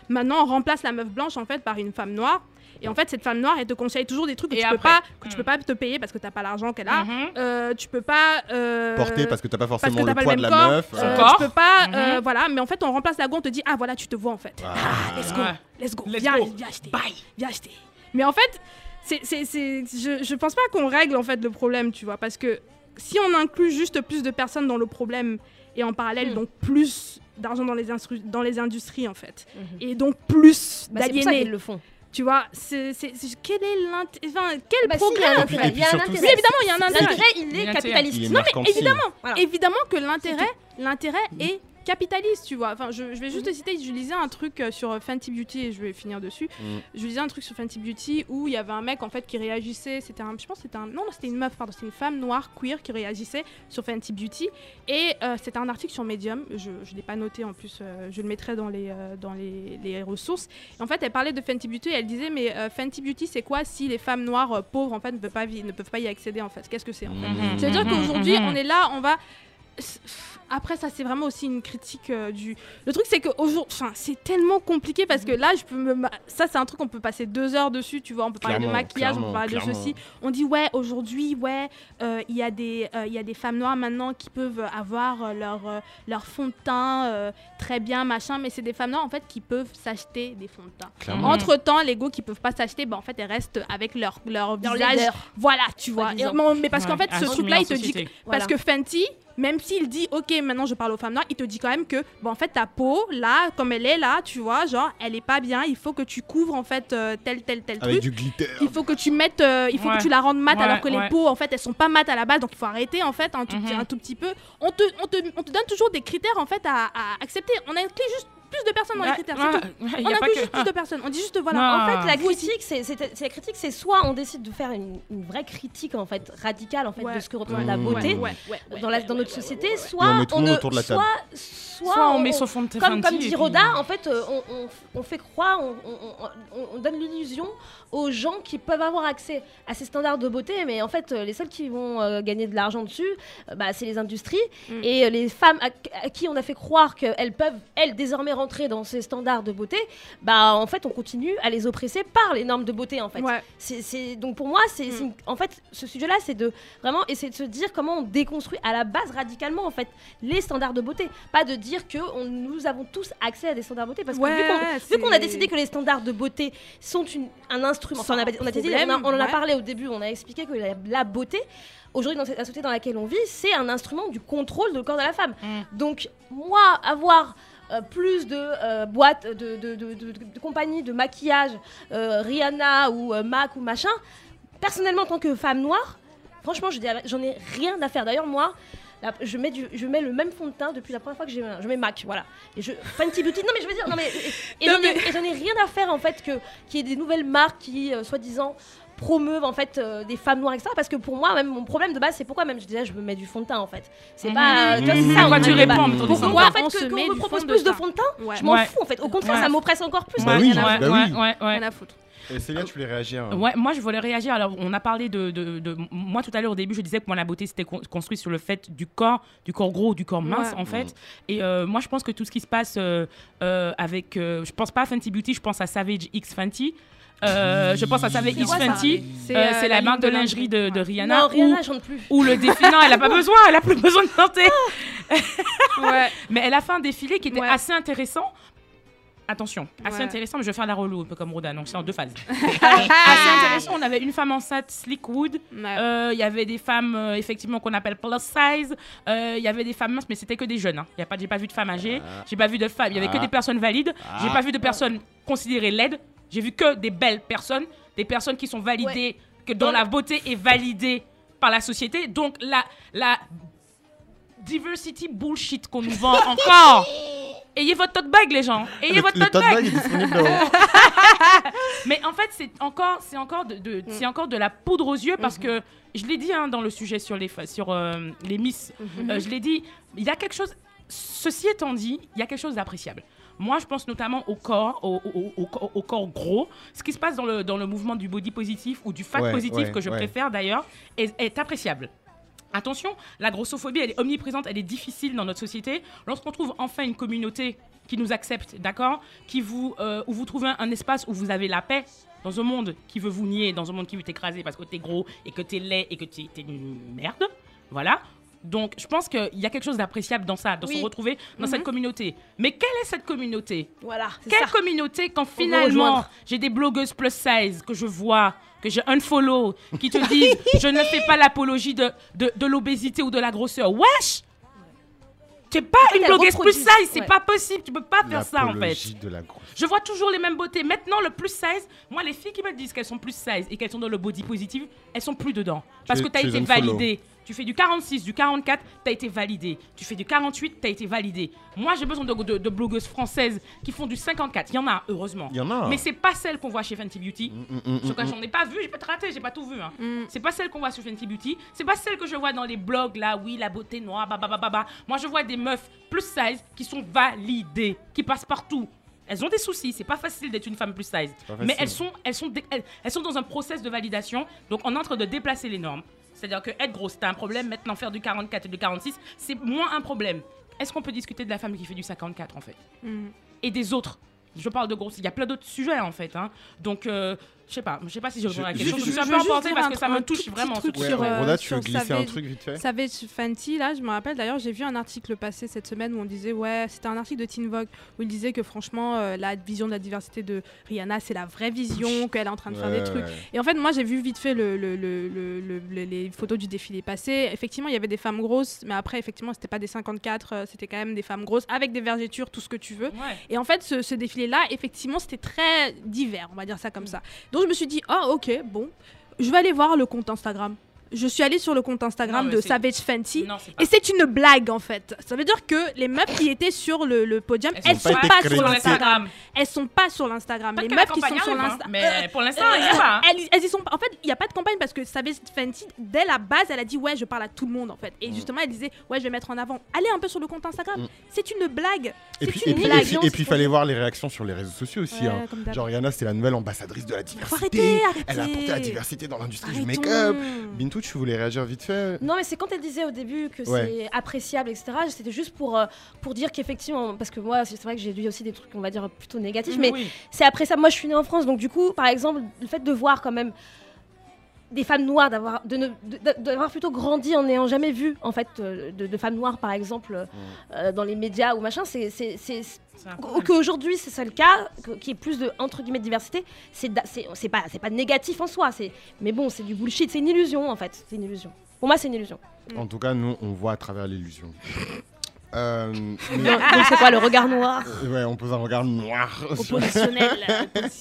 Maintenant, on remplace la meuf blanche en fait par une femme noire. Et en fait, cette femme noire, elle te conseille toujours des trucs que, Et tu peux, après pas, que tu Mm. peux pas te payer parce que t'as pas l'argent qu'elle a. Mhm. Euh, tu peux pas. euh, Porter parce que t'as pas forcément le pas poids le de même la corps. meuf. Son corps. tu peux pas. Mhm. euh, voilà, mais en fait, on remplace la go, on te dit, ah voilà, tu te vois en fait. Ah. Ah, let's go, Ouais. let's go, Let's viens, go. viens acheter. Bye. Viens acheter. Mais en fait, c'est, c'est, c'est- je, je pense pas qu'on règle en fait le problème, tu vois, parce que si on inclut juste plus de personnes dans le problème et en parallèle Mm. donc plus d'argent dans les, dans les industries en fait, Mhm. et donc plus Bah, c'est pour ça d'aliénés, qu'ils le font. tu vois, c'est, quel est l'intérêt, enfin, quel Bah, si, il y progrès a un intérêt. puis Il y a un intérêt. Oui, évidemment, il y a un intérêt. L'intérêt, il Il a est. Il capitaliste. est Non, mais évidemment. Voilà. Évidemment que l'intérêt, l'intérêt est capitaliste, tu vois. Enfin, je, je vais juste te citer, je lisais un truc euh, sur euh, Fenty Beauty et je vais finir dessus. Mm. Je lisais un truc sur Fenty Beauty où il y avait un mec en fait qui réagissait, c'était un, je pense c'était un, non, c'était une meuf, pardon, c'était une femme noire queer qui réagissait sur Fenty Beauty et euh, c'était un article sur Medium. Je, je l'ai pas noté en plus, euh, je le mettrai dans les euh, dans les, les ressources. Et en fait, elle parlait de Fenty Beauty et elle disait mais Fenty Beauty c'est quoi si les femmes noires pauvres en fait ne peuvent pas ne peuvent pas y accéder en fait? Qu'est-ce que c'est en fait? Mhm. c'est-à-dire Mhm. qu'aujourd'hui, Mhm. on est là, on va. Après, ça, c'est vraiment aussi une critique euh, du. Le truc, c'est que aujourd'hui, enfin, c'est tellement compliqué parce que là, je peux me. ma- Ça, c'est un truc, on peut passer deux heures dessus, tu vois. On peut parler de maquillage, on peut clairement, parler de ceci. On dit, ouais, aujourd'hui, ouais, euh, il y, a des, euh, il y a des femmes noires maintenant qui peuvent avoir euh, leur, euh, leur fond de teint euh, très bien, machin, mais c'est des femmes noires, en fait, qui peuvent s'acheter des fonds de teint. Clairement. Entre temps, les go qui peuvent pas s'acheter, bah, en fait, elles restent avec leur, leur visage. Voilà, tu vois. Et- mais parce qu'en fait, ce truc-là, en il te dit. Parce que Fenty, même s'il dit, ok, maintenant je parle aux femmes noires, il te dit quand même que, bon, en fait, ta peau, là, comme elle est là, tu vois, genre, elle est pas bien, il faut que tu couvres, en fait, euh, tel, tel, tel Avec truc. du glitter. Il faut que tu mettes, euh, il faut Ouais. que tu la rendes mat Ouais, alors que les peaux en fait elles sont pas mat à la base donc il faut arrêter en fait un tout, petit, Mhm. un tout petit peu. On te, on, te, on te donne toujours des critères en fait à, à accepter. On inclut juste plus de personnes dans les critères. tout. On a pas inclut que- juste plus de personnes. On dit juste voilà. Non. En fait, la Ah. critique, c'est la critique, c'est soit on décide de faire une, une vraie critique en fait radicale en fait Ouais. de ce que représente la Ouais. beauté Ouais, ouais, ouais, dans, la, notre société, soit on ne- autour de la table. soit, soit, on met son fond de teint comme, comme dit Roda, en fait, euh, on, on- on fait croire, on, on- on- on donne l'illusion aux gens qui peuvent avoir accès à ces standards de beauté, mais en fait, euh, les seuls qui vont euh, gagner de l'argent dessus, euh, bah, c'est les industries Mm. et les femmes à, à qui on a fait croire qu'elles peuvent, elles, désormais rentrer dans ces standards de beauté. Bah, en fait, on continue à les oppresser par les normes de beauté, en fait. Ouais. C'est, c'est- donc pour moi, c'est, Mm. en fait ce sujet-là, c'est de vraiment essayer de se dire comment on déconstruit à la base radicalement en fait les standards de beauté, pas de dire que on- nous avons tous accès à des standards de beauté parce que Ouais, vu qu'on, a décidé que les standards de beauté sont une- un instrument, enfin, on a, on a décidé- on, a- on en a parlé au début, on a expliqué que la, la beauté aujourd'hui dans cette- la société dans laquelle on vit, c'est un instrument du contrôle du corps de la femme. Mm. Donc moi avoir plus de euh, boîtes, de, de, de, compagnies de maquillage, euh, Rihanna ou euh, Mac ou machin, personnellement en tant que femme noire, franchement j'en ai rien à faire. D'ailleurs moi, je mets, du, je mets le même fond de teint depuis la première fois que j'ai je mets Mac, voilà. Et je Fenty Beauty, non mais je veux dire, non mais et, j'en ai- mais- rien à faire en fait que qu'il y ait des nouvelles marques qui euh, soi-disant promeuvent en fait euh, des femmes noires etc parce que pour moi même mon problème de base c'est pourquoi même je disais je me mets du fond de teint en fait c'est Mhm. pas euh, tu vois, c'est Mhm. ça À quoi mon tu réponds, pourquoi disant en fait que- qu'on me propose plus de fond de teint je m'en fous en fait au contraire ça m'oppresse encore plus Bah ouais, oui, bah ouais. Rien à foutre. Et Célia, tu voulais réagir hein. Ouais, moi je voulais réagir. Alors, on a parlé de, de, de- moi tout à l'heure au début, je disais que moi la beauté c'était con- construit sur le fait du corps, du corps gros, du corps mince Ouais. en fait. Et euh, moi je pense que tout ce qui se passe euh, euh, avec, euh, je pense pas à Fenty Beauty, je pense à Savage X Fenty. Euh, je pense à Savage C'est X quoi, ça Fenty. C'est Euh, c'est la, ligne marque de lingerie de. Rihanna. non ou- Rihanna je chante plus ou le défilé. Non, elle a pas besoin, elle a plus besoin de chanter. Ouais. Mais elle a fait un défilé qui était Ouais. assez intéressant. Attention, assez Ouais. intéressant, mais je vais faire la relou, un peu comme Roda, donc c'est en deux phases. assez intéressant, on avait une femme enceinte, Slick Wood. Ouais. Euh, Il y avait des femmes, euh, effectivement, qu'on appelle plus size. Euh, Il y avait des femmes minces, mais c'était que des jeunes. Hein. Y a pas, j'ai pas vu de femmes âgées. J'ai pas vu de femmes. Il y avait que Ah. des personnes valides. J'ai Ah. pas vu de personnes considérées laides. J'ai vu que des belles personnes, des personnes qui sont validées, que dont la beauté est validée par la société. Donc la la diversity bullshit qu'on nous vend encore. Ayez votre tote bag, les gens. Ayez Le, votre le tote tote bag. bag est disponible au- Mais en fait, c'est encore, c'est encore de, de- c'est encore de la poudre aux yeux parce que je l'ai dit hein, dans le sujet sur les sur euh, les Miss. Euh, je l'ai dit. Il y a quelque chose. Ceci étant dit, il y a quelque chose d'appréciable. Moi, je pense notamment au corps, au, au- au- au- au corps gros. Ce qui se passe dans le, dans le mouvement du body positif ou du fat Ouais, positif, ouais, que je ouais. préfère d'ailleurs, est, est appréciable. Attention, la grossophobie, elle est omniprésente, elle est difficile dans notre société. Lorsqu'on trouve enfin une communauté qui nous accepte, d'accord qui vous, euh, Où vous trouvez un, un espace où vous avez la paix, dans un monde qui veut vous nier, dans un monde qui veut t'écraser parce que t'es gros et que t'es laid et que t'es t'es une merde, voilà. Donc, je pense qu'il y a quelque chose d'appréciable dans ça, de se retrouver dans cette communauté. Mais quelle est cette communauté voilà quelle ça communauté quand finalement j'ai des blogueuses plus size que je vois, que je unfollow, qui te disent je ne fais pas l'apologie de, de, de l'obésité ou de la grosseur. Wesh T'es pas fait, une blogueuse plus size, c'est Ouais. pas possible, tu peux pas faire ça en fait. L'apologie de la grosse. Je vois toujours les mêmes beautés. Maintenant, le plus size, moi, les filles qui me disent qu'elles sont plus size et qu'elles sont dans le body positive, elles sont plus dedans. Parce Tu- que tu as tu été unfollow. Tu fais du 46, du 44, tu as été validé. Tu fais du 48, tu as été validé. Moi, j'ai besoin de, de- de blogueuses françaises qui font du 54. Il y en a, heureusement. Il y en a. Mais c'est pas celle qu'on voit chez Fenty Beauty. Mm, mm, Je mm, crois que mm. j'en ai pas vu, j'ai pas te raté, j'ai pas tout vu. Hein. Mm. C'est pas celle qu'on voit sur Fenty Beauty. C'est pas celle que je vois dans les blogs là, oui, la beauté noire, babababa. Moi, je vois des meufs plus size qui sont validées, qui passent partout. Elles ont des soucis, c'est pas facile d'être une femme plus size. Mais elles sont, elles, sont elles, elles sont dans un process de validation, donc on est en train de déplacer les normes. C'est-à-dire que être grosse, c'est un problème. Maintenant, faire du 44 et du 46, c'est moins un problème. est-ce qu'on peut discuter de la femme qui fait du 54 en fait? Mm. Et des autres? Je parle de gros, il y a plein d'autres sujets en fait. hein. Donc, euh, je sais pas, je sais pas si je répondrai à la Je- question. je- Je suis un peu emportée dire parce que ça me touche vraiment. truc truc. Ouais, sur, euh, Rhoda, tu sur veux glisser un truc vite fait Savage Fenty, là, je me rappelle d'ailleurs, j'ai vu un article passer cette semaine où on disait, ouais, c'était un article de Teen Vogue où il disait que franchement, euh, la vision de la diversité de Rihanna, c'est la vraie vision, qu'elle est en train de faire des trucs. ouais. Et en fait, moi, j'ai vu vite fait le, le- le- le- le- le- les photos du défilé passé. Effectivement, il y avait des femmes grosses, mais après, effectivement, c'était pas des 54, euh, c'était quand même des femmes grosses avec des vergetures, tout ce que tu veux. Ouais. Et en fait, ce, ce défilé-là, effectivement, c'était très divers, on va dire ça comme ça. Donc, je me suis dit, ah, ok, bon, je vais aller voir le compte Instagram. Je suis allée sur le compte Instagram Non, de Savage Fenty. Non. Et c'est une blague en fait. Ça veut dire que les meufs qui étaient sur le, le podium, Elles elles, sont sont pas pas, sur l'Instagram. Elles sont pas sur l'Instagram. Les meufs qui sont sur hein, l'Instagram. Mais pour l'instant, il y a pas. hein. Elles, elles y sont pas. En fait, il n'y a pas de campagne parce que Savage Fenty, dès la base, elle a dit ouais, je parle à tout le monde en fait. Et justement, elle disait ouais, je vais mettre en avant. Allez un peu sur le compte Instagram. Mm. C'est une blague. Et C'est puis, une et blague. puis, et puis, il fallait voir les réactions sur les réseaux sociaux aussi. Hein. Genre, Rihanna, c'est la nouvelle ambassadrice de la diversité. Elle a apporté la diversité dans l'industrie du make-up. Bintou, tu voulais réagir vite fait Non, mais c'est quand elle disait au début que Ouais. c'est appréciable, etc. C'était juste pour, euh, pour dire qu'effectivement, parce que moi, c'est vrai que j'ai lu aussi des trucs, on va dire, plutôt négatifs, mais Oui. c'est appréciable. Moi, je suis née en France, donc du coup, par exemple, le fait de voir quand même des femmes noires, d'avoir de ne- de- d'avoir plutôt grandi en n'ayant jamais vu, en fait, euh, de, de femmes noires, par exemple, euh, dans les médias ou machin, c'est... qu'aujourd'hui c'est ça le cas, qu'il y ait plus de entre guillemets diversité, c'est da- c'est c'est pas c'est pas négatif en soi, c'est mais bon c'est du bullshit, c'est une illusion en fait, c'est une illusion. Pour moi c'est une illusion. En tout cas, nous, on voit à travers l'illusion. Euh, mais- c'est quoi le regard noir ouais, on pose un regard noir. sur- Oppositionnel.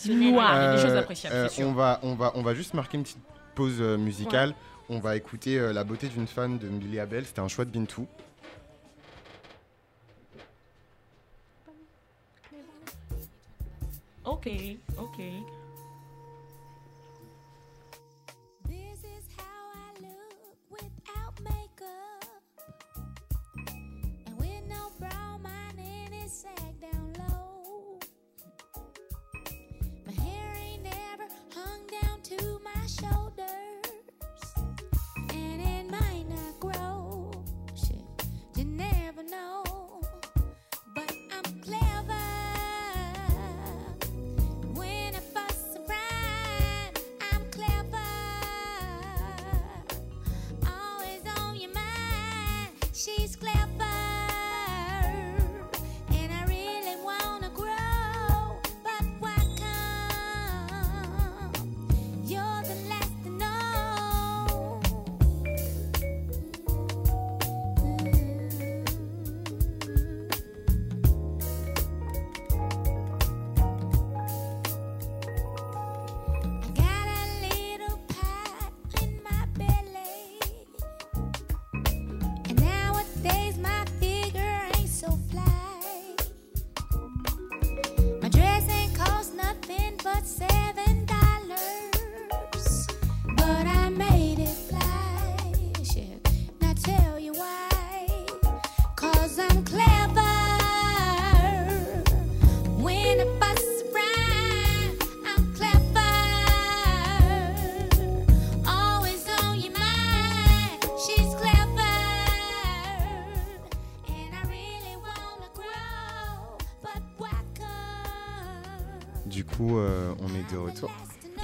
Noir, il y a des choses Euh, appréciables, euh, c'est sûr. on, va, on, va, on va juste marquer une petite pause euh, musicale. On va écouter euh, La beauté d'une fan de Millie Abel. C'était un choix de Bintou. Ok, ok. This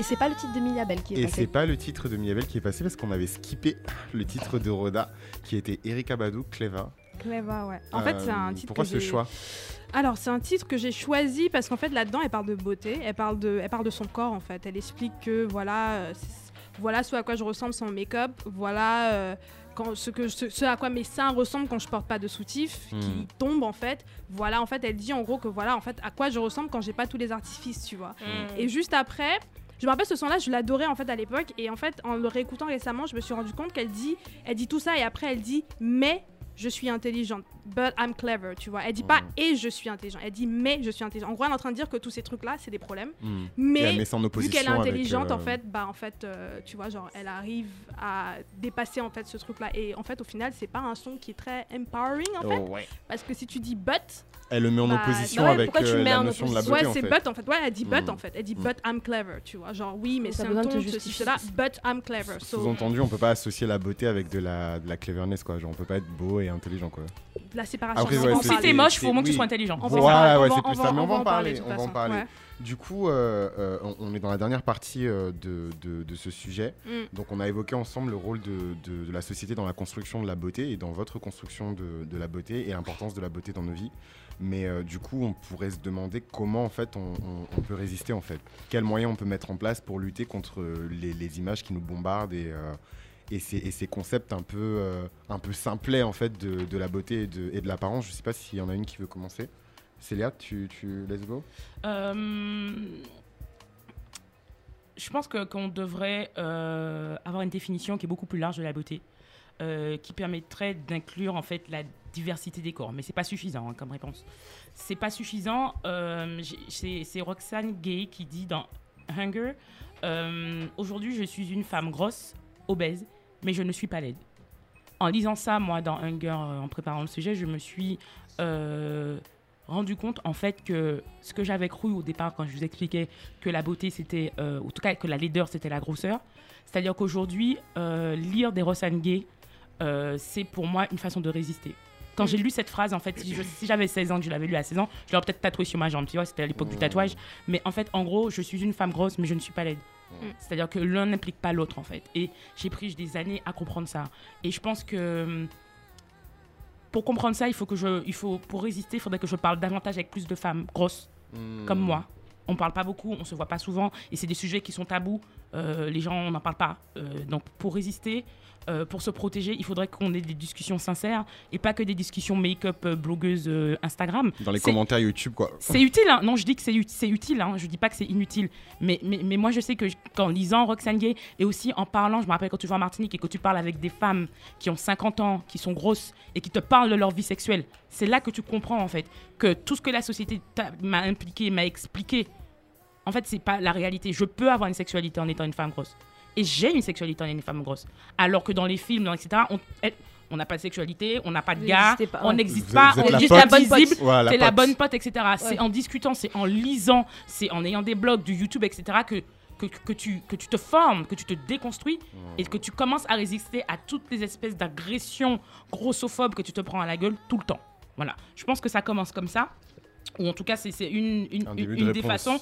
c'est pas le titre de Millie Abel qui est Et c'est passé. pas le titre de Miabel qui est passé parce qu'on avait skippé le titre de Roda qui était Erika Badou, Cleva. Clever, ouais. En fait, c'est un Euh, titre Pourquoi que ce choix? Alors, c'est un titre que j'ai choisi parce qu'en fait, là-dedans, elle parle de beauté, elle parle de, elle parle de son corps, en fait. Elle explique que, voilà, euh, voilà ce à quoi je ressemble sans make-up, voilà euh, quand, ce, que, ce, ce à quoi mes seins ressemblent quand je porte pas de soutif, Hmm. qui tombe, en fait. Voilà, en fait, elle dit en gros que, voilà, en fait, à quoi je ressemble quand j'ai pas tous les artifices, tu vois. Mm. Et juste après, je me rappelle ce son-là, je l'adorais en fait à l'époque. Et en fait, en le réécoutant récemment, je me suis rendu compte qu'elle dit, elle dit tout ça et après elle dit, mais je suis intelligente. But I'm clever, tu vois. Elle dit pas Mhm. et je suis intelligente. Elle dit mais je suis intelligente. En gros, elle est en train de dire que tous ces trucs-là, c'est des problèmes. Et Mais elle met ça en vu qu'elle est intelligente, euh, en fait, bah en fait, euh, tu vois, genre, elle arrive à dépasser en fait ce truc-là. Et en fait, au final, c'est pas un son qui est très empowering en fait, oh, ouais. parce que si tu dis but, Elle le met en Bah, opposition bah ouais, avec pourquoi tu euh, mets la en notion de la opposition? Beauté ouais, c'est fait. but en fait. Ouais, elle dit but Mm. en fait. Elle dit Mm. but I'm clever, tu vois. Genre oui, mais Ça c'est un ton, ceci, cela. But I'm clever. So, Sous-entendu, on peut pas associer la beauté avec de la, de la cleverness quoi. Genre, on peut pas être beau et intelligent quoi. La séparation. Après, ouais, Si t'es moche, c'est- faut au moins que tu sois intelligent. On va en Voilà, parler, ouais, c'est plus ça, mais on va en parler, on va en. Du coup, euh, euh, on- on est dans la dernière partie euh, de, de- de ce sujet. Mm. Donc, on a évoqué ensemble le rôle de, de- la société dans la construction de la beauté et dans votre construction de, de la beauté et l'importance de la beauté dans nos vies. Mais du coup, on pourrait se demander comment en fait on, on- on peut résister en fait. Quels moyens on peut mettre en place pour lutter contre les, les images qui nous bombardent et, et, ces, concepts un peu, euh, un peu simplets en fait de, de la beauté et de, de l'apparence. Je sais pas s'il y en a une qui veut commencer. Célia, tu, tu let's go? Euh, je pense que qu'on devrait euh, avoir une définition qui est beaucoup plus large de la beauté, euh, qui permettrait d'inclure en fait la diversité des corps. Mais c'est pas suffisant hein, comme réponse. C'est pas suffisant. c'est Roxane Gay qui dit dans Hunger aujourd'hui je suis une femme grosse, obèse, mais je ne suis pas laide. En lisant ça, moi, dans Hunger, euh, en préparant le sujet, je me suis euh, rendu compte en fait que ce que j'avais cru au départ quand je vous expliquais que la beauté c'était, euh, en tout cas que la laideur c'était la grosseur, c'est-à-dire qu'aujourd'hui euh, lire des Rosanne Gay, euh, c'est pour moi une façon de résister. Quand j'ai lu cette phrase, en fait, si j'avais 16 ans, que je l'avais lu à 16 ans, je l'aurais peut-être tatoué sur ma jambe, tu vois, c'était à l'époque du tatouage. Mais en fait, en gros, je suis une femme grosse, mais je ne suis pas laide. C'est-à-dire que l'un n'implique pas l'autre, en fait. Et j'ai pris des années à comprendre ça. Et je pense que hum, pour comprendre ça, il faut que je, il faut, pour résister, il faudrait que je parle davantage avec plus de femmes grosses comme moi. On parle pas beaucoup, on se voit pas souvent, et c'est des sujets qui sont tabous. Euh, les gens n'en parlent pas. Euh, donc pour résister, euh, pour se protéger, il faudrait qu'on ait des discussions sincères et pas que des discussions make-up blogueuses Instagram. Dans les commentaires YouTube, quoi. c'est utile, hein. non, je dis que c'est ut- c'est utile, hein. je dis pas que c'est inutile. Mais, mais, mais moi, je sais que qu'en lisant Roxane Gay et aussi en parlant, je me rappelle quand tu vas en Martinique et que tu parles avec des femmes qui ont 50 ans, qui sont grosses et qui te parlent de leur vie sexuelle, c'est là que tu comprends en fait que tout ce que la société t'a- m'a impliqué, m'a expliqué, en fait, c'est pas la réalité. Je peux avoir une sexualité en étant une femme grosse. Et j'ai une sexualité en étant une femme grosse. Alors que dans les films, dans, etc., on elle- on n'a pas de sexualité, on n'a pas de Vous gars, pas, on ouais. n'existe pas, on est juste pote. la bonne Voilà, c'est la pote. bonne pote, etc. C'est Ouais. en discutant, c'est en lisant, c'est en ayant des blogs, du YouTube, etc. que, que, que tu, que tu te formes, que tu te déconstruis et que tu commences à résister à toutes les espèces d'agressions grossophobes que tu te prends à la gueule tout le temps. Voilà. Je pense que ça commence comme ça. Ou en tout cas, c'est c'est une, une, Un une- de des façons,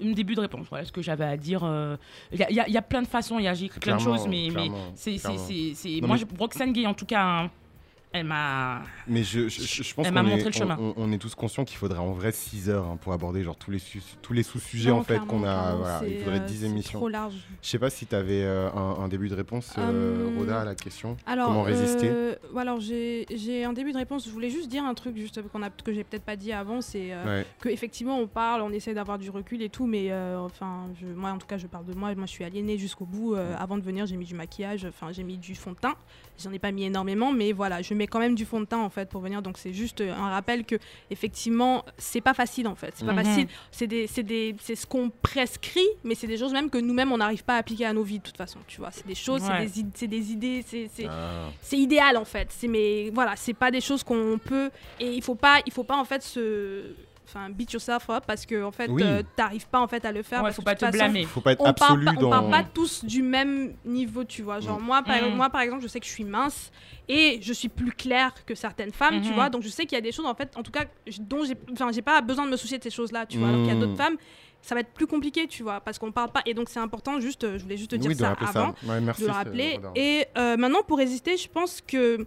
une début de réponse. Voilà ce que j'avais à dire. euh, Il y, a- y a- y a plein de façons, il y a j'ai écrit plein de choses, mais, mais c'est. Moi, je- Roxane Gay, en tout cas, hein, elle m'a. Mais je, je, je- pense Elle qu'on m'a montré est, le chemin. on, on est tous conscients qu'il faudrait en vrai 6 heures hein, pour aborder genre tous les, su- tous les sous-sujets Non, en fait qu'on a. Voilà, il c'est, faudrait euh, 10 c'est émissions. trop large. Je sais pas si tu avais un, un début de réponse, euh, Rhoda, à la question. Alors, Comment résister euh, alors j'ai j'ai un début de réponse. Je voulais juste dire un truc juste qu'on a, que j'ai peut-être pas dit avant, c'est euh, Ouais. que effectivement on parle, on essaie d'avoir du recul et tout, mais euh, enfin, je- moi en tout cas je parle de moi. Moi je suis aliénée jusqu'au bout. Euh, avant de venir, j'ai mis du maquillage, enfin j'ai mis du fond de teint. J'en ai pas mis énormément, mais voilà, je mets quand même du fond de teint en fait pour venir. Donc c'est juste euh, un rappel que effectivement c'est pas facile en fait. C'est pas Mhm. facile. C'est des, c'est des, c'est ce qu'on prescrit, mais c'est des choses même que nous-mêmes on n'arrive pas à appliquer à nos vies de toute façon. Tu vois, c'est des choses, c'est Ouais. des, c'est des idées, c'est c'est- Ah. c'est idéal en fait. C'est mais voilà, c'est pas des choses qu'on peut et il faut pas il faut pas en fait se enfin beat yourself up parce que en fait Oui. euh, t'arrives pas en fait à le faire Ouais, parce faut que pas te façon, blâmer. Faut pas être on absolu dans. on part pas tous du même niveau, tu vois. Genre Mm. moi, par, Mm. moi, par exemple, je sais que je suis mince et je suis plus claire que certaines femmes, tu Mhm. vois. Donc je sais qu'il y a des choses, en fait, en tout cas, dont j'ai, enfin, j'ai pas besoin de me soucier de ces choses-là, tu vois. Alors qu'il y a Mm. d'autres femmes, ça va être plus compliqué, tu vois, parce qu'on parle pas. Et donc c'est important, juste, euh, je voulais juste te dire oui, ça avant ça. Ouais, merci, de le rappeler. Et euh, maintenant, pour résister, je pense que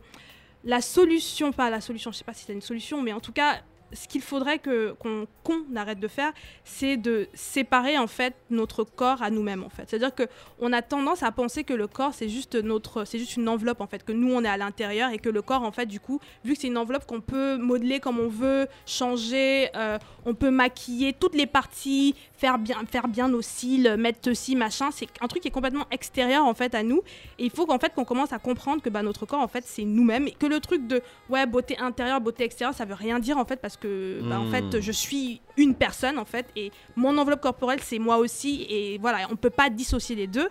la solution, pas la solution, je sais pas si c'est une solution, mais en tout cas, ce qu'il faudrait que qu'on qu'on arrête de faire, c'est de séparer en fait notre corps à nous-mêmes en fait. C'est-à-dire que on a tendance à penser que le corps c'est juste notre, c'est juste une enveloppe en fait, que nous on est à l'intérieur et que le corps en fait du coup, vu que c'est une enveloppe qu'on peut modeler comme on veut, changer, euh, on peut maquiller toutes les parties, faire bien, faire bien nos cils, mettre ceci machin, c'est un truc qui est complètement extérieur en fait à nous. Et il faut qu'en fait qu'on commence à comprendre que bah, notre corps en fait c'est nous-mêmes et que le truc de ouais beauté intérieure, beauté extérieure, ça veut rien dire en fait parce que bah, en fait je suis une personne en fait et mon enveloppe corporelle c'est moi aussi et voilà on peut pas dissocier les deux.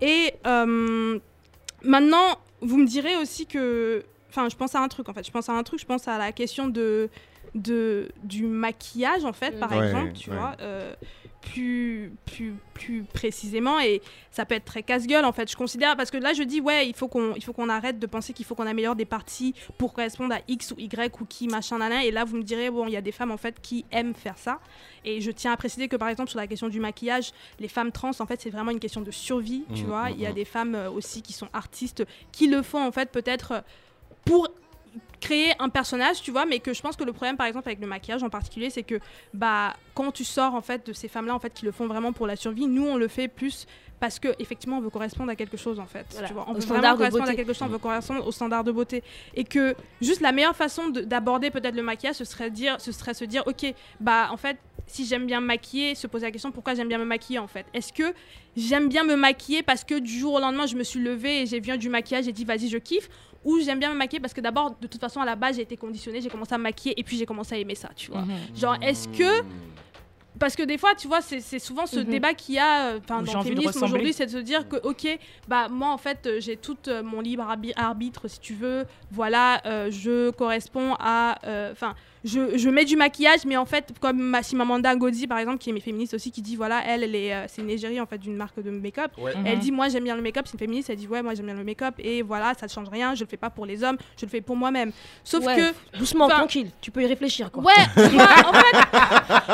Et euh, maintenant vous me direz aussi que enfin je pense à un truc en fait je pense à un truc je pense à la question de de du maquillage en fait Mm. par Ouais, exemple tu ouais. vois euh, plus, plus, plus précisément et ça peut être très casse-gueule en fait. Je considère parce que là je dis ouais il faut qu'on il faut qu'on arrête de penser qu'il faut qu'on améliore des parties pour correspondre à X ou Y ou qui machin nana et là vous me direz bon il y a des femmes en fait qui aiment faire ça et je tiens à préciser que par exemple sur la question du maquillage les femmes trans en fait c'est vraiment une question de survie tu Mhm, vois il y a mhm. des femmes euh, aussi qui sont artistes qui le font en fait peut-être pour créer un personnage, tu vois, mais que je pense que le problème, par exemple, avec le maquillage en particulier, c'est que bah quand tu sors en fait de ces femmes-là, en fait, qui le font vraiment pour la survie, nous on le fait plus parce que effectivement on veut correspondre à quelque chose en fait. Voilà, Tu vois, on au veut standard vraiment correspondre à quelque chose, on veut correspondre au standard de beauté, et que juste la meilleure façon de- d'aborder peut-être le maquillage, ce serait dire, ce serait se dire, ok, bah en fait, si j'aime bien me maquiller, se poser la question pourquoi j'aime bien me maquiller en fait? Est-ce que j'aime bien me maquiller parce que du jour au lendemain je me suis levée et j'ai vu du maquillage et dit vas-y je kiffe? Ou j'aime bien me maquiller parce que d'abord de toute façon à la base j'ai été conditionnée, j'ai commencé à me maquiller et puis j'ai commencé à aimer ça, tu vois. Mhm. Genre est-ce que parce que des fois, tu vois, c'est c'est souvent ce Mhm. débat qu'il y a euh, enfin, dans le féminisme aujourd'hui, c'est de se dire que, ok, bah moi en fait, j'ai tout euh, mon libre arbi- arbitre, si tu veux. Voilà, euh, je corresponds à, euh, enfin, je, je mets du maquillage, mais en fait, comme ma Chimamanda Ngozi par exemple, qui est féministe aussi, qui dit voilà, elle, elle est, euh, c'est une égérie en fait d'une marque de make-up. Mhm. Elle dit moi j'aime bien le make-up, c'est une féministe, elle dit ouais moi j'aime bien le make-up et voilà ça ne change rien, je le fais pas pour les hommes, je le fais pour moi-même. Sauf Ouais, que doucement, tranquille, tu peux y réfléchir quoi. ouais, tu vois, en fait,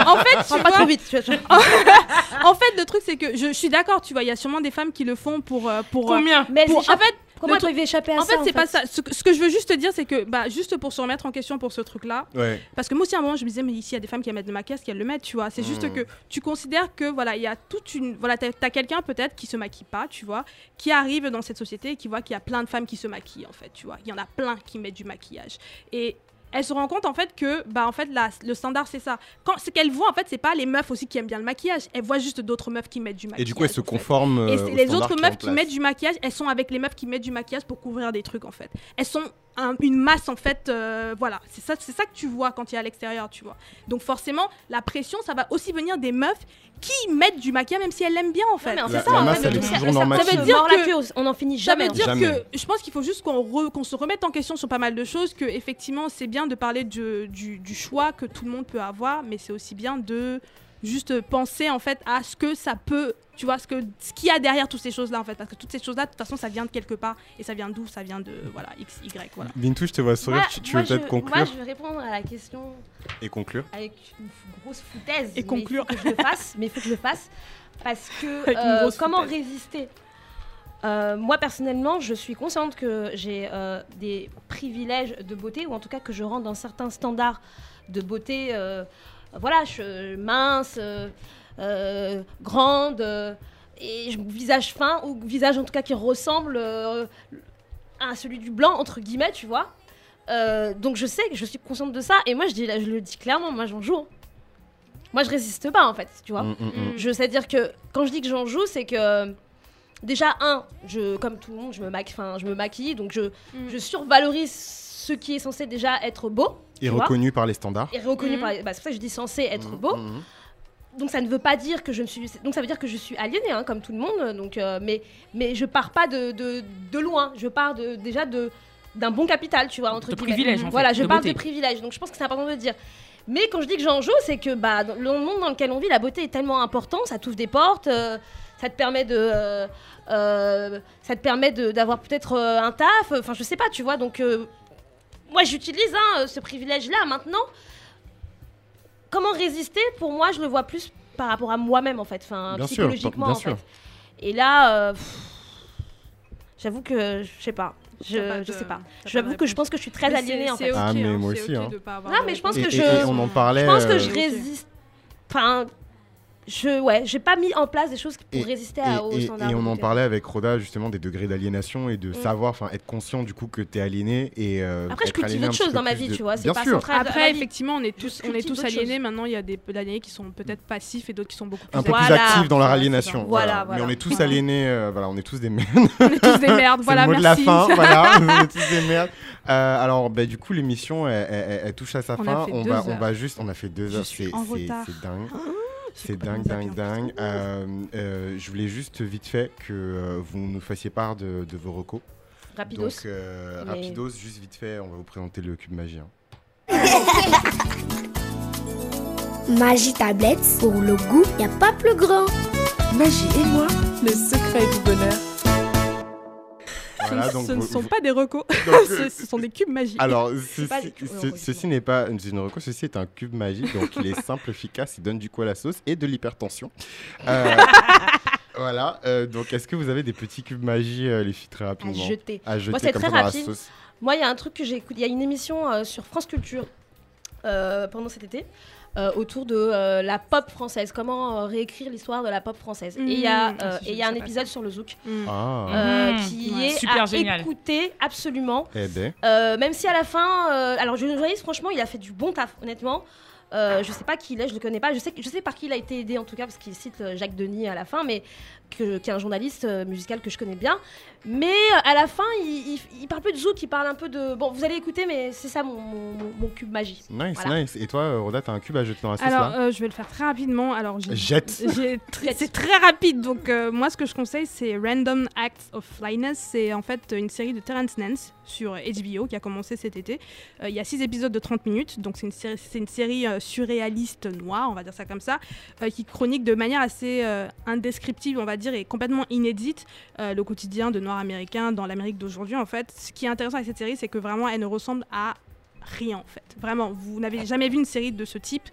en fait, tu pas vois, trop vite. tu vois. en fait, le truc, c'est que je, je suis d'accord, tu vois, il y a sûrement des femmes qui le font pour. euh, pour euh, Combien? Mais pour- en fait, comment elles peuvent échapper à en ça fait, c'est pas ça. Ce, que- ce que je veux juste te dire, c'est que, bah, juste pour se remettre en question pour ce truc-là, Ouais. parce que moi aussi, à un moment, je me disais, mais ici, il y a des femmes qui aiment mettre de maquillage, qui aiment le mettre, tu vois. C'est juste Mm. que tu considères que, voilà, il y a toute une. Voilà, t'as as, quelqu'un peut-être qui se maquille pas, tu vois, qui arrive dans cette société et qui voit qu'il y a plein de femmes qui se maquillent, en fait, tu vois. Il y en a plein qui mettent du maquillage. Et elle se rend compte en fait que bah en fait la- le standard c'est ça. Quand ce qu'elle voit en fait c'est pas les meufs aussi qui aiment bien le maquillage, elle voit juste d'autres meufs qui mettent du maquillage. Et du coup, elle se conforme. Et euh, aux les autres meufs qui mettent du maquillage, elles sont avec les meufs qui mettent du maquillage pour couvrir des trucs en fait. Elles sont un- une masse en fait, euh, voilà. C'est ça, c'est ça que tu vois quand tu es à l'extérieur, tu vois. Donc forcément, la pression, ça va aussi venir des meufs qui mettent du maquillage même si elles l'aiment bien en fait. fait, ça, la en masse, fait, elle le est toujours ça- ça veut dire que- queue, on en finit Ça jamais. veut en dire que je pense qu'il faut juste qu'on re- qu'on se remette en question sur pas mal de choses, que effectivement c'est bien de parler de- du, du choix que tout le monde peut avoir, mais c'est aussi bien de juste penser en fait à ce que ça peut, tu vois, ce que ce qu'il y a derrière toutes ces choses-là en fait, parce que toutes ces choses-là de toute façon ça vient de quelque part et ça vient d'où? Ça vient de voilà x y voilà. Bintou, je te vois sourire. Moi- tu, tu moi, veux peut-être conclure? Moi, je vais répondre à la question et conclure? avec une grosse foutaise. Et mais conclure. Il faut que je le fasse, mais il faut que je le fasse. Parce que euh, comment foutaise. résister? Euh, Moi, personnellement, je suis consciente que j'ai euh, des privilèges de beauté, ou en tout cas que je rentre dans certains standards de beauté. euh, voilà, je suis mince, euh, grande, euh, et visage fin, ou visage en tout cas qui ressemble euh, à celui du blanc, entre guillemets, tu vois. Euh, donc je sais que je suis consciente de ça, et moi je, dis, je le dis clairement, moi j'en joue. Moi je résiste pas en fait, tu vois. Mm, mm, mm. Je sais dire que quand je dis que j'en joue, c'est que déjà un, je comme tout le monde, je me maquille, enfin je me maquille, donc je, Mm. je survalorise ce qui est censé déjà être beau Et vois. reconnu par les standards. et reconnu Mhm. par. les- bah, c'est pour ça que je dis censé être Mm, beau. Donc ça ne veut pas dire que je ne suis. Donc ça veut dire que je suis aliénée, hein, comme tout le monde. Donc euh, mais mais je pars pas de, de, de loin. Je pars de déjà de d'un bon capital, tu vois entre De guillemets. privilège, en fait, Voilà, je beauté. de privilège. Donc je pense que c'est important de le dire. Mais quand je dis que j'en joue, c'est que bah dans le monde dans lequel on vit, la beauté est tellement importante, ça t'ouvre des portes, euh, ça te permet de euh, ça te permet d'avoir peut-être un taf. Enfin je sais pas, tu vois. Donc moi j'utilise hein, ce privilège-là maintenant comment résister Pour moi, je le vois plus par rapport à moi-même, en fait, enfin, Bien sûr, psychologiquement, bien en sûr. fait. Et là, euh, j'avoue que je sais pas. Je, de- je sais pas. J'avoue que je pense que je suis très Mais aliénée, en fait. ok, Ah, mais hein, moi aussi, hein. de pas avoir Non, mais je pense Et, que et- je- et on en parlait. Je pense que euh, je résiste. Enfin, je, ouais, j'ai pas mis en place des choses pour Et- résister Et, à, aux et- standards. et on en parlait avec Roda justement des degrés d'aliénation et de Mm. savoir, enfin être conscient du coup que t'es aliéné et euh, Après, je cultive aliéné un autre petit chose peu dans ma vie, de- tu vois, c'est Bien pas sûr. central. Après, effectivement, on est tous, on est tous d'autres aliénés. choses. Maintenant, il y a des aliénés qui sont peut-être passifs et d'autres qui sont beaucoup plus un peu plus Voilà. actifs dans leur aliénation. Voilà, Voilà, voilà. Mais on est tous aliénés, euh, voilà, on est tous des merdes. On est tous des merdes. Voilà, le mot merci. de la fin, voilà, on est tous des merdes. Euh, alors, bah, du coup, l'émission, elle, elle- elle- elle touche à sa On a fin. fait on deux va, on va juste, on a fait deux Je heures, c'est en c'est- retard. c'est dingue. C'est dingue, dingue, dingue. Euh, euh, je voulais juste vite fait que euh, vous nous fassiez part de, de vos recos. Rapidos. Donc, euh, Mais- rapidos, juste vite fait, on va vous présenter le cube magie. hein. Magie tablette, pour le goût, y a pas plus grand. Magie et moi, le secret du bonheur. Voilà, ce donc ce ne sont vous- pas des recos, Donc, euh, ce, ce sont des cubes magiques. Alors, ceci, ce- n'est pas une une reco, ceci est un cube magique, donc il est simple, efficace, il donne du coup à la sauce et de l'hypertension. Euh, voilà, euh, donc est-ce que vous avez des petits cubes magie, euh, les filles, très À rapidement jeter. À jeter c'est comme très ça dans rapide. la sauce. Moi, il y a un truc que j'ai écouté. Il y a une émission euh, sur France Culture euh, pendant cet été autour de euh, la pop française. Comment euh, réécrire l'histoire de la pop française. et il y a, Mmh, euh, ah, si, et il y je a un épisode sur le zouk Mm. Ah, euh, Mhm. qui Ouais. est Super à génial. écouter absolument. eh ben, Euh, même si à la fin, euh, alors le journaliste, franchement, il a fait du bon taf, honnêtement. Euh, je sais pas qui il est, je le connais pas. Je sais, je sais par qui il a été aidé en tout cas, parce qu'il cite euh, Jacques Denis à la fin, mais que, qui est un journaliste euh, musical que je connais bien. Mais euh, à la fin, il, il, il parle peu de zouk, il parle un peu de. Bon, vous allez écouter, mais c'est ça mon, mon, mon- mon cube magie. nice, Voilà. nice. Et toi, euh, Roda, t'as un cube à jeter dans la sauce Alors, euh, je vais le faire très rapidement. Alors, Jette. C'est très rapide, donc euh, moi ce que je conseille c'est Random Acts of Flyness. C'est en fait une série de Terrence Nance sur HBO qui a commencé cet été. Euh, Il y a six épisodes de 30 minutes, donc c'est une série, une série euh, surréaliste noire, on va dire ça comme ça, euh, qui chronique de manière assez euh, indescriptible, on va dire, et complètement inédite euh, le quotidien de noirs américains dans l'Amérique d'aujourd'hui. En fait, ce qui est intéressant avec cette série, c'est que vraiment elle ne ressemble à rien en fait. Vraiment, vous n'avez jamais vu une série de ce type.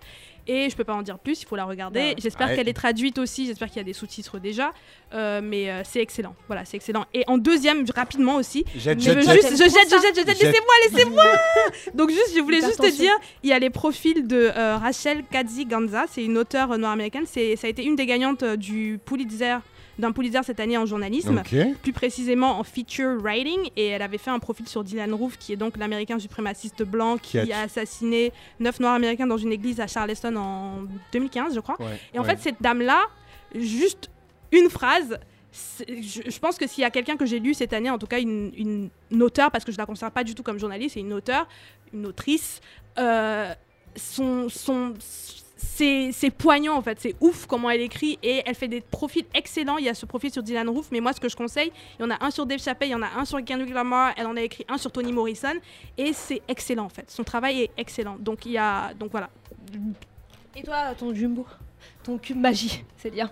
Et je peux pas en dire plus, il faut la regarder. Ouais. J'espère Ouais. qu'elle est traduite aussi, j'espère qu'il y a des sous-titres déjà. Euh, mais euh, c'est excellent, voilà, c'est excellent. Et en deuxième, rapidement aussi, Jette, je jette, je jette, je jette, je jette, Jette. laissez-moi, laissez-moi Donc juste, je voulais juste te dire, il y a les profils de euh, Rachel Kazi Ganza, c'est une auteure noire américaine, c'est, ça a été une des gagnantes euh, du Pulitzer, d'un Pulitzer cette année en journalisme plus précisément en feature writing. Et elle avait fait un profil sur Dylan Roof qui est donc l'américain suprémaciste blanc qui, Qui a assassiné neuf noirs américains dans une église à Charleston en 2015 je crois. Ouais, et en ouais. fait cette dame là juste une phrase je, je pense que s'il y a quelqu'un que j'ai lu cette année en tout cas une, une, une auteure parce que je la considère pas du tout comme journaliste c'est une auteure une autrice euh, son, son, c'est poignant en fait, c'est ouf comment elle écrit et elle fait des profils excellents. Il y a ce profil sur Dylan Roof, mais moi ce que je conseille, il y en a un sur Dave Chappelle, il y en a un sur Kendrick Lamar, elle en a écrit un sur Toni Morrison et c'est excellent en fait. Son travail est excellent. Donc il y a donc voilà. Et toi, ton jumbo Ton cube magie, c'est bien.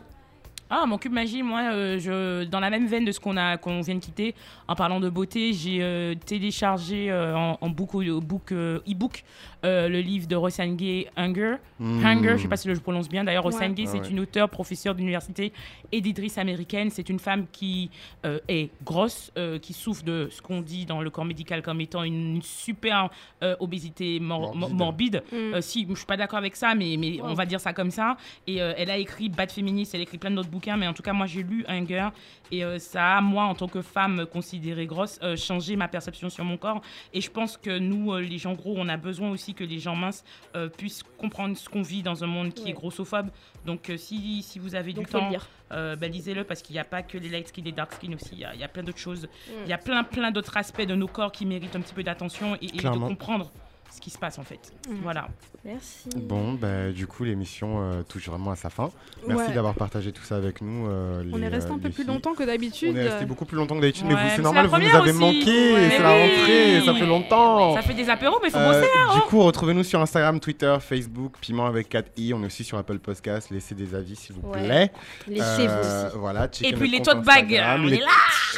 Ah, mon cube magie, moi, euh, je, dans la même veine de ce qu'on a, qu'on vient de quitter, en parlant de beauté, j'ai euh, téléchargé euh, en, en book, book, euh, e-book euh, le livre de Rosanne Gay, Hunger. Hmm. Hunger, je sais pas si je prononce bien. D'ailleurs, Rosanne Ouais. Gay, Ah c'est ouais. une auteure, professeure d'université, éditrice américaine. C'est une femme qui euh, est grosse, euh, qui souffre de ce qu'on dit dans le corps médical comme étant une super euh, obésité mor- Morbide. morbide. Mm. Euh, si, je suis pas d'accord avec ça, mais, mais on va dire ça comme ça. Et euh, elle a écrit Bad Féministe, elle a écrit plein d'autres bouquins, mais en tout cas, moi, j'ai lu Hunger. Et euh, ça a, moi, en tant que femme considérée grosse, euh, changé ma perception sur mon corps. Et je pense que nous, euh, les gens gros, on a besoin aussi que les gens minces euh, puissent comprendre ce qu'on vit dans un monde qui Ouais. est grossophobe. Donc, euh, si, si vous avez Donc du temps, euh, bah, lisez-le parce qu'il n'y a pas que les light skin, les dark skin aussi. Il y a- il y, a plein d'autres choses. Mm. Il y a plein, plein d'autres aspects de nos corps qui méritent un petit peu d'attention et, et de comprendre ce qui se passe en fait. Mm. Voilà. Merci. Bon, bah, du coup, l'émission euh, touche vraiment à sa fin. Merci Ouais. d'avoir partagé tout ça avec nous. euh, On est resté euh, un peu les plus filles. longtemps que d'habitude. On est resté beaucoup plus longtemps que d'habitude, Ouais, mais c'est normal, vous nous avez aussi. manqué, Ouais, c'est la oui. rentrée, ça fait longtemps. Ça fait des apéros, mais il faut Euh, bosser. Hein, du coup, retrouvez-nous sur Instagram, Twitter, Facebook, Piment avec 4i. On est aussi sur Apple Podcast. Laissez des avis, s'il vous Ouais. plaît. Laissez-vous Euh. Voilà, Et puis les tote bags, on les- est là.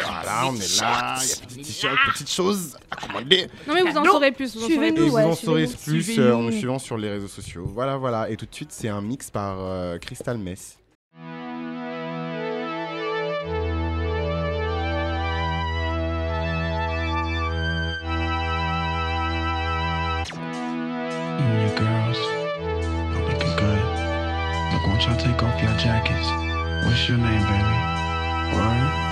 Voilà, on est là. Il y a petites choses à commander. Non mais vous en saurez plus. Suivez-nous, ouais, plus euh, en nous suivant sur les réseaux sociaux. Voilà, voilà. Et tout de suite, c'est un mix par euh, Crystal Mess. You and your girls are looking good. Look, won't y'all take off your jackets? What's your name, baby? Word?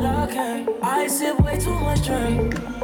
But I sip way too much drink.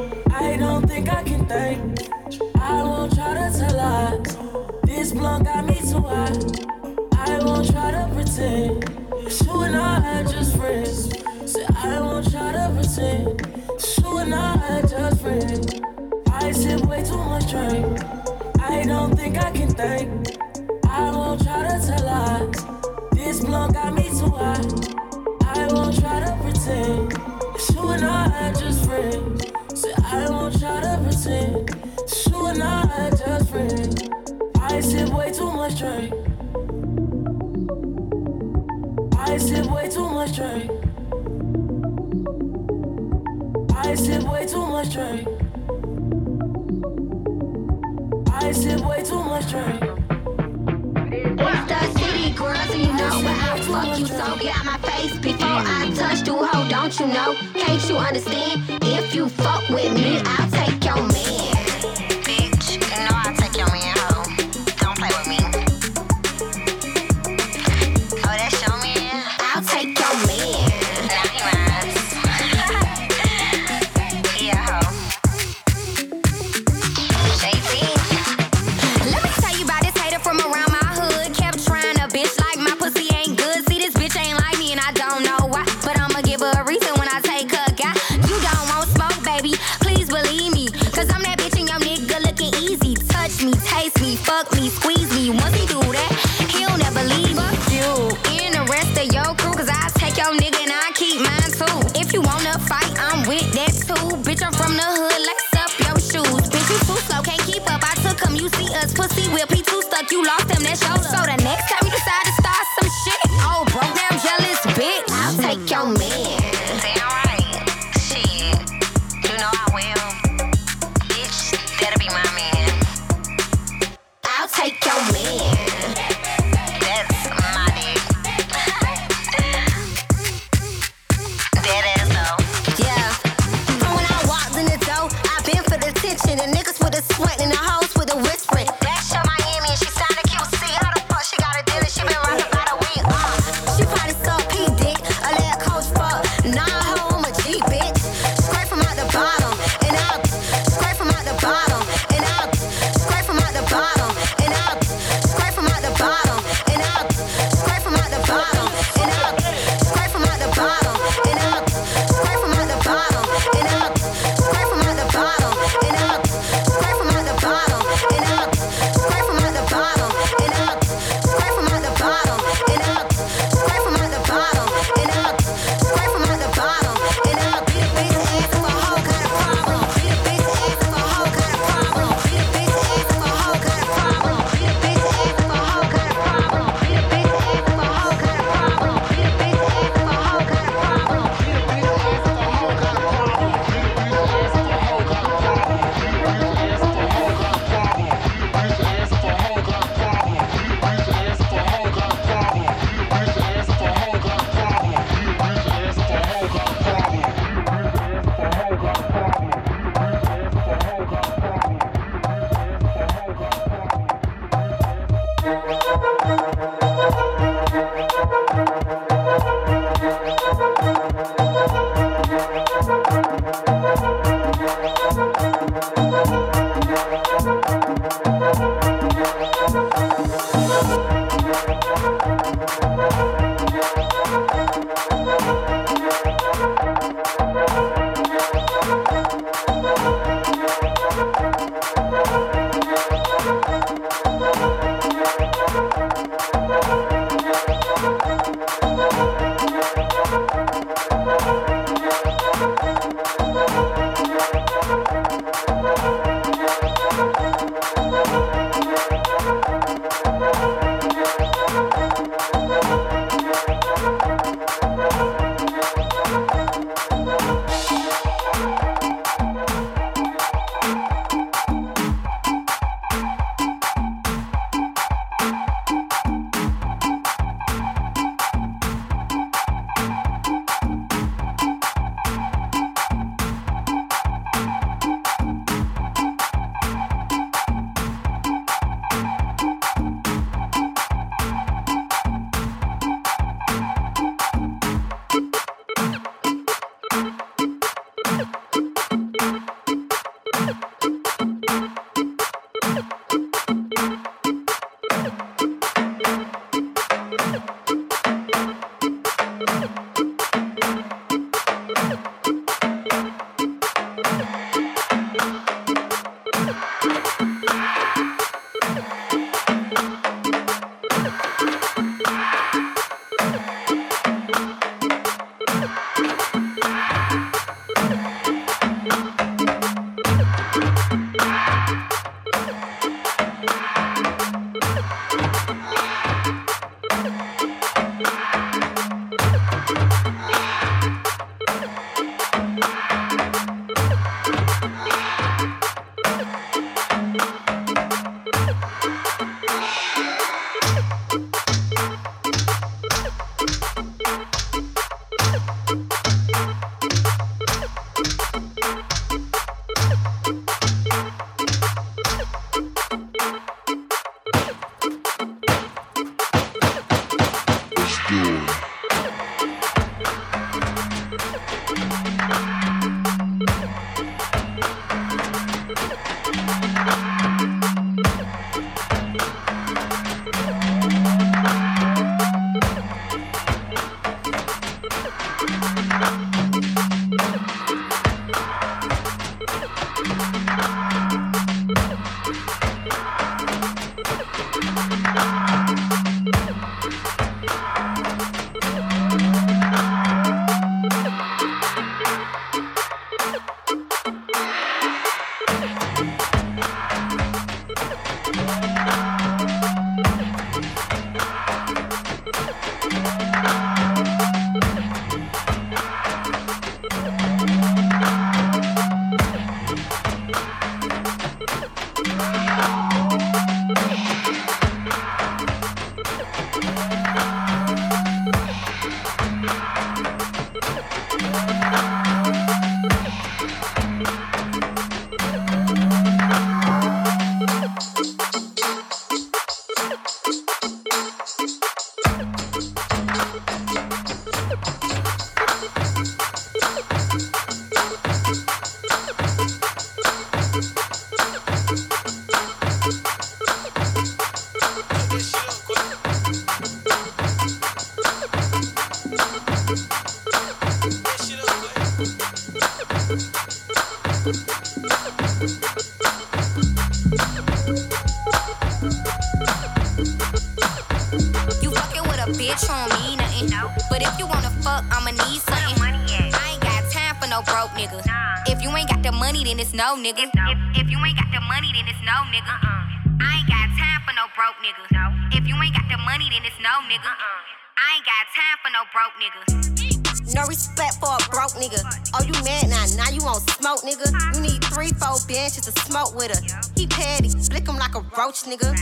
Nigga. Uh. I ain't got time for no broke nigga. No respect for a broke nigga. Oh, you mad now? Now you won't smoke, nigga. You need three, four benches to smoke with her. He petty, flick him like a roach, nigga.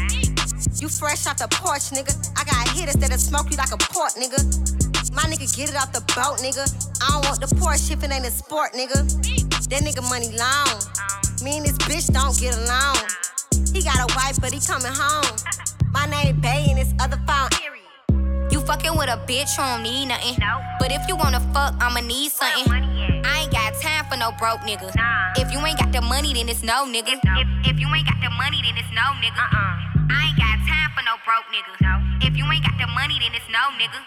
You fresh off the porch, nigga. I got hitters that'll smoke you like a port, nigga. My nigga get it off the boat, nigga. I don't want the Porsche if it ain't a sport, nigga. That nigga money long. Me and this bitch don't get along. He got a wife, but he coming home. Bitch, you don't need nothing. But if you wanna fuck, I'ma need something. I ain't got time for no broke nigga. If you ain't got the money, then it's no nigga. If, if you ain't got the money, then it's no nigga. Uh-uh. I ain't got time for no broke nigga. If you ain't got the money, then it's no nigga.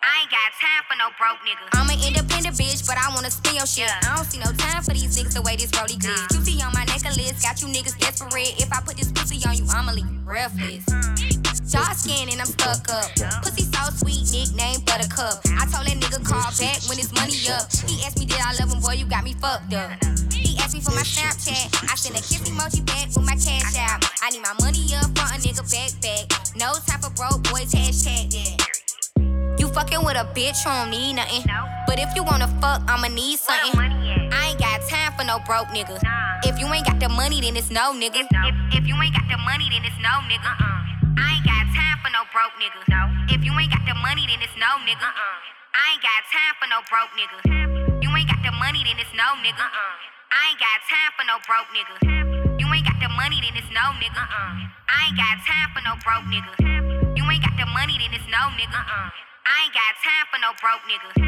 I ain't got time for no broke nigga. I'm an independent bitch, but I wanna spin your shit. I don't see no time for these niggas the way this rollie glitz. QT on my necklace, got you niggas desperate. If I put this pussy on you, I'ma leave you breathless. Dark skin and I'm stuck up. Pussy so sweet, nickname Buttercup. I told that nigga call back when his money up. He asked me did I love him, boy, you got me fucked up. He asked me for my Snapchat. I sent a kiss emoji back with my cash out. I need my money up for a nigga back back. No time for broke boys, hashtag that. You fucking with a bitch, you don't need nothing. But if you wanna fuck, I'ma need something. I ain't got time for no broke nigga. If you ain't got the money, then it's no nigga. If, if you ain't got the money, then it's no nigga. Uh-uh. I ain't got time for no broke nigga. If you ain't got the money, then it's no nigga. Uh-uh. I ain't got time for no broke nigga. You ain't got the money, then it's no nigga. Uh-uh. I ain't got time for no broke nigga. You ain't got the money, then it's no nigga. Uh-uh. I ain't got time for no broke nigga. You ain't got the money, then it's no nigga. I ain't got time for no broke nigga.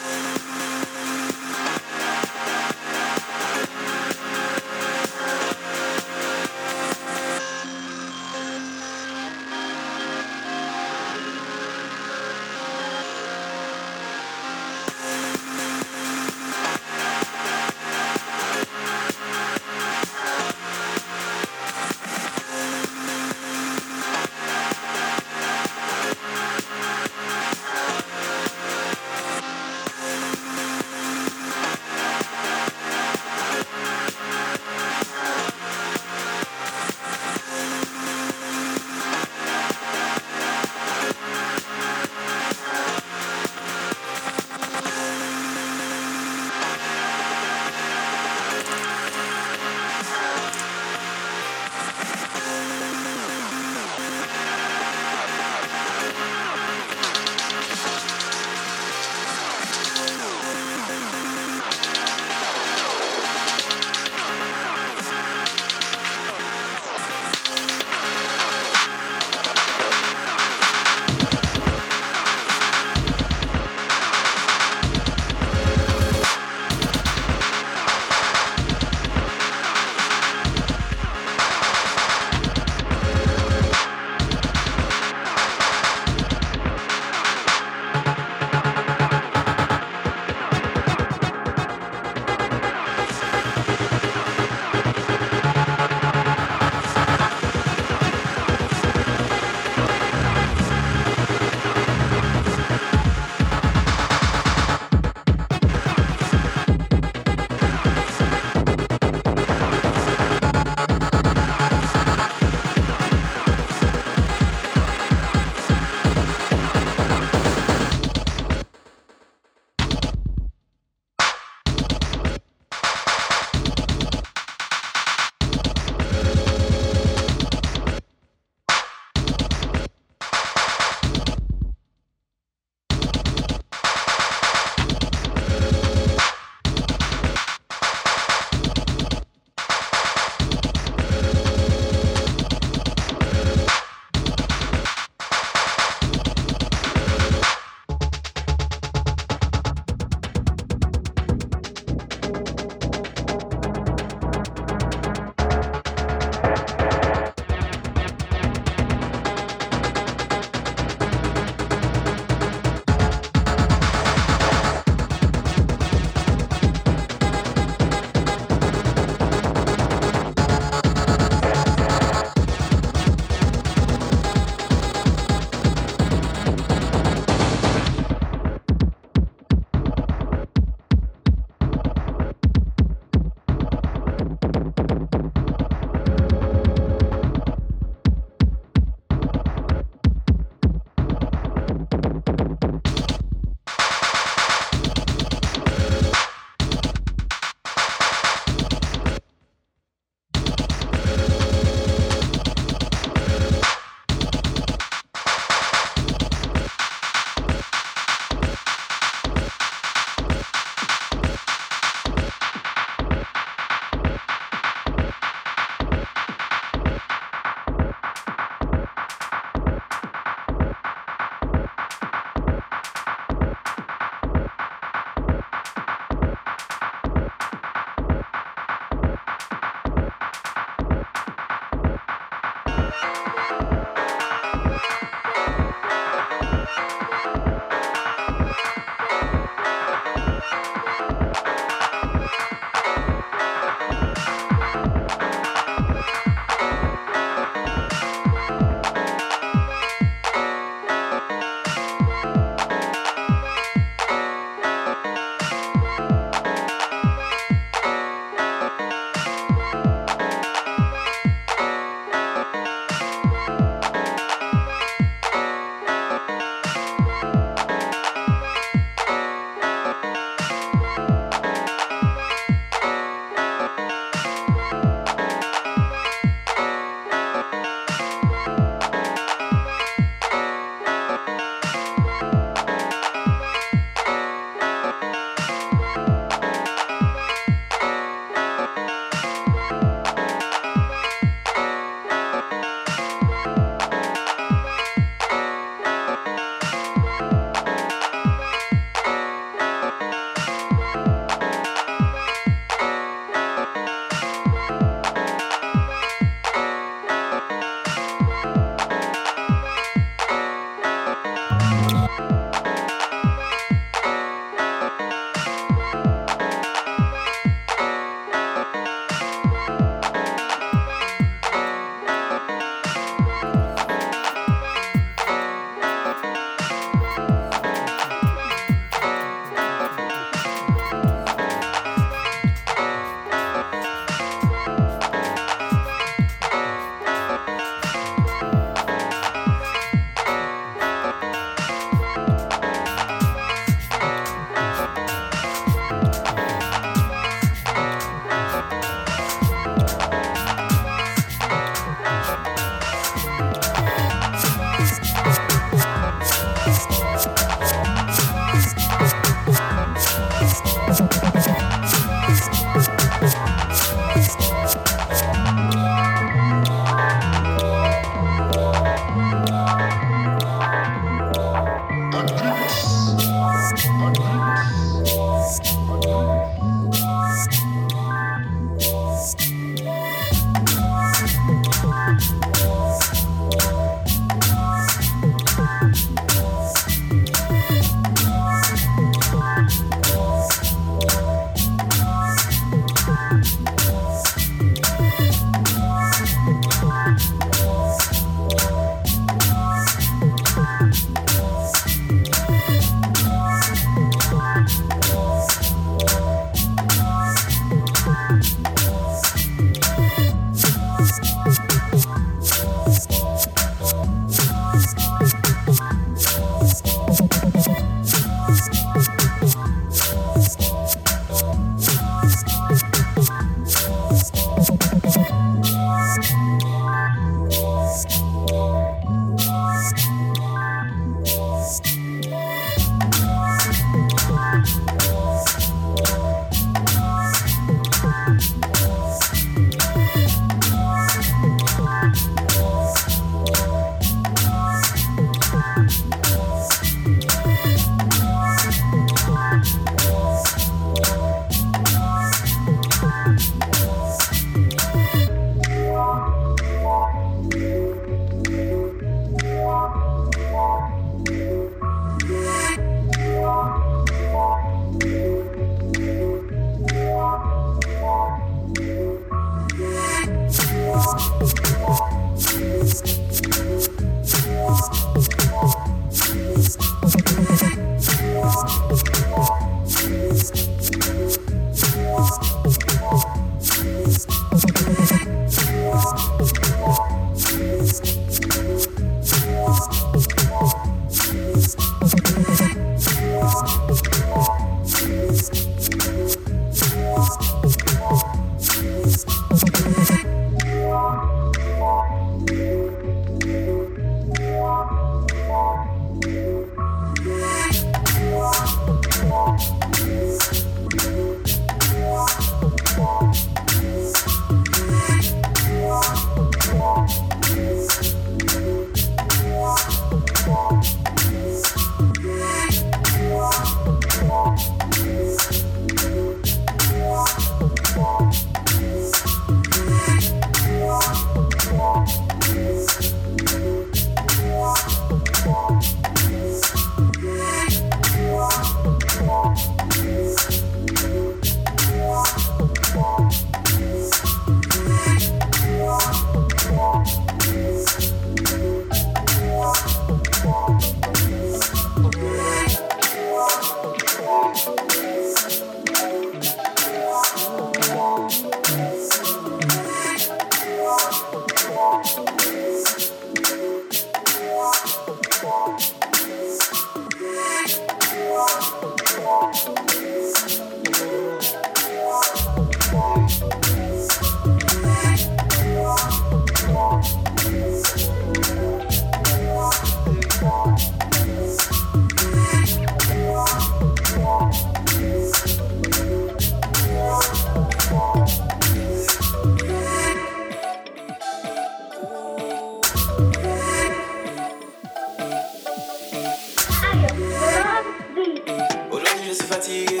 fatigué.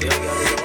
T'es regardé